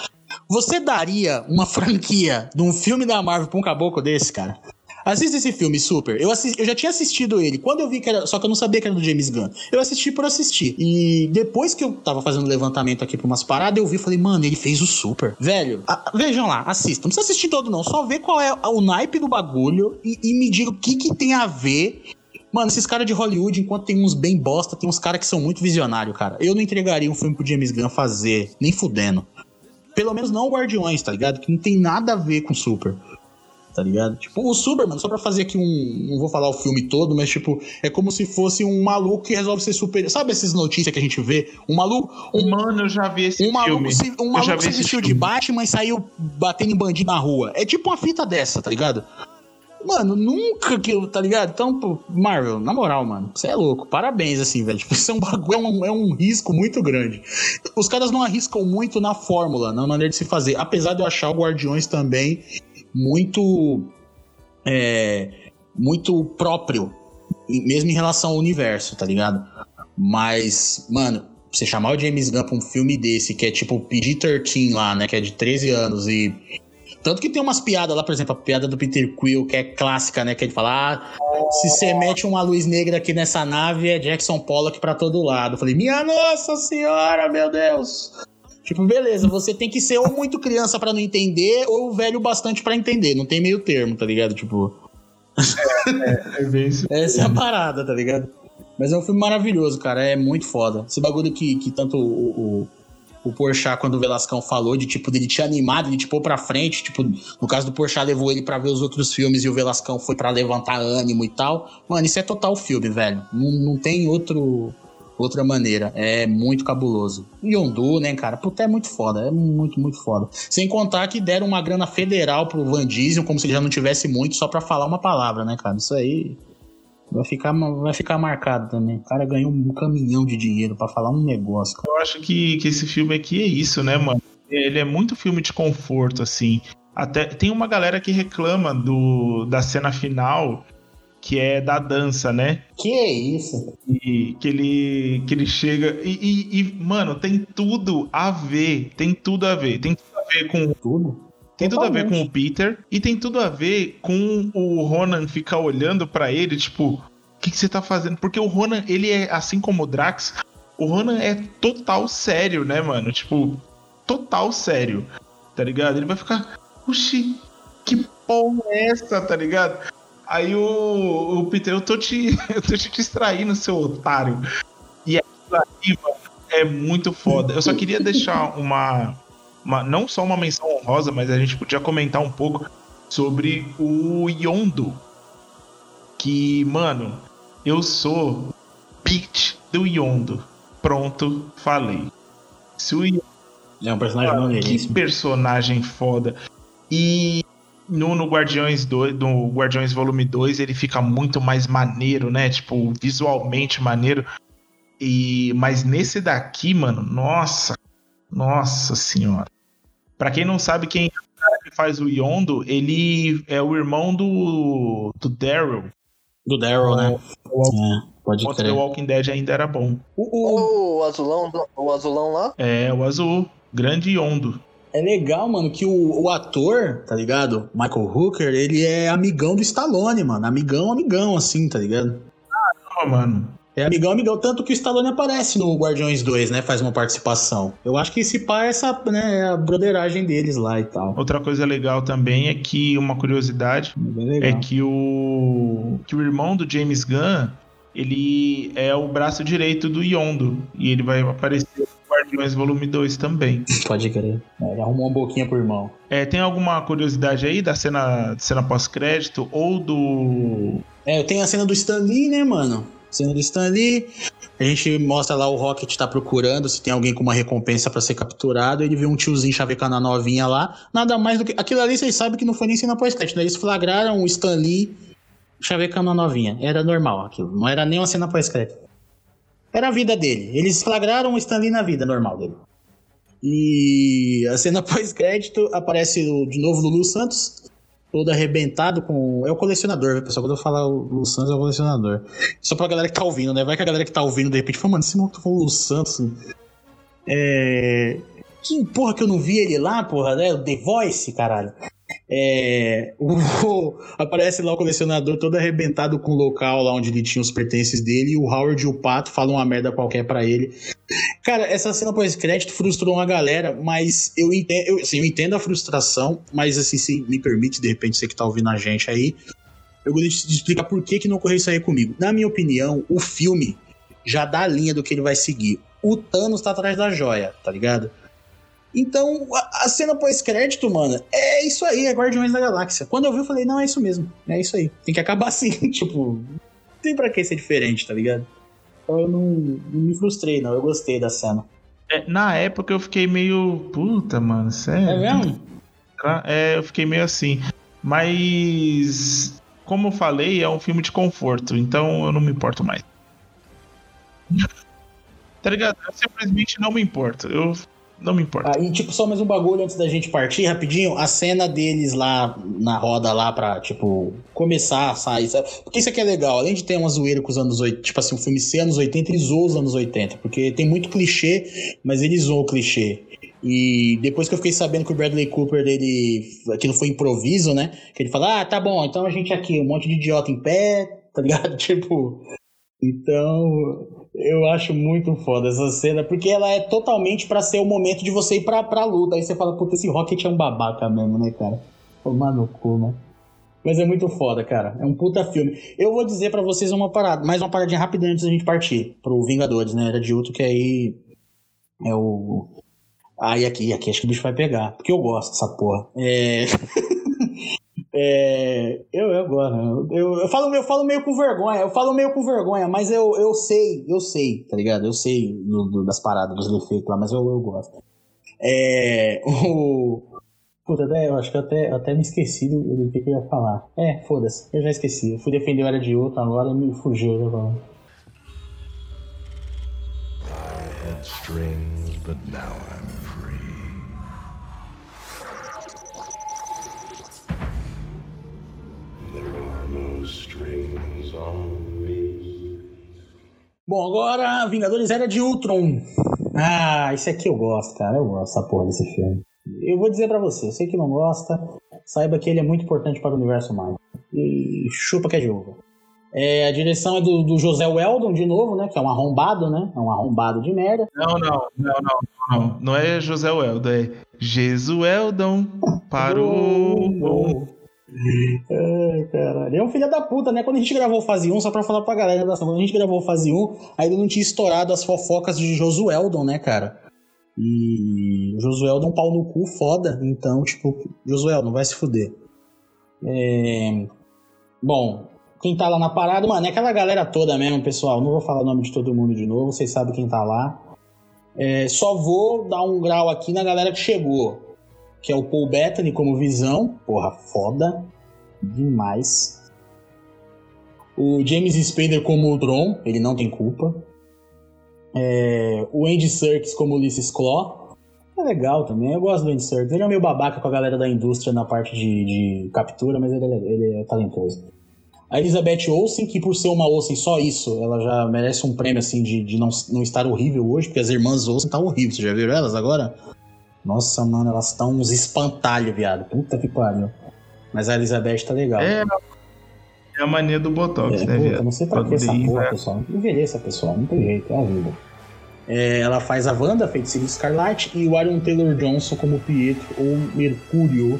Você daria uma franquia de um filme da Marvel pra um caboclo desse, cara? Assista esse filme, super. Eu, assisti, eu já tinha assistido ele. Quando eu vi que era. Só que eu não sabia que era do James Gunn. Eu assisti por assistir. E depois que eu tava fazendo levantamento aqui pra umas paradas, eu vi e falei, mano, ele fez o super. Velho, a, vejam lá, assistam. Não precisa assistir todo, não. Só vê qual é o naipe do bagulho e, e me diga o que, que tem a ver Mano, esses caras de Hollywood, enquanto tem uns bem bosta, tem uns caras que são muito visionários, cara. Eu não entregaria um filme pro James Gunn fazer, nem fudendo. Pelo menos não o Guardiões, tá ligado? Que não tem nada a ver com Super tá ligado? Tipo, o Superman, só pra fazer aqui um. Não vou falar o filme todo, mas tipo, é como se fosse um maluco que resolve ser super. Sabe essas notícias que a gente vê? Um maluco. Um, Mano, eu já vi esse um maluco filme. Se, um maluco se vestiu de Batman e saiu batendo em bandido na rua. É tipo uma fita dessa, tá ligado? Mano, nunca que eu, tá ligado? Então, pô, Marvel, na moral, mano, você é louco. Parabéns, assim, velho. <laughs> Tipo, isso é um bagulho, é um, é um risco muito grande. Os caras não arriscam muito na fórmula, na maneira de se fazer. Apesar de eu achar o Guardiões também muito é, muito próprio, mesmo em relação ao universo, tá ligado? Mas, mano, você chamar o James Gunn pra um filme desse, que é tipo PG-13 lá, né? Que é de 13 anos e. Tanto que tem umas piadas lá, por exemplo, a piada do Peter Quill, que é clássica, né? Que ele fala: ah, se você mete uma luz negra aqui nessa nave, é Jackson Pollock pra todo lado. Eu falei: minha nossa senhora, meu Deus! Tipo, beleza, você tem que ser ou muito criança para não entender, ou velho bastante para entender. Não tem meio termo, tá ligado? Tipo. É, é, é bem isso. <laughs> Essa é a parada, tá ligado? Mas é um filme maravilhoso, cara. É muito foda. Esse bagulho que, que tanto o, o, o Porchat, quando o Velascão falou, de tipo, dele te animar, dele te pôr pra frente. Tipo, no caso do Porchat, levou ele para ver os outros filmes e o Velascão foi para levantar ânimo e tal. Mano, isso é total filme, velho. Não, não tem outro outra maneira. É muito cabuloso. Yondu, né, cara? Puta, é muito foda. É muito, muito foda. Sem contar que deram uma grana federal pro Van Diesel, como se ele já não tivesse muito, só pra falar uma palavra, né, cara? Isso aí. Vai ficar, vai ficar marcado também. O cara ganhou um caminhão de dinheiro para falar um negócio. Cara. Eu acho que, que esse filme aqui é isso, né, mano? Ele é muito filme de conforto, assim. Até tem uma galera que reclama do, da cena final que é da dança, né? Que é isso? E que ele, que ele chega. E, e, e, mano, tem tudo a ver. Tem tudo a ver. Tem tudo a ver com. Tudo? Tem tudo a ver com o Peter. E tem tudo a ver com o Ronan ficar olhando para ele, tipo, o que, que você tá fazendo? Porque o Ronan, ele é assim como o Drax. O Ronan é total sério, né, mano? Tipo, total sério. Tá ligado? Ele vai ficar. Oxi, que porra é essa, tá ligado? Aí o, o Peter, eu tô te, <laughs> eu tô te distraindo, seu otário. E aí, é muito foda. Eu só queria deixar uma, uma. Não só uma menção honrosa, mas a gente podia comentar um pouco sobre o Yondo. Que, mano, eu sou bitch do Yondo. Pronto, falei. Se o Yondo, é um personagem Que personagem foda. E no, no Guardiões 2, no Guardiões Volume 2, ele fica muito mais maneiro, né? Tipo, visualmente maneiro. E mas nesse daqui, mano, nossa, nossa senhora. Para quem não sabe quem é faz o Yondo, ele é o irmão do do Daryl. Do Daryl, né? O, é, pode crer. The Walking Dead ainda era bom. O, o, o azulão, o azulão lá? É, o azul, grande Yondo. É legal, mano, que o, o ator, tá ligado? Michael Hooker, ele é amigão do Stallone, mano. Amigão, amigão, assim, tá ligado? Ah, mano. É amigão, amigão. Tanto que o Stallone aparece no Guardiões 2, né? Faz uma participação. Eu acho que esse pá é essa, né, é a broderagem deles lá e tal. Outra coisa legal também é que, uma curiosidade, é que o, que o irmão do James Gunn, ele é o braço direito do Yondo. E ele vai aparecer Guardiões Volume 2 também. Pode crer. É, ele arrumou uma boquinha pro irmão. É, tem alguma curiosidade aí da cena, cena pós-crédito ou do. É, tenho a cena do Stan Lee, né, mano? Cena do Stan Lee. A gente mostra lá o Rocket tá procurando se tem alguém com uma recompensa pra ser capturado. Ele vê um tiozinho chavecando a novinha lá. Nada mais do que. Aquilo ali vocês sabem que não foi nem cena pós-crédito, né? Eles flagraram o Stan Lee chavecando a novinha. Era normal aquilo. Não era nem uma cena pós-crédito. Era a vida dele. Eles flagraram o Stan Lee na vida normal dele. E a cena <laughs> pós-crédito aparece o- de novo Lulu Santos, todo arrebentado com. É o colecionador, pessoal? Quando eu falar o Lulu Santos é o colecionador. Só pra galera que tá ouvindo, né? Vai que a galera que tá ouvindo de repente fala, mano, esse maluco falou Lulu Santos. É. Que porra que eu não vi ele lá, porra, né? O The Voice, caralho. É, o- <laughs> aparece lá o colecionador todo arrebentado com o local lá onde ele tinha os pertences dele e o Howard e o Pato falam uma merda qualquer pra ele. Cara, essa cena pós-crédito frustrou uma galera, mas eu entendo, eu, assim, eu entendo a frustração, mas assim, se me permite, de repente, você que tá ouvindo a gente aí, eu gostaria de explicar por que, que não ocorreu isso aí comigo. Na minha opinião, o filme já dá a linha do que ele vai seguir. O Thanos tá atrás da joia, tá ligado? Então, a, a cena pós-crédito, mano, é isso aí, é Guardiões da Galáxia. Quando eu vi, eu falei, não, é isso mesmo. É isso aí. Tem que acabar <laughs> assim, tipo. Tem pra que ser diferente, tá ligado? Então eu não, não me frustrei, não. Eu gostei da cena. É, na época eu fiquei meio. Puta, mano, sério. É mesmo? É, eu fiquei meio assim. Mas. Como eu falei, é um filme de conforto, então eu não me importo mais. <laughs> tá ligado? Eu simplesmente não me importo. Eu não me importo. Ah, e tipo, só mais um bagulho antes da gente partir, rapidinho. A cena deles lá na roda lá pra, tipo, começar a sair. Sabe? Porque isso aqui é legal. Além de ter uma zoeira com os anos 80, tipo assim, o filme ser anos 80, ele zoou os anos 80. Porque tem muito clichê, mas ele zoou o clichê. E depois que eu fiquei sabendo que o Bradley Cooper, ele. Aquilo foi improviso, né? Que ele fala, ah, tá bom, então a gente aqui, um monte de idiota em pé, <laughs> tá ligado? <laughs> Tipo. Então, eu acho muito foda essa cena, porque ela é totalmente pra ser o momento de você ir pra, pra luta. Aí você fala, puta, esse Rocket é um babaca mesmo, né, cara? Tomar no cu, né? Mas é muito foda, cara. É um puta filme. Eu vou dizer pra vocês uma parada, mais uma paradinha rápida antes da gente partir pro Vingadores, né? Era de Ultron, que aí é o. Ah, e aqui, aqui acho que o bicho vai pegar. Porque eu gosto dessa porra. É. <laughs> É, eu, eu gosto. Eu, eu, falo, eu falo meio com vergonha. Eu falo meio com vergonha, mas eu, eu sei, eu sei, tá ligado? Eu sei do- do- das paradas, dos defeitos lá, mas eu, eu gosto. É. <laughs> O. Puta, eu acho que eu até, até me esqueci do, do que, eu ia falar. É, foda-se, eu já esqueci. Eu fui defender o Era de Outro agora me fugiu. Já falando. had strings, but now I'm Bom, agora Vingadores Era de Ultron. Ah, esse aqui eu gosto, cara. Eu gosto dessa porra desse filme. Eu vou dizer pra você, você que não gosta, saiba que ele é muito importante para o universo Marvel. E chupa que é de uva. É, a direção é do, do José Weldon, de novo, né? Que é um arrombado, né? É um arrombado de merda. Não, não, não, não, não. Não é José Weldon, é Jesueldon. Parou. Ai, caralho. É um filho da puta, né? Quando a gente gravou fase 1, só pra falar pra galera, da quando a gente gravou fase 1, ainda não tinha estourado as fofocas de Josueldon, né, cara? E Josueldon pau no cu foda, então, tipo, Josueldon, vai se fuder. É... Bom, quem tá lá na parada, mano, é aquela galera toda mesmo, pessoal. Não vou falar o nome de todo mundo de novo, vocês sabem quem tá lá. É, só vou dar um grau aqui na galera que chegou que é o Paul Bettany como Visão, porra, foda demais. O James Spader como Ultron, ele não tem culpa. É, o Andy Serkis como Ulysses Claw, é legal também, eu gosto do Andy Serkis. Ele é meio babaca com a galera da indústria na parte de, de captura, mas ele é, ele é talentoso. A Elizabeth Olsen, que por ser uma Olsen só isso, ela já merece um prêmio assim de, de não, não estar horrível hoje, porque as irmãs Olsen estão horríveis. Você já viram elas agora? Nossa, mano, elas estão uns espantalhos, viado. Puta que pariu. Mas a Elizabeth tá legal. É, é a mania do Botox, É, né, puta, viado? não sei pra que essa porra, né? pessoal. Envelheça, pessoal. Não tem jeito, é a vida. É, ela faz a Wanda, Feiticeira Escarlate, e o Aaron Taylor Johnson como Pietro ou Mercúrio.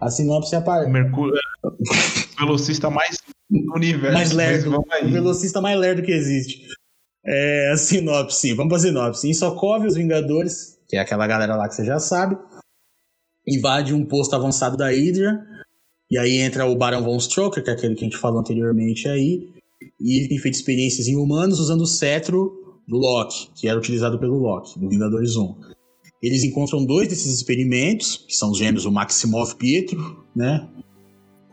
A sinopse O aparece. Mercúrio é o velocista mais do universo. Mais lerdo. O velocista mais lerdo que existe. É, a sinopse, vamos pra sinopse. Em Sokovia, os Vingadores, que é aquela galera lá que você já sabe, invade um posto avançado da Hydra, e aí entra o Barão Von Stroker, que é aquele que a gente falou anteriormente aí, e ele tem feito experiências em humanos usando o cetro do Loki, que era utilizado pelo Loki, do Vingadores 1. Eles encontram dois desses experimentos, que são os gêmeos, o Maximoff Pietro, né?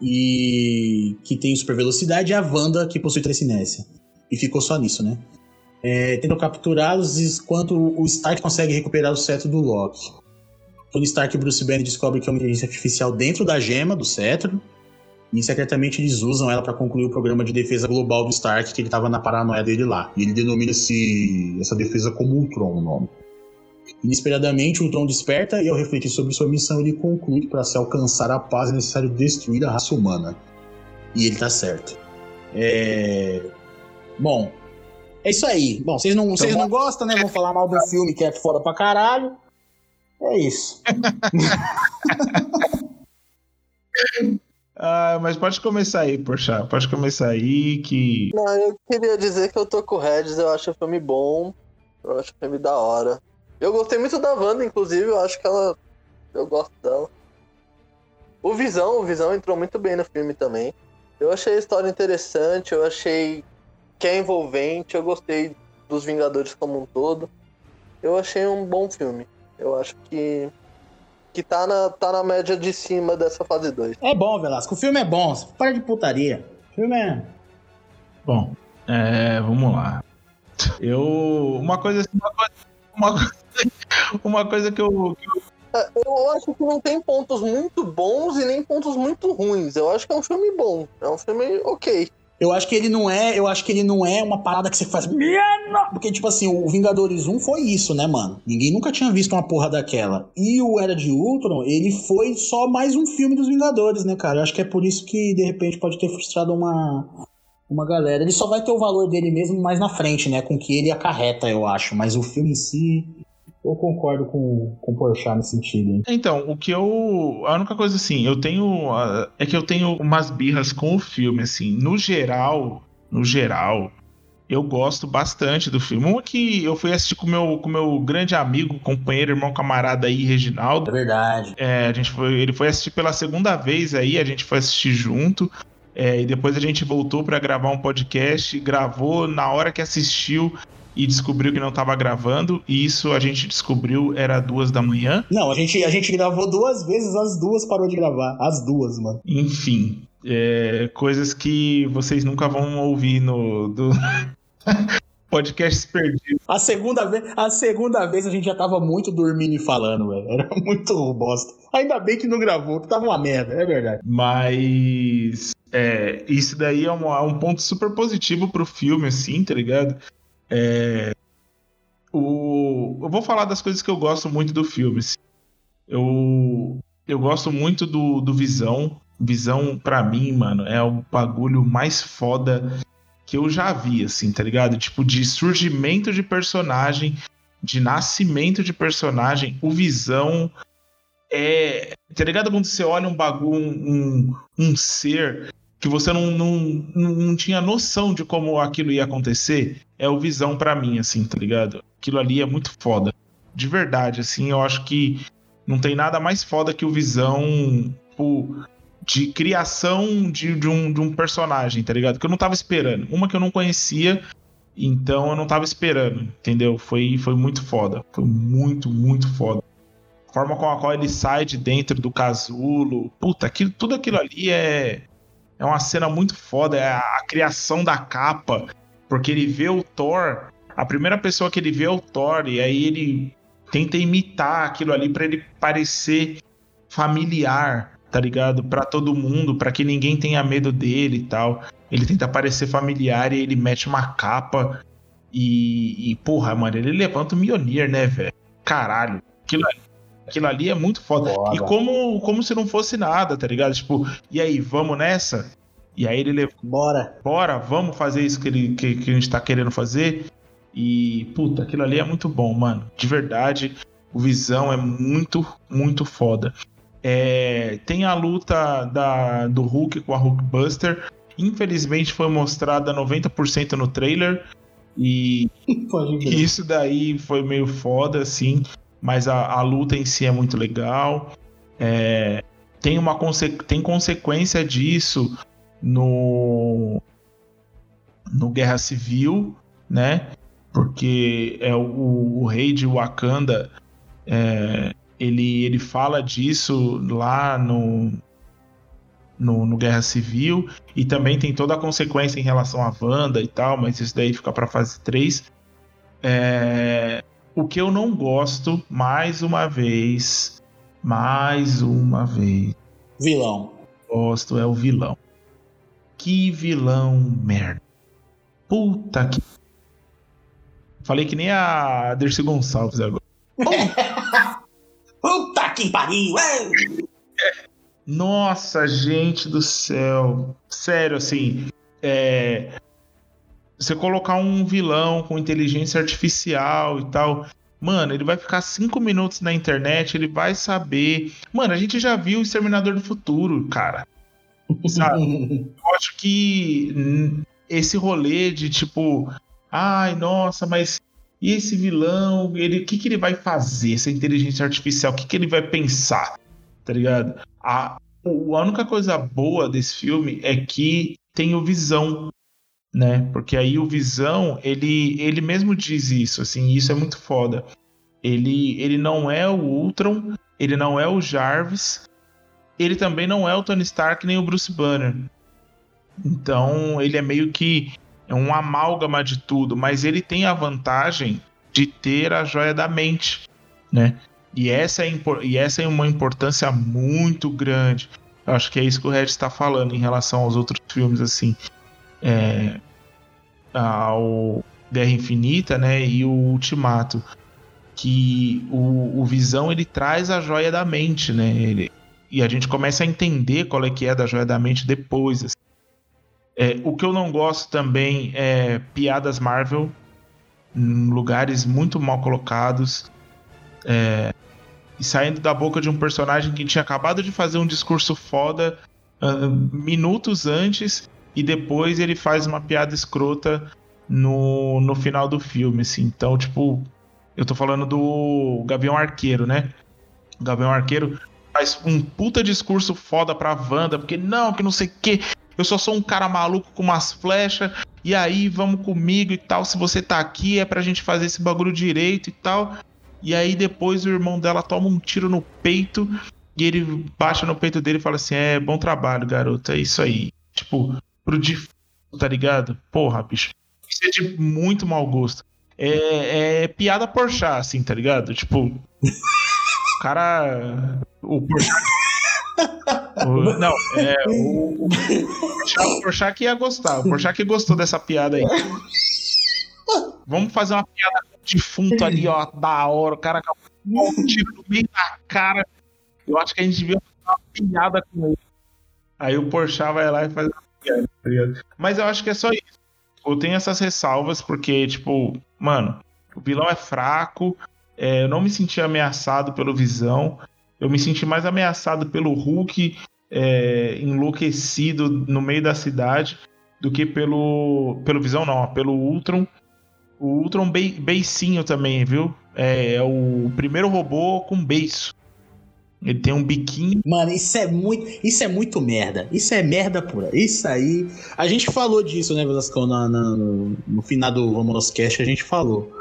E que tem super velocidade, e a Wanda, que possui telecinese. E ficou só nisso, né? É, tentam capturá-los enquanto o Stark consegue recuperar o cetro do Loki. Tony Stark e Bruce Banner descobrem que é uma inteligência artificial dentro da gema, do cetro, e secretamente eles usam ela para concluir o programa de defesa global do Stark, que ele estava na paranoia dele lá. E ele denomina esse, essa defesa como Ultron, o nome. Inesperadamente, Ultron desperta e, ao refletir sobre sua missão, ele conclui que para se alcançar a paz é necessário destruir a raça humana. E ele tá certo. É... Bom, é isso aí. Bom, vocês não, vocês não gostam, né? Vão falar mal do filme que é foda pra caralho. É isso. <laughs> Ah, mas pode começar aí, poxa. Pode começar aí que. Não, eu queria dizer que eu tô com o Regis, eu acho o filme bom. Eu acho o filme da hora. Eu gostei muito da Wanda, inclusive, eu acho que ela. Eu gosto dela. O Visão, o Visão entrou muito bem no filme também. Eu achei a história interessante, eu achei que é envolvente, eu gostei dos Vingadores como um todo. Eu achei um bom filme. Eu acho que que tá na, tá na média de cima dessa fase 2. É bom, Velasco. O filme é bom. Para de putaria. O filme é. Bom, é, vamos lá. Eu. Uma coisa. Uma coisa, uma coisa, uma coisa que eu, que eu É, Eu acho que não tem pontos muito bons e nem pontos muito ruins. Eu acho que é um filme bom. É um filme ok. Eu acho que ele não é, eu acho que ele não é uma parada que você faz, porque tipo assim, o Vingadores 1 foi isso, né, mano? Ninguém nunca tinha visto uma porra daquela. E o Era de Ultron, ele foi só mais um filme dos Vingadores, né, cara? Eu acho que é por isso que de repente pode ter frustrado uma uma galera. Ele só vai ter o valor dele mesmo mais na frente, né, com que ele acarreta, eu acho, mas o filme em si eu concordo com, com o Porchat nesse sentido. Hein? Então, o que eu. A única coisa assim, eu tenho. É que eu tenho umas birras com o filme, assim. No geral, no geral, eu gosto bastante do filme. Uma que eu fui assistir com meu, com meu grande amigo, companheiro, irmão, camarada aí, Reginaldo. É verdade. É, a gente foi, ele foi assistir pela segunda vez aí, a gente foi assistir junto. é, e depois a gente voltou pra gravar um podcast, gravou na hora que assistiu e descobriu que não tava gravando. E isso a gente descobriu era duas da manhã. Não, a gente, a gente gravou duas vezes, as duas parou de gravar. As duas, mano. Enfim, é, coisas que vocês nunca vão ouvir no do <laughs> podcast perdido. A segunda vez, a segunda vez a gente já tava muito dormindo e falando, velho. Era <laughs> muito bosta. Ainda bem que não gravou, que tava uma merda, é verdade. Mas é, isso daí é um, é um ponto super positivo pro filme, assim, tá ligado? É, o, eu vou falar das coisas que eu gosto muito do filme. Eu, eu gosto muito do, do Visão. Visão, pra mim, mano, é o bagulho mais foda que eu já vi, assim, tá ligado? Tipo, de surgimento de personagem, de nascimento de personagem, o Visão é. Tá ligado? Quando você olha um bagulho, um, um ser que você não, não, não, tinha noção de como aquilo ia acontecer, é o Visão pra mim, assim, tá ligado? Aquilo ali é muito foda. De verdade, assim, eu acho que não tem nada mais foda que o Visão pô, de criação de, de, um, de um personagem, tá ligado? Que eu não tava esperando. Uma que eu não conhecia, então eu não tava esperando, entendeu? Foi, foi muito foda. Foi muito, muito foda. A forma com a qual ele sai de dentro do casulo. Puta, aquilo, tudo aquilo ali é. É uma cena muito foda. É a, a criação da capa. Porque ele vê o Thor. A primeira pessoa que ele vê é o Thor. E aí ele tenta imitar aquilo ali pra ele parecer familiar, tá ligado? Pra todo mundo, pra que ninguém tenha medo dele e tal. Ele tenta parecer familiar e ele mete uma capa. E, e porra, mano, ele levanta o Mjolnir, né, velho? Caralho. Aquilo, ali- aquilo ali é muito foda. Foda. E como, como se não fosse nada, tá ligado? Tipo, e aí, vamos nessa? E aí ele levanta Bora. bora, vamos fazer isso que, ele, que, que a gente tá querendo fazer. E, puta, aquilo ali é muito bom, mano. De verdade, o Visão é muito, muito foda. É, tem a luta da, do Hulk com a Hulkbuster. Infelizmente foi mostrada 90% no trailer. E <laughs> crer. isso daí foi meio foda, assim, mas a, a luta em si é muito legal. É, tem uma conse tem consequência disso no no Guerra Civil, né? Porque é o, o rei de Wakanda, é, ele, ele fala disso lá no, no, no Guerra Civil e também tem toda a consequência em relação à Wanda e tal, mas isso daí fica para fase 3. É, o que eu não gosto, mais uma vez, mais uma vez, Vilão. gosto é o vilão. Que vilão merda. Puta que. Falei que nem a Dercy Gonçalves agora. <laughs> Puta que pariu! Nossa, gente do céu. Sério, assim. É... Você colocar um vilão com inteligência artificial e tal. Mano, ele vai ficar cinco minutos na internet, ele vai saber. Mano, a gente já viu o Exterminador do Futuro, cara. Sabe? <laughs> Eu acho que esse rolê de tipo, ai, nossa, mas e esse vilão? Ele, o que, que ele vai fazer? Essa inteligência artificial, o que, que ele vai pensar? Tá ligado? A, o- a única coisa boa desse filme é que tem o Visão, né? Porque aí o Visão, ele, ele mesmo diz isso, assim, isso é muito foda. Ele, ele não é o Ultron, ele não é o Jarvis, ele também não é o Tony Stark nem o Bruce Banner. Então ele é meio que um amálgama de tudo, mas ele tem a vantagem de ter a joia da mente, né? E essa é, e essa é uma importância muito grande. Eu acho que é isso que o Red está falando em relação aos outros filmes, assim. É, ao Guerra Infinita, né? E o Ultimato. Que o, o Visão ele traz a joia da mente, né? Ele, e a gente começa a entender qual é que é da joia da mente depois. assim. É, o que eu não gosto também é piadas Marvel em lugares muito mal colocados. É, e saindo da boca de um personagem que tinha acabado de fazer um discurso foda ah, minutos antes e depois ele faz uma piada escrota no, no final do filme, assim. Então, tipo, eu tô falando do Gavião Arqueiro, né? O Gavião Arqueiro faz um puta discurso foda pra Wanda, porque não, que não sei o que. Eu só sou um cara maluco com umas flechas, e aí vamos comigo e tal. Se você tá aqui, é pra gente fazer esse bagulho direito e tal. E aí depois o irmão dela toma um tiro no peito e ele baixa no peito dele e fala assim: É, bom trabalho, garoto. É isso aí. Tipo, pro defunto, tá ligado? Porra, bicho. Isso é de muito mau gosto. É, é piada porchá, assim, tá ligado? Tipo. O cara. O Porchat. não, é. O, o, Porchat, ia gostar. O Porchat que gostou dessa piada aí. Vamos fazer uma piada defunto ali, ó. Da hora. O cara com um tiro no meio da cara. Eu acho que a gente devia fazer uma piada com ele. Aí o Porchat vai lá e faz uma? Mas eu acho que é só isso. Eu tenho essas ressalvas, porque, tipo, mano, o vilão é fraco. é, eu não me senti ameaçado pelo Visão. Eu me senti mais ameaçado pelo Hulk é, enlouquecido no meio da cidade do que pelo, pelo Visão, não, pelo Ultron. O Ultron bei, beicinho também, viu? É, é o primeiro robô com beiço. Ele tem um biquinho. Mano, isso é muito. Isso é muito merda. Isso é merda pura. Isso aí. A gente falou disso, né, Velascão? Na, na- no, no final do Romulus Cast a gente falou.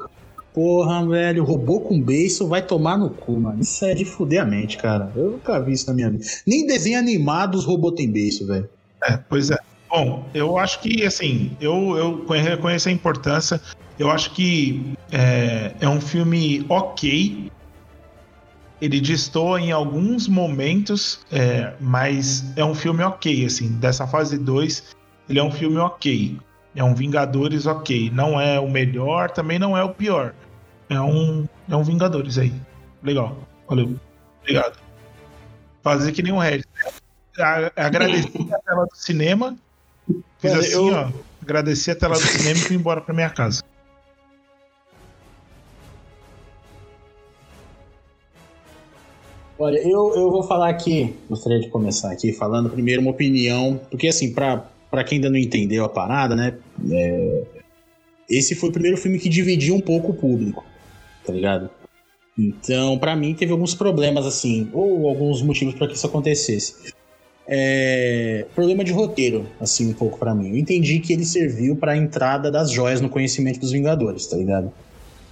Porra, velho, robô com beiço vai tomar no cu, mano. Isso é de fuder a mente, cara. Eu nunca vi isso na minha vida. Nem desenho animado os robôs têm beiço, velho. É, pois é. Bom, eu acho que, assim, eu, eu conhe- reconheço a importância. Eu acho que é, é um filme ok. Ele destoa em alguns momentos, é, mas é um filme ok, assim. Dessa fase 2, ele é um filme ok. É um Vingadores ok. Não é o melhor, também não é o pior. É um, é um Vingadores aí. Legal. Valeu. Obrigado. Fazer que nem o Red. A- Agradecer a tela do cinema. Fiz assim, ó. Agradeci a tela do cinema e fui embora pra minha casa. Olha, eu, eu vou falar aqui, gostaria de começar aqui falando primeiro uma opinião, porque assim, pra, quem ainda não entendeu a parada, né? é, esse foi o primeiro filme que dividiu um pouco o público, tá ligado? Então, pra mim, teve alguns problemas, assim, ou alguns motivos pra que isso acontecesse. É, problema de roteiro, assim, um pouco pra mim. Eu entendi que ele serviu pra entrada das joias no conhecimento dos Vingadores, tá ligado?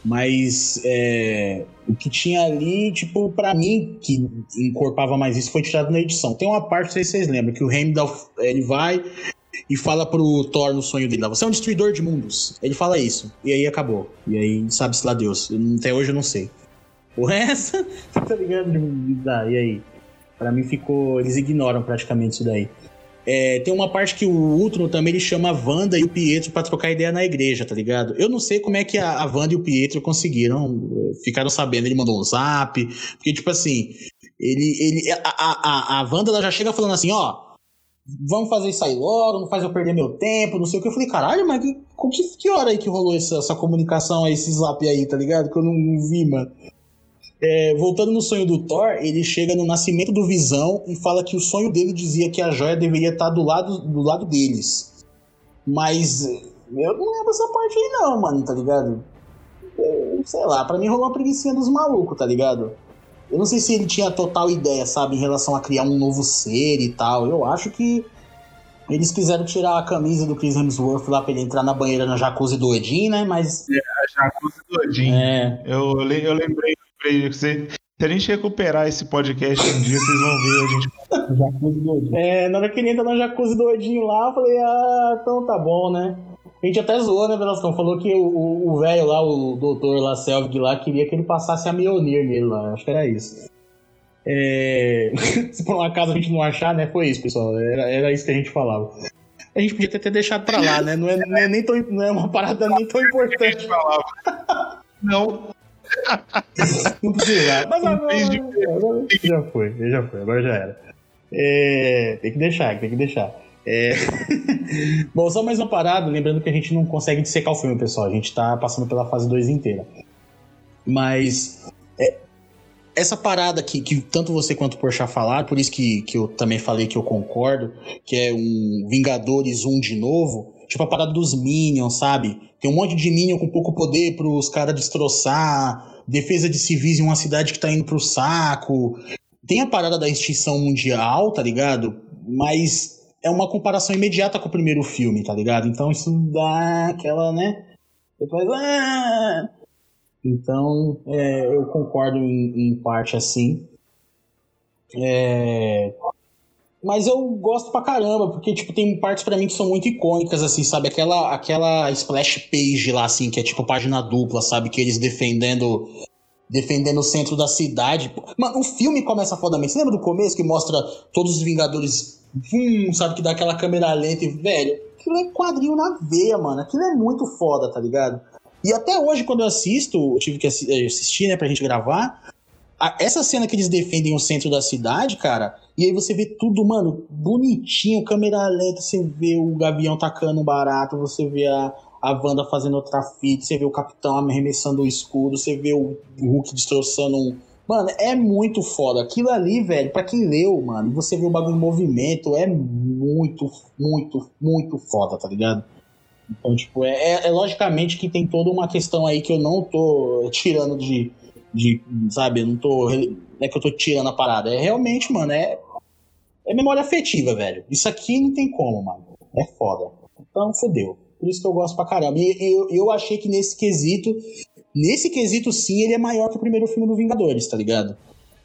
Mas é, o que tinha ali, tipo, pra mim, que encorpava mais isso, foi tirado na edição. Tem uma parte, não sei se vocês lembram, que o Heimdall, ele vai e fala pro Thor no sonho dele você é um destruidor de mundos. Ele fala isso. E aí acabou. E aí, sabe-se lá Deus. Até hoje eu não sei. O resto, <laughs> tá ligado? Ah, e aí? Pra mim ficou. Eles ignoram praticamente isso daí. É, tem uma parte que o Ultron também ele chama a Wanda e o Pietro para trocar ideia na igreja, tá ligado? Eu não sei como é que a, a Wanda e o Pietro conseguiram, ficaram sabendo, ele mandou um zap, porque tipo assim, ele, ele a, a, a Wanda ela já chega falando assim, ó, vamos fazer isso aí logo, não faz eu perder meu tempo, não sei o que. Eu falei, caralho, mas que, que, que hora aí que rolou essa, essa comunicação esse zap aí, tá ligado? Que eu não, não vi, mano. É, voltando no sonho do Thor, ele chega no nascimento do Visão e fala que o sonho dele dizia que a joia deveria estar do lado, do lado deles. Mas eu não lembro essa parte aí não, mano, tá ligado? É, sei lá, pra mim rolou uma preguiça dos malucos, tá ligado? Eu não sei se ele tinha total ideia, sabe, em relação a criar um novo ser e tal. Eu acho que eles quiseram tirar a camisa do Chris Hemsworth lá pra ele entrar na banheira na jacuzzi do Odin, né? Mas. É, a jacuzzi do Odin. É. Eu, eu lembrei se, se a gente recuperar esse podcast um dia, vocês vão ver a gente jacuzzi. É, na hora que ele entra no jacuzzi doidinho lá, eu falei, ah, então tá bom, né? A gente até zoou, né, Velascão? Falou que o velho lá, o doutor lá, Selvig lá, queria que ele passasse a Mjolnir nele lá. Acho que era isso. É... <laughs> Se por um acaso a gente não achar, né? Foi isso, pessoal. Era, era isso que a gente falava. A gente podia ter, ter deixado pra lá, né? Não é, não é, nem tão, não é uma parada nem tão importante. Não, <laughs> não precisa. Mas agora, agora, já foi, já foi, agora já era. É, tem que deixar, tem que deixar. É... <laughs> Bom, só mais uma parada, lembrando que a gente não consegue dissecar o filme, pessoal. A gente tá passando pela fase 2 inteira. Mas é, essa parada que, que tanto você quanto o Porchat falaram, por isso que, que eu também falei que eu concordo, que é um Vingadores 1 de novo, tipo a parada dos Minions, sabe? Tem um monte de Minion com pouco poder pros caras destroçar, defesa de civis em uma cidade que tá indo pro saco. Tem a parada da extinção mundial, tá ligado? Mas é uma comparação imediata com o primeiro filme, tá ligado? Então isso dá aquela, né? Depois. Ah! Então, é, eu concordo em, em parte assim. É, mas eu gosto pra caramba, porque, tipo, tem partes para mim que são muito icônicas, assim, sabe? Aquela, aquela splash page lá, assim, que é tipo página dupla, sabe? Que eles defendendo defendendo o centro da cidade. Mano, o filme começa fodamente. Você lembra do começo que mostra todos os Vingadores, hum, sabe? Que dá aquela câmera lenta e, velho, aquilo é quadrinho na veia, mano. Aquilo é muito foda, tá ligado? E até hoje, quando eu assisto, eu tive que assistir, né, pra gente gravar, essa cena que eles defendem o centro da cidade, cara, e aí você vê tudo, mano, bonitinho, câmera lenta, você vê o Gavião tacando barato, você vê a, a Wanda fazendo outra fita, você vê o Capitão arremessando o escudo, você vê o Hulk destroçando um. Mano, é muito foda. Aquilo ali, velho, pra quem leu, mano, você vê o bagulho em movimento, é muito, muito, muito foda, tá ligado? Então, tipo, é, é, é logicamente que tem toda uma questão aí que eu não tô tirando de de, sabe, eu não tô. Não é que eu tô tirando a parada. É realmente, mano, é. É memória afetiva, velho. Isso aqui não tem como, mano. É foda. Então, fodeu. Por isso que eu gosto pra caramba. E eu, eu achei que nesse quesito. Nesse quesito, sim, ele é maior que o primeiro filme do Vingadores, tá ligado?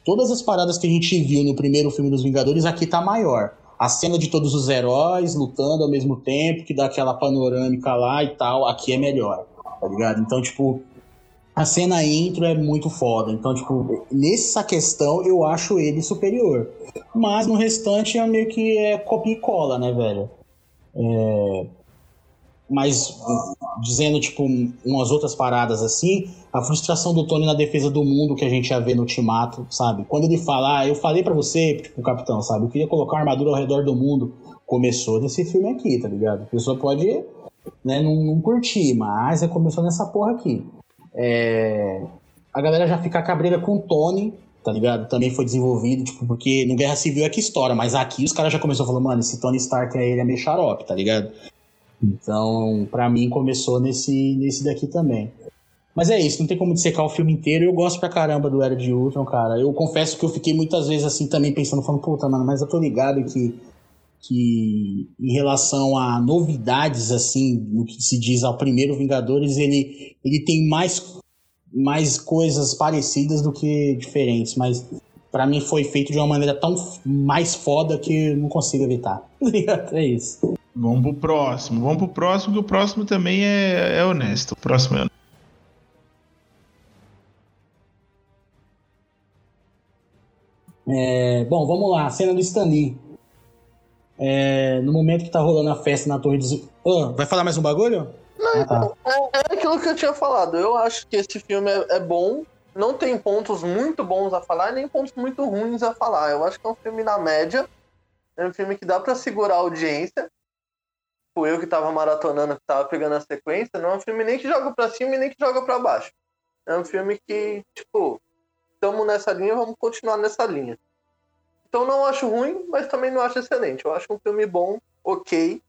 Todas as paradas que a gente viu no primeiro filme dos Vingadores, aqui tá maior. A cena de todos os heróis lutando ao mesmo tempo, que dá aquela panorâmica lá e tal, aqui é melhor, tá ligado? Então, tipo, a cena intro é muito foda. Então, tipo, nessa questão eu acho ele superior. Mas no restante é meio que é copia e cola, né, velho? É... Mas dizendo, tipo, umas outras paradas assim, a frustração do Tony na defesa do mundo que a gente ia ver no Ultimato, sabe? Quando ele fala, ah, eu falei para você, tipo, capitão, sabe? Eu queria colocar armadura ao redor do mundo. Começou nesse filme aqui, tá ligado? A pessoa pode, né, não, não curtir, mas é começou nessa porra aqui. É, a galera já fica cabreira com o Tony, tá ligado? Também foi desenvolvido, tipo, porque no Guerra Civil é que estoura, mas aqui os caras já começaram falando, mano, esse Tony Stark aí ele é meio xarope, tá ligado? Então, pra mim, começou nesse, nesse daqui também. Mas é isso, não tem como dissecar o filme inteiro. Eu gosto pra caramba do Era de Ultron, cara. Eu confesso que eu fiquei muitas vezes assim também pensando, falando, puta, mano, mas eu tô ligado que, que em relação a novidades, assim, no que se diz ao primeiro Vingadores, ele, ele tem mais, mais coisas parecidas do que diferentes. Mas pra mim foi feito de uma maneira tão mais foda que eu não consigo evitar. <laughs> é isso. Vamos pro próximo. Vamos pro próximo, que o próximo também é, é honesto. O próximo é honesto. É, bom, vamos lá. Cena do Stanley. É, no momento que tá rolando a festa na Torre dos... Oh, vai falar mais um bagulho? Não, Ah, tá. então, é, é aquilo que eu tinha falado. Eu acho que esse filme é, é bom. Não tem pontos muito bons a falar, nem pontos muito ruins a falar. Eu acho que é um filme na média. É um filme que dá pra segurar a audiência. Tipo, eu que tava maratonando, que tava pegando a sequência, não é um filme nem que joga pra cima e nem que joga pra baixo. É um filme que, tipo, estamos nessa linha, vamos continuar nessa linha. Então não acho ruim, mas também não acho excelente. Eu acho um filme bom, ok.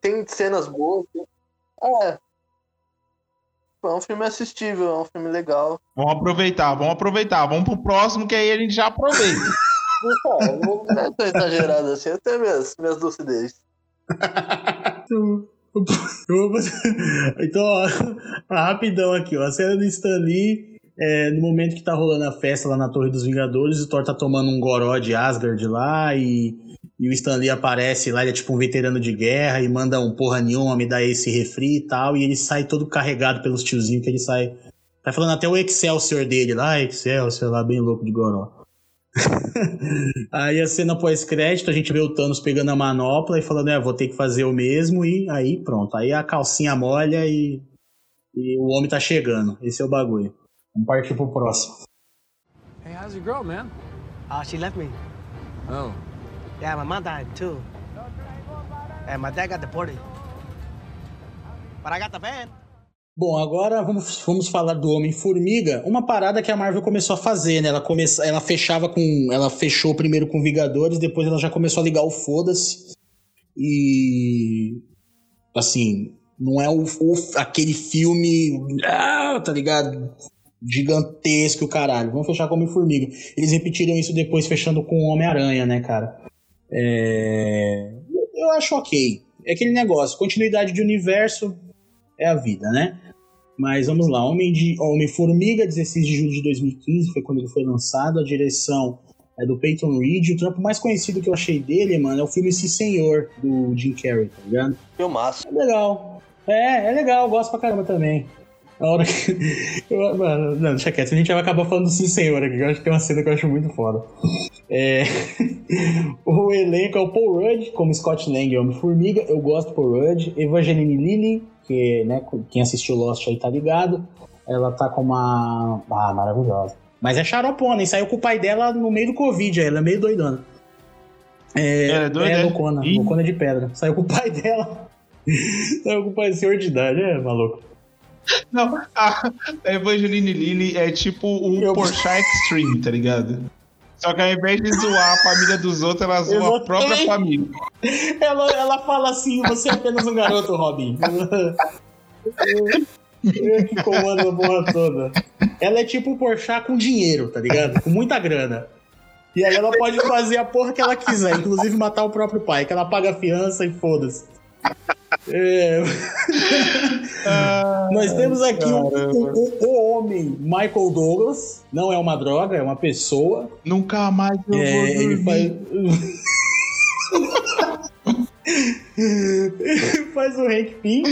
Tem cenas boas. É. É um filme assistível, é um filme legal. Vamos aproveitar, vamos aproveitar. Vamos pro próximo, que aí a gente já aproveita. Não, é, não não é tão exagerado assim, eu tenho minhas, minhas lucidez. <laughs> Então, ó, <laughs> rapidão aqui, ó. A cena do Stan Lee, é, no momento que tá rolando a festa lá na Torre dos Vingadores, o Thor tá tomando um goró de Asgard lá e, e o Stan Lee aparece lá, ele é tipo um veterano de guerra e manda um porra nenhuma, me dá esse refri e tal, e ele sai todo carregado pelos tiozinhos, que ele sai... Tá falando até o Excelsior dele lá, Excelsior lá, bem louco de goró. <laughs> Aí a cena pós-crédito, a gente vê o Thanos pegando a manopla e falando, é, vou ter que fazer o mesmo, e aí pronto. Aí a calcinha molha e, e o homem tá chegando. Esse é o bagulho. Vamos partir pro próximo. Hey, how's your girl, man? Uh, she left me. Oh. Yeah, my mom died too. And my dad got deported. But I got the van. Bom, agora vamos, vamos falar do Homem-Formiga. Uma parada que a Marvel começou a fazer, né? Ela, come, ela fechava com. Ela fechou primeiro com Vingadores, depois ela já começou a ligar o foda-se. E. Assim, não é o, o- aquele filme. Ah, tá ligado? Gigantesco, caralho. Vamos fechar com Homem-Formiga. Eles repetiram isso depois fechando com Homem-Aranha, né, cara? É... Eu acho ok. É aquele negócio, continuidade de universo é a vida, né? Mas vamos lá, Homem de Homem-Formiga, 16 de julho de 2015, foi quando ele foi lançado. A direção é do Peyton Reed. O trampo mais conhecido que eu achei dele, mano, é o filme Sim Senhor, do Jim Carrey, tá ligado? Filmaço. É legal. É, é legal, gosto pra caramba também. A hora que. Eu, mano, não, deixa quieto, a gente vai acabar falando do Sim Senhor aqui, que eu acho que é uma cena que eu acho muito foda. É... <laughs> o elenco é o Paul Rudd, como Scott Lang e Homem-Formiga. Eu gosto do Paul Rudd. Evangeline Lilly, que, né, quem assistiu Lost aí tá ligado. Ela tá com uma. Ah, maravilhosa. Mas é xaropona, e saiu com o pai dela no meio do Covid, aí ela é meio doidona. É, Ela é doida, é é? loucona, Ih. loucona de pedra. Saiu com o pai <laughs> dela. Saiu com o pai senhor de idade, é maluco. Não, a Evangeline Lilly é tipo o Eu- Porsche Extreme, tá ligado? Só que ao invés de zoar a família dos outros, ela zoa a própria família. Ela, ela fala assim: você é apenas um garoto, Robin. Eu que comando a porra toda. Ela é tipo o Porchat com dinheiro, tá ligado? Com muita grana. E aí ela pode fazer a porra que ela quiser, inclusive matar o próprio pai, que ela paga a fiança e foda-se. É, <laughs> <laughs> Nós temos aqui o, o- o- homem Michael Douglas. Não é uma droga, é uma pessoa. Nunca mais eu É, vou ele faz. Ele <laughs> faz o Hank Pym.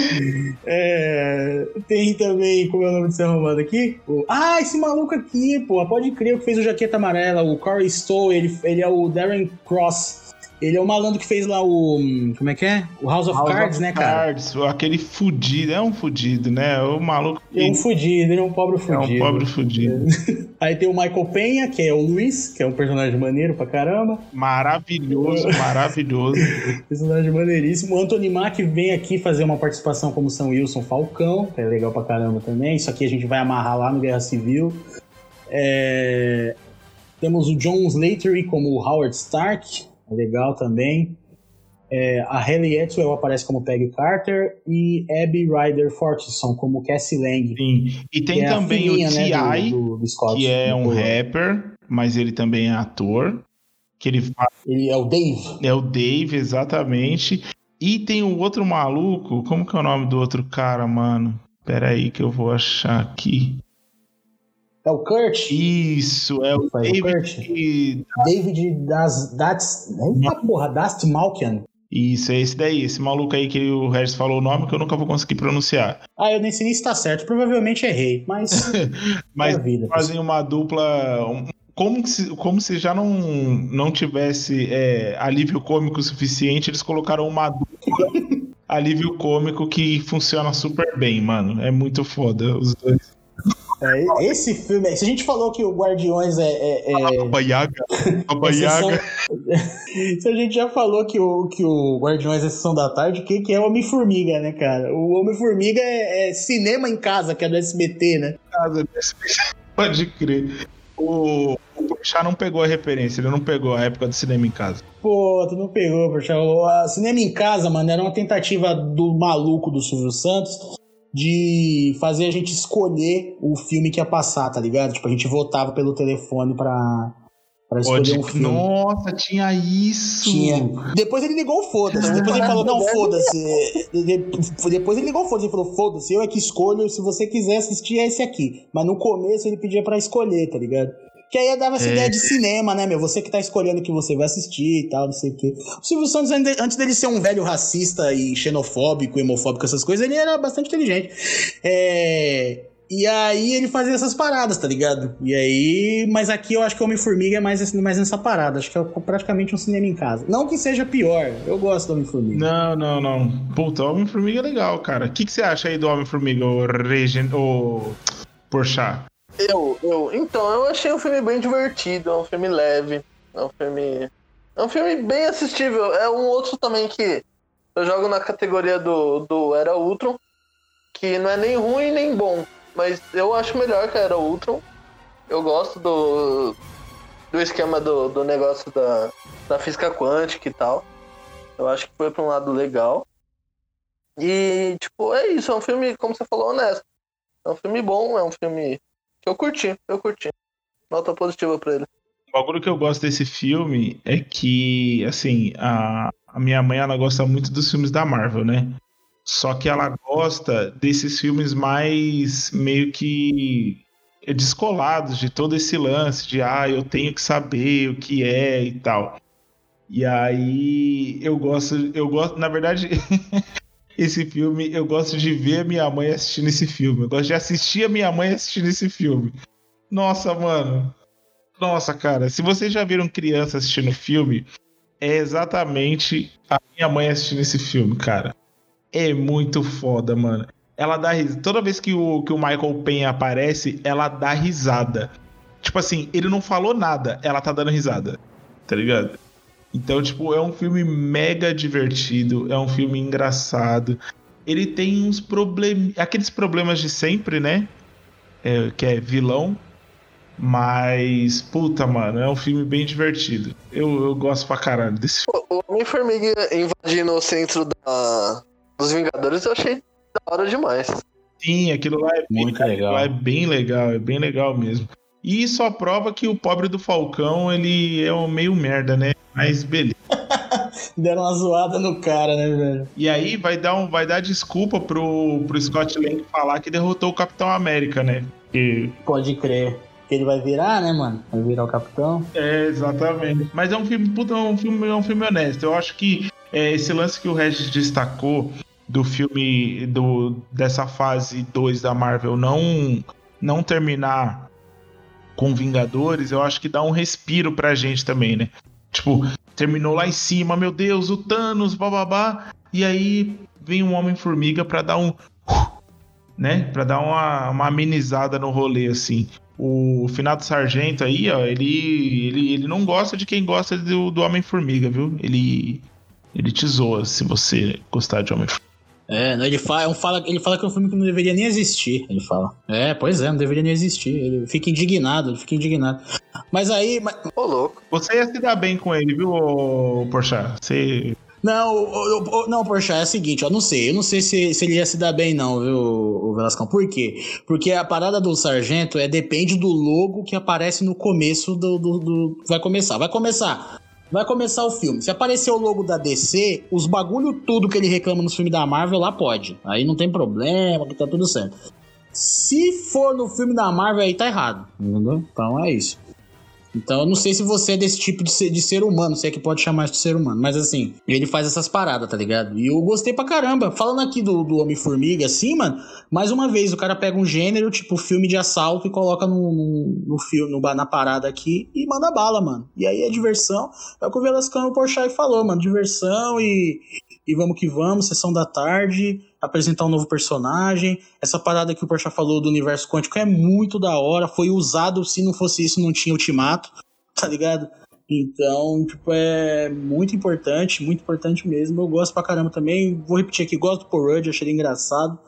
É, tem também, como é o nome desse arrumado aqui? O- ah, esse maluco aqui, pô, pode crer, o que fez o Jaqueta Amarela, o Corey Stowe, ele, ele é o Darren Cross. Ele é o malandro que fez lá o. Como é que é? O House of House Cards, of né, cara? Cards, aquele fudido, é um fudido, né? O maluco é um fudido, ele é um pobre é fudido. um pobre fudido. <laughs> Aí tem o Michael Penha, que é o Luiz, que é um personagem maneiro pra caramba. Maravilhoso, <laughs> maravilhoso. Personagem maneiríssimo. O Anthony Mack vem aqui fazer uma participação como São Wilson Falcão, que é legal pra caramba também. Isso aqui a gente vai amarrar lá no Guerra Civil. É, Temos o John Slattery como o Howard Stark, é legal também. É, a Haley Atwell aparece como Peggy Carter e Abby Ryder Fortson como Cassie Lang. Sim. E tem é também filhinha, o né, T.I., do, do, do Scott, que é um rapper, mas ele também é ator. Que ele faz Ele é o Dave. É o Dave, exatamente. E tem o outro maluco. Como que é o nome do outro cara, mano? Pera aí que eu vou achar aqui. É o Kurt. Isso, é o David. Kurt. David das, das, eita porra, Dast Malkian. Isso, é esse daí. Esse maluco aí que o Regis falou o nome que eu nunca vou conseguir pronunciar. <laughs> Ah, eu nem sei nem se tá certo. Provavelmente errei, mas. Mas <laughs> é a vida. fazem uma dupla. um- Como se, como se já não, não tivesse é, alívio cômico suficiente, eles colocaram uma dupla <laughs> alívio cômico que funciona super bem, mano. É muito foda os dois. É, esse filme. Se a gente falou que o Guardiões é. é, é Yaga. Baba exceção- Yaga. Se a gente já falou que o, que o Guardiões é Sessão da Tarde, quem que é o Homem-Formiga, né, cara? O Homem-Formiga é, é cinema em casa, que é do SBT, né? casa desse- <laughs> Pode crer. O, o Porchat não pegou a referência, ele não pegou a época do cinema em casa. Pô, tu não pegou, poxa. O a Cinema em Casa, mano, era uma tentativa do maluco do Silvio Santos de fazer a gente escolher o filme que ia passar, tá ligado? Tipo, a gente votava pelo telefone pra, pra escolher Pode... um filme. Nossa, tinha isso. Tinha. Depois ele ligou foda-se. Depois ele falou, não, foda-se. De- Depois ele ligou foda-se. Ele falou, foda-se, eu é que escolho. Se você quiser assistir, é esse aqui. Mas no começo ele pedia pra escolher, tá ligado? Que aí dava essa É. ideia de cinema, né, meu? Você que tá escolhendo o que você vai assistir e tal, não sei o quê. O Silvio Santos, antes dele ser um velho racista e xenofóbico, hemofóbico, essas coisas, ele era bastante inteligente. É. E aí ele fazia essas paradas, tá ligado? E aí. Mas aqui eu acho que o Homem-Formiga é mais, mais nessa parada. Acho que é praticamente um cinema em casa. Não que seja pior, eu gosto do Homem-Formiga. Não, não, não. Puta, Homem-Formiga é legal, cara. O que, que você acha aí do Homem-Formiga, o Regen... o Porchat? Eu, eu. Então, eu achei um filme bem divertido, é um filme leve, é um filme. É um filme bem assistível. É um outro também que eu jogo na categoria do, do Era Ultron, que não é nem ruim nem bom, mas eu acho melhor que a Era Ultron. Eu gosto do, do esquema do, do negócio da, da física quântica e tal. Eu acho que foi pra um lado legal. E, tipo, é isso, é um filme, como você falou, honesto. É um filme bom, é um filme eu curti, eu curti. Nota positiva pra ele. O bagulho que eu gosto desse filme é que, assim, a, a minha mãe, ela gosta muito dos filmes da Marvel, né? Só que ela gosta desses filmes mais meio que descolados de todo esse lance de, ah, eu tenho que saber o que é e tal. E aí eu gosto, eu gosto, na verdade, <laughs> esse filme, eu gosto de ver a minha mãe assistindo esse filme. Eu gosto de assistir a minha mãe assistindo esse filme. Nossa, mano. Nossa, cara, se vocês já viram criança assistindo filme, é exatamente a minha mãe assistindo esse filme, cara. É muito foda, mano. Ela dá risada. Toda vez que o, que o Michael Penha aparece, ela dá risada. Tipo assim, ele não falou nada, ela tá dando risada. Tá ligado? Então, tipo, é um filme mega divertido, é um filme engraçado. Ele tem uns problemas. Aqueles problemas de sempre, né? É, que é vilão. Mas, puta, mano, é um filme bem divertido. Eu, eu gosto pra caralho desse filme. O Homem-Formiga invadindo o centro da, dos Vingadores eu achei da hora demais. Sim, aquilo lá é bem, Muito aquilo legal. lá é bem legal, é bem legal mesmo. E isso prova que o pobre do Falcão, ele é um meio merda, né? Mas beleza. <laughs> Deram uma zoada no cara, né, velho? E aí vai dar, um, vai dar desculpa pro, pro Scott Lang falar que derrotou o Capitão América, né? Que Pode crer. Que ele vai virar, né, mano? Vai virar o capitão. É, exatamente. Mas é um filme, puta, é um filme, é um filme honesto. Eu acho que é, esse lance que o Regis destacou do filme do, dessa fase 2 da Marvel não, não terminar com Vingadores, eu acho que dá um respiro pra gente também, né? Tipo, terminou lá em cima, meu Deus, o Thanos, bababá, e aí vem um Homem-Formiga pra dar um. né? Pra dar uma, uma amenizada no rolê, assim. O finado sargento aí, ó, ele, ele, ele não gosta de quem gosta do, do Homem-Formiga, viu? Ele, ele te zoa se você gostar de Homem-Formiga. É, ele, fala, fala, ele fala que é um filme que não deveria nem existir. Ele fala. É, pois é, não deveria nem existir. Ele fica indignado, ele fica indignado. Mas aí. mas- Ô, louco. Você ia se dar bem com ele, viu, ô, Porchat? Você. Não, não, Porsche, é o seguinte, ó, não sei, eu não sei se, se ele ia se dar bem não, viu, o Velascão, por quê? Porque a parada do Sargento é depende do logo que aparece no começo do, do, do- vai começar, vai começar, vai começar o filme, se aparecer o logo da DC, os bagulho tudo que ele reclama nos filmes da Marvel, lá pode, aí não tem problema, que tá tudo certo. Se for no filme da Marvel, aí tá errado, entendeu? Então é isso. Então eu não sei se você é desse tipo de ser, de ser humano, se é que pode chamar de ser humano. Mas assim, ele faz essas paradas, tá ligado? E eu gostei pra caramba. Falando aqui do, do Homem-Formiga, assim, mano, mais uma vez, o cara pega um gênero, tipo filme de assalto, e coloca no, no, no filme, no, na parada aqui e manda bala, mano. E aí é diversão. É o que o Velascano Porchat falou, mano. Diversão e, e vamos que vamos, sessão da tarde, apresentar um novo personagem. Essa parada que o Porchat falou do universo quântico é muito da hora. Foi usado, se não fosse isso, não tinha ultimato, <laughs> tá ligado? Então, tipo, é muito importante, muito importante mesmo. Eu gosto pra caramba também. Vou repetir aqui, gosto do Paul Rudd, achei ele engraçado,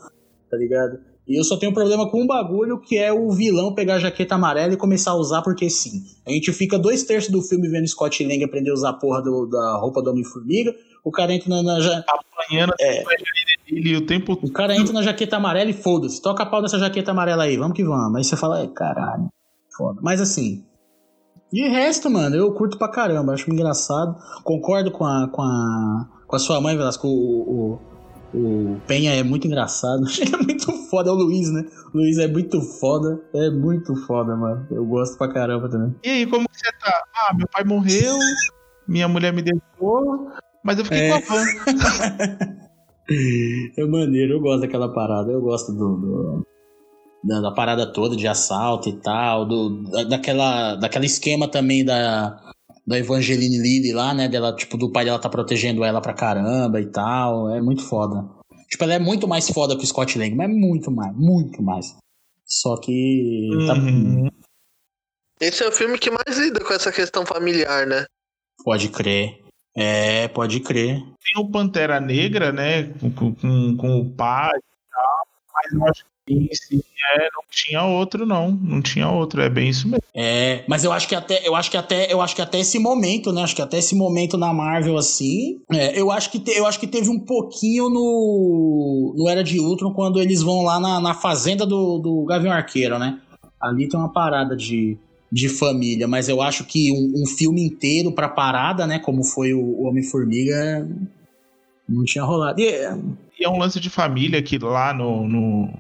tá ligado? E eu só tenho um problema com um bagulho que é o vilão pegar a jaqueta amarela e começar a usar porque sim. A gente fica dois terços do filme vendo Scott Lang aprender a usar a porra do- da roupa do Homem-Formiga. O cara entra na, na ja- Apanhando É. ele o tempo o cara entra na jaqueta amarela e foda-se. Toca a pau nessa jaqueta amarela aí, vamos que vamos. Aí você fala, é, caralho, foda. Mas assim, de resto, mano, eu curto pra caramba, acho engraçado. Concordo com a, com a, com a sua mãe, Velasco. O, o, o Penha é muito engraçado. <laughs> Ele é muito foda, é o Luiz, né? O Luiz é muito foda. É muito foda, mano. Eu gosto pra caramba também. E aí, como você tá? Ah, meu pai morreu, minha mulher me deixou, mas eu fiquei É. com a van. <laughs> É maneiro, eu gosto daquela parada, eu gosto do, do- da, da parada toda de assalto e tal, do, da- daquela, daquela esquema também da, da Evangeline Lilly lá, né? Dela, tipo, do pai dela tá protegendo ela pra caramba e tal. É muito foda. Tipo, ela é muito mais foda que o Scott Lang, mas muito mais, muito mais. Só que. tá- Uhum. Esse é o filme que mais lida com essa questão familiar, né? pode crer. É, pode crer. Tem o Pantera Negra, né? Com, com, com o pai e tal, mas eu acho que em si, é, não tinha outro, não. Não tinha outro, é bem isso mesmo. É, mas eu acho que até, eu acho que até, eu acho que até esse momento, né? Acho que até esse momento na Marvel assim, é, eu acho que te- eu acho que teve um pouquinho no no Era de Ultron quando eles vão lá na, na fazenda do, do Gavião Arqueiro, né? Ali tem uma parada de, de família, mas eu acho que um, um filme inteiro pra parada, né? Como foi o, Homem-Formiga, não tinha rolado. E, é, E é um lance de família que lá no. no,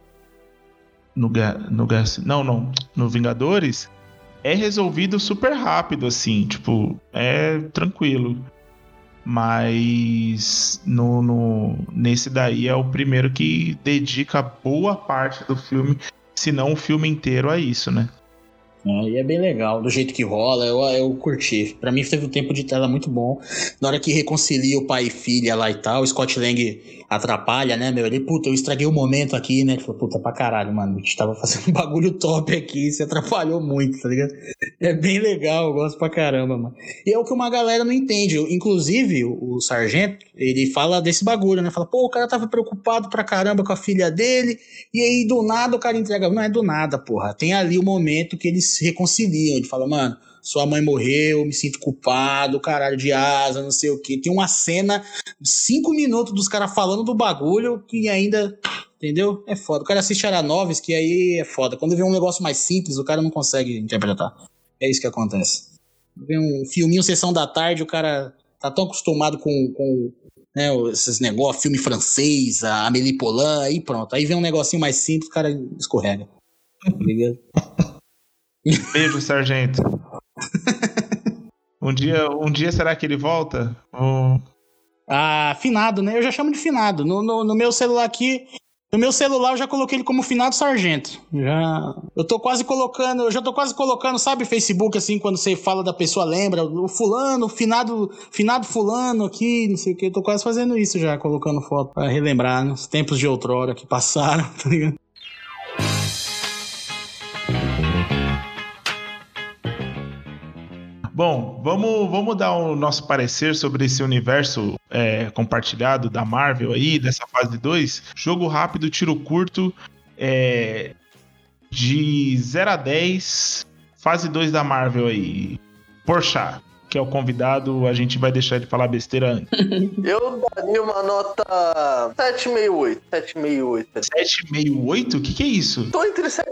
no, no Ga- não, não. No Vingadores é resolvido super rápido, assim. Tipo, é tranquilo. Mas no, no, nesse daí é o primeiro que dedica boa parte do filme, se não o filme inteiro, a isso, né? É, e é bem legal, do jeito que rola, eu, eu curti. Pra mim teve um tempo de tela muito bom. Na hora que reconcilia o pai e filha lá e tal, o Scott Lang atrapalha, né, meu? Ele, puta, eu estraguei o momento aqui, né? Ele falou, puta, pra caralho, mano. A gente tava fazendo um bagulho top aqui, você atrapalhou muito, tá ligado? É bem legal, eu gosto pra caramba, mano. E é o que uma galera não entende. Inclusive, o, o sargento, ele fala desse bagulho, né? Fala, pô, o cara tava preocupado pra caramba com a filha dele, e aí do nada o cara entrega. Não é do nada, porra. Tem ali o momento que eles se reconciliam. Ele fala, mano, sua mãe morreu, me sinto culpado, caralho de asa, não sei o que. Tem uma cena, cinco minutos dos caras falando do bagulho que ainda. Entendeu? É foda. O cara assiste Aranovs, que aí é foda. Quando vê um negócio mais simples, o cara não consegue interpretar. É isso que acontece. Vê um filminho Sessão da Tarde, o cara tá tão acostumado com, com né, esses negócios, filme francês, a Amélie Poulain, aí pronto. Aí vem um negocinho mais simples, o cara escorrega. Tá? Beijo, sargento. Um, dia, um dia será que ele volta? Ou- Ah, finado, né? Eu já chamo de finado. No, no, no meu celular aqui. No meu celular eu já coloquei ele como finado sargento. Já. Eu tô quase colocando. Eu já tô quase colocando, sabe, Facebook, assim, quando você fala da pessoa, lembra? O fulano, o finado, finado fulano aqui, não sei o que. Eu tô quase fazendo isso já, colocando foto pra relembrar, né? Os tempos de outrora que passaram, <laughs> tá ligado? Bom, vamos, vamos dar o nosso parecer sobre esse universo é, compartilhado da Marvel aí, dessa fase 2. Jogo rápido, tiro curto, é, de 0 a 10, fase 2 da Marvel aí. Porchat. Que é o convidado, a gente vai deixar ele falar besteira antes. <laughs> Eu daria uma nota 768. 768. 768? O que, que é isso? Tô entre 7,5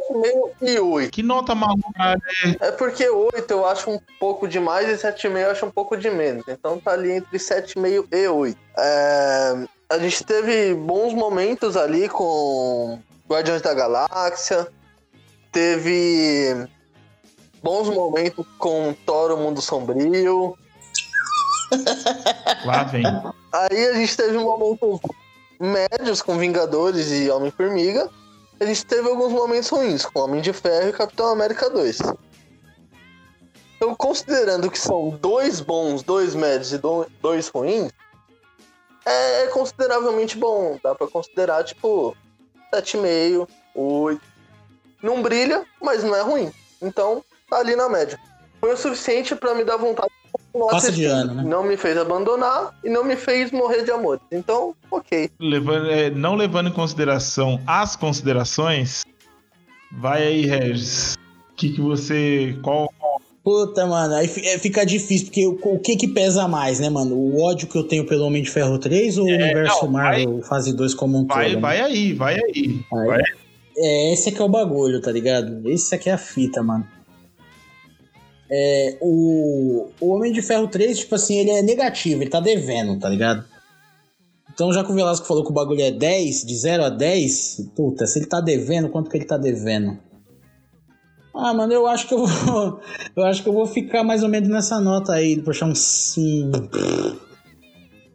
e 8. Que nota maluca é? É porque 8 eu acho um pouco demais e 7,5 eu acho um pouco de menos. Então tá ali entre 7,5 e 8. É, a gente teve bons momentos ali com Guardiões da Galáxia. Teve bons momentos com Thor, o Mundo Sombrio. Lá vem. Aí a gente teve momentos médios com Vingadores e Homem-Formiga. A gente teve alguns momentos ruins com Homem de Ferro e Capitão América 2. Então, considerando que são dois bons, dois médios e do- dois ruins, é consideravelmente bom. Dá pra considerar, tipo, 7,5, 8. Não brilha, mas não é ruim. Então, ali na média. Foi o suficiente pra me dar vontade de continuar Passa de ano, né? Não me fez abandonar e não me fez morrer de amor. Então, ok. Levando, é, não levando em consideração as considerações, vai aí, Regis. O que, que você. Qual. Puta, mano, aí é, fica difícil, porque o, o que que pesa mais, né, mano? O ódio que eu tenho pelo Homem de Ferro 3 ou o universo É, não, Marvel fase 2 como um Vai, todo? né? vai aí, vai aí. Aí- Vai. É, esse aqui é o bagulho, tá ligado? Esse aqui é a fita, mano. É, o, o Homem de Ferro 3, tipo assim, ele é negativo, ele tá devendo, tá ligado? Então, já que o Velasco falou que o bagulho é 10, de 0 a 10, puta, se ele tá devendo, quanto que ele tá devendo? Ah, mano, eu acho que eu vou. <laughs> Eu acho que eu vou ficar mais ou menos nessa nota aí, puxar uns. Um,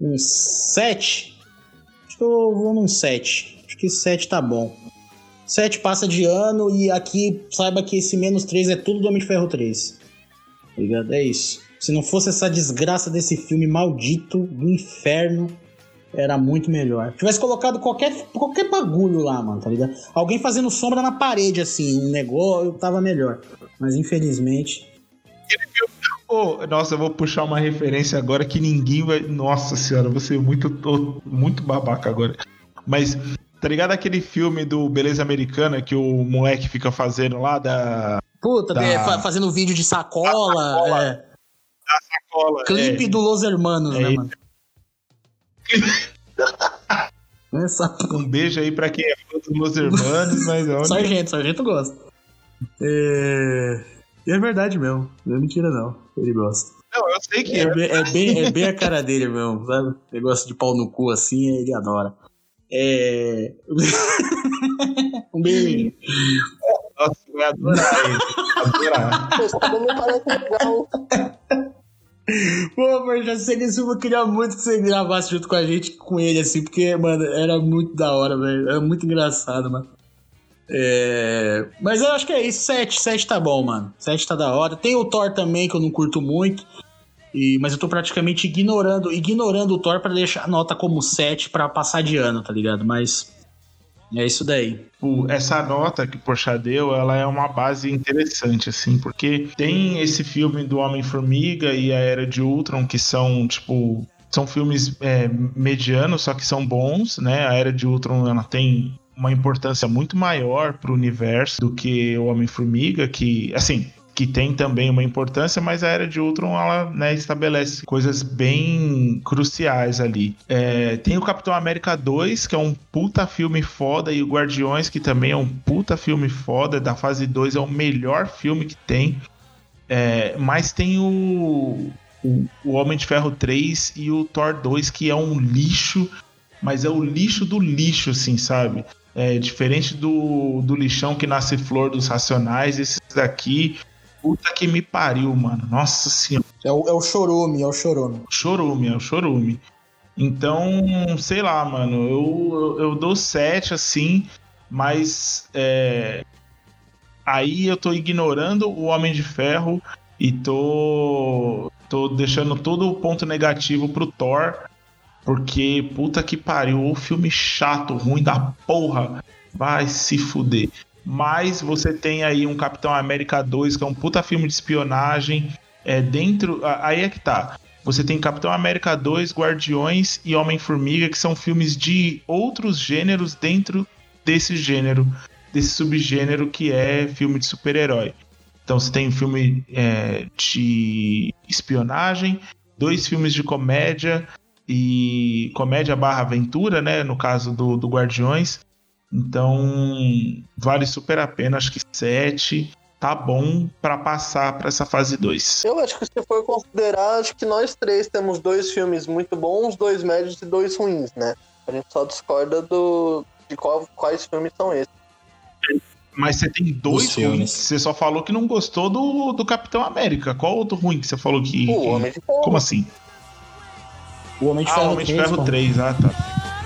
um 7. Acho que eu vou num 7. Acho que 7 tá bom. 7 passa de ano e aqui saiba que esse menos 3 é tudo do Homem de Ferro 3. Tá ligado? É isso. Se não fosse essa desgraça desse filme maldito do inferno, era muito melhor. Tivesse colocado qualquer, qualquer bagulho lá, mano, tá ligado? Alguém fazendo sombra na parede, assim, um negócio, tava melhor. Mas infelizmente. Ô, nossa, eu vou puxar uma referência agora que ninguém vai. Nossa senhora, você é muito, muito babaca agora. Mas, tá ligado aquele filme do Beleza Americana que o moleque fica fazendo lá da. Puta, Tá. é, fa- fazendo vídeo de sacola. sacola. é, Cola, clipe é. do Los Hermanos, É né, isso. mano? <laughs> Essa Um beijo aí pra quem é fã dos meus irmãos, mas olha. <laughs> Sargento, sargento gosta. É... e é verdade mesmo. Não é mentira, não. Ele gosta. Não, eu sei que É, é. bem, é, bem, é bem a <laughs> cara dele mesmo, sabe? Negócio de pau no cu assim, ele adora. É. um beijo. Nossa, eu ia adorar ele. Adorar. Não parece legal. Pô, mas já sei que esse eu queria muito que você gravasse junto com a gente, com ele, assim, porque, mano, era muito da hora, velho. Era muito engraçado, mano. É... Mas eu acho que é isso, 7. 7 tá bom, mano. 7 tá da hora. Tem o Thor também, que eu não curto muito. E... Mas eu tô praticamente ignorando, ignorando o Thor pra deixar a nota como 7 pra passar de ano, tá ligado? Mas. É isso daí. Essa nota que o Porchat deu, ela é uma base interessante, assim, porque tem esse filme do Homem-Formiga e a Era de Ultron, que são, tipo, são filmes é, medianos, só que são bons, né? A Era de Ultron, ela tem uma importância muito maior pro universo do que o Homem-Formiga, que, assim, que tem também uma importância, mas a Era de Ultron, ela, né, estabelece coisas bem cruciais ali. É, tem o Capitão América 2, que é um puta filme foda, e o Guardiões, que também é um puta filme foda, da fase 2 é o melhor filme que tem. É, mas tem o, o, o Homem de Ferro 3 e o Thor 2, que é um lixo, mas é o lixo do lixo, assim, sabe? É diferente do, do lixão que nasce flor dos racionais, esses daqui, puta que me pariu, mano. Nossa senhora. É o, é o chorume, é o chorume. Chorume, é o chorume. Então, sei lá, mano, eu, eu, eu dou 7 assim, mas é, aí eu tô ignorando o Homem de Ferro e tô, tô deixando todo o ponto negativo pro Thor, porque puta que pariu, o filme chato, ruim da porra, vai se fuder. Mas você tem aí um Capitão América 2, que é um puta filme de espionagem, é dentro. Aí é que tá. Você tem Capitão América 2, Guardiões e Homem-Formiga, que são filmes de outros gêneros dentro desse gênero, desse subgênero que é filme de super-herói. Então você tem um filme é, de espionagem, dois filmes de comédia e comédia barra aventura, né? No caso do, do Guardiões. Então vale super a pena, acho que sete tá bom para passar para essa fase 2. Eu acho que se for considerar, acho que nós três temos dois filmes muito bons, dois médios e dois ruins, né? A gente só discorda do de qual, quais filmes são esses. Mas você tem dois Os filmes. ruins. Você só falou que não gostou do, do Capitão América. Qual outro ruim que você falou que. O que- Homem de Ferro. Como assim? O Homem de Ah, Ferro Homem de 3, Ferro pô. 3, ah, tá.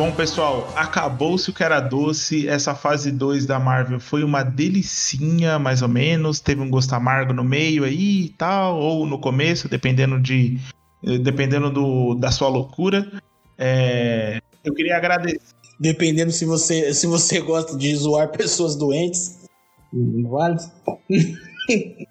Bom, pessoal, acabou-se o que era doce. Essa fase 2 da Marvel foi uma delicinha, mais ou menos. Teve um gosto amargo no meio aí e tal, ou no começo, dependendo de eh, dependendo do, da sua loucura. É, eu queria agradecer. Dependendo se você, se você <laughs> gosta de zoar pessoas doentes. Não vale? <laughs>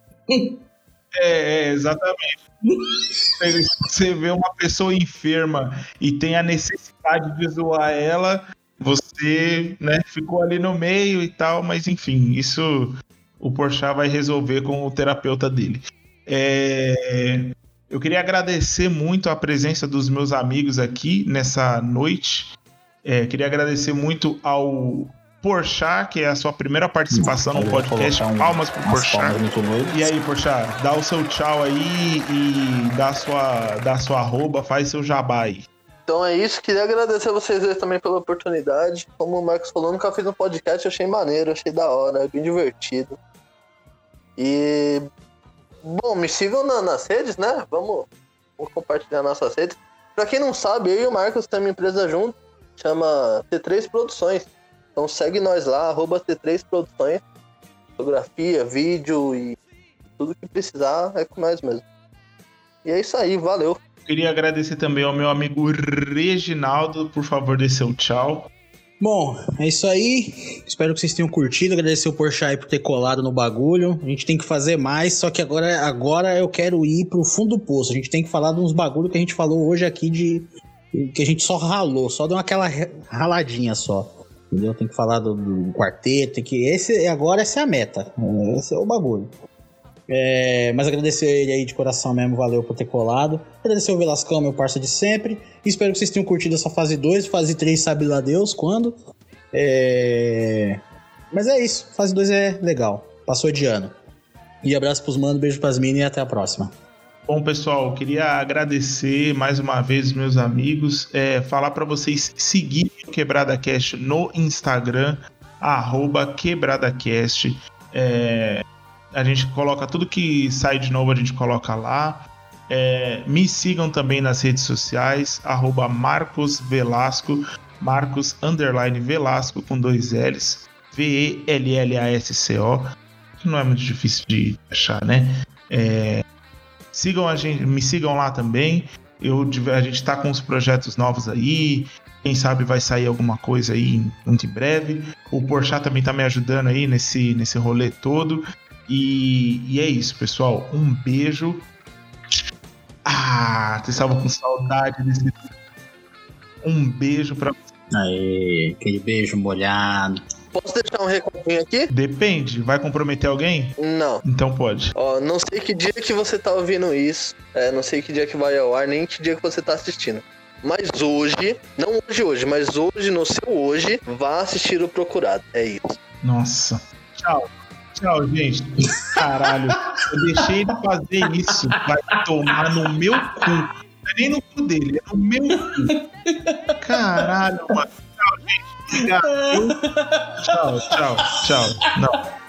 É, é, exatamente. <laughs> Se você vê uma pessoa enferma e tem a necessidade de zoar ela, você né, ficou ali no meio e tal, mas enfim, isso o Porchat vai resolver com o terapeuta dele. É, eu queria agradecer muito a presença dos meus amigos aqui nessa noite. É, queria agradecer muito ao Porchat, que é a sua primeira participação no podcast. um- Palmas pro Porchat. E aí, Porchat, dá o seu tchau aí e dá a sua, dá a sua arroba, faz seu jabá aí. Então é isso, queria agradecer a vocês dois também pela oportunidade. Como o Marcos falou, nunca fiz um podcast, achei maneiro, achei da hora, bem divertido. E. Bom, me sigam na- nas redes, né? Vamos, vamos compartilhar nossas redes. Pra quem não sabe, eu e o Marcos temos uma empresa junto, chama T3 Produções. Então segue nós lá, arroba T3 Produções. Fotografia, vídeo e tudo que precisar é com nós mesmo. E é isso aí, valeu. Queria agradecer também ao meu amigo Reginaldo, por favor, dê seu tchau. Bom, é isso aí. Espero que vocês tenham curtido. Agradecer o Porchat por ter colado no bagulho. A gente tem que fazer mais, só que agora, agora eu quero ir pro fundo do poço. A gente tem que falar de uns bagulho que a gente falou hoje aqui de. que a gente só ralou, só deu aquela raladinha só. Entendeu? Tem que falar do, do quarteto, tem que. Esse, agora essa é a meta. Esse é o bagulho. É, mas agradecer ele aí de coração mesmo, valeu por ter colado. Agradecer o Velascão, meu parceiro de sempre. Espero que vocês tenham curtido essa fase 2. Fase 3, sabe lá Deus quando. É... Mas é isso, fase 2 é legal. Passou de ano. E abraço pros manos, beijo pras minas e até a próxima. Bom, pessoal, queria agradecer mais uma vez meus amigos, é, falar para vocês seguirem o Quebrada Cast no Instagram, arroba QuebradaCast. É, a gente coloca tudo que sai de novo, a gente coloca lá. É, me sigam também nas redes sociais, arroba Marcos Velasco, Marcos underline Velasco com dois L's, V-E-L-L-A-S-C-O, que não é muito difícil de achar, né? É, sigam a gente, me sigam lá também. Eu, a gente tá com uns projetos novos aí. Quem sabe vai sair alguma coisa aí muito em breve. O Porchat também tá me ajudando aí nesse, nesse rolê todo. E, e é isso, pessoal. Um beijo. Ah, vocês estavam com saudade desse. Um beijo pra. Aê, aquele beijo molhado. Posso deixar um recadinho aqui? Depende, vai comprometer alguém? Não. Então pode. Ó, não sei que dia que você tá ouvindo isso, é, não sei que dia que vai ao ar, nem que dia que você tá assistindo. Mas hoje, não hoje hoje, mas hoje, no seu hoje, vá assistir o Procurado. É isso. Nossa. Tchau. Tchau, gente. Caralho. Eu deixei ele fazer isso. Vai tomar no meu cu. Não é nem no cu dele, é no meu cu. Caralho, mano. Tchau, gente. Obrigado. <laughs> Tchau, tchau, tchau. Não.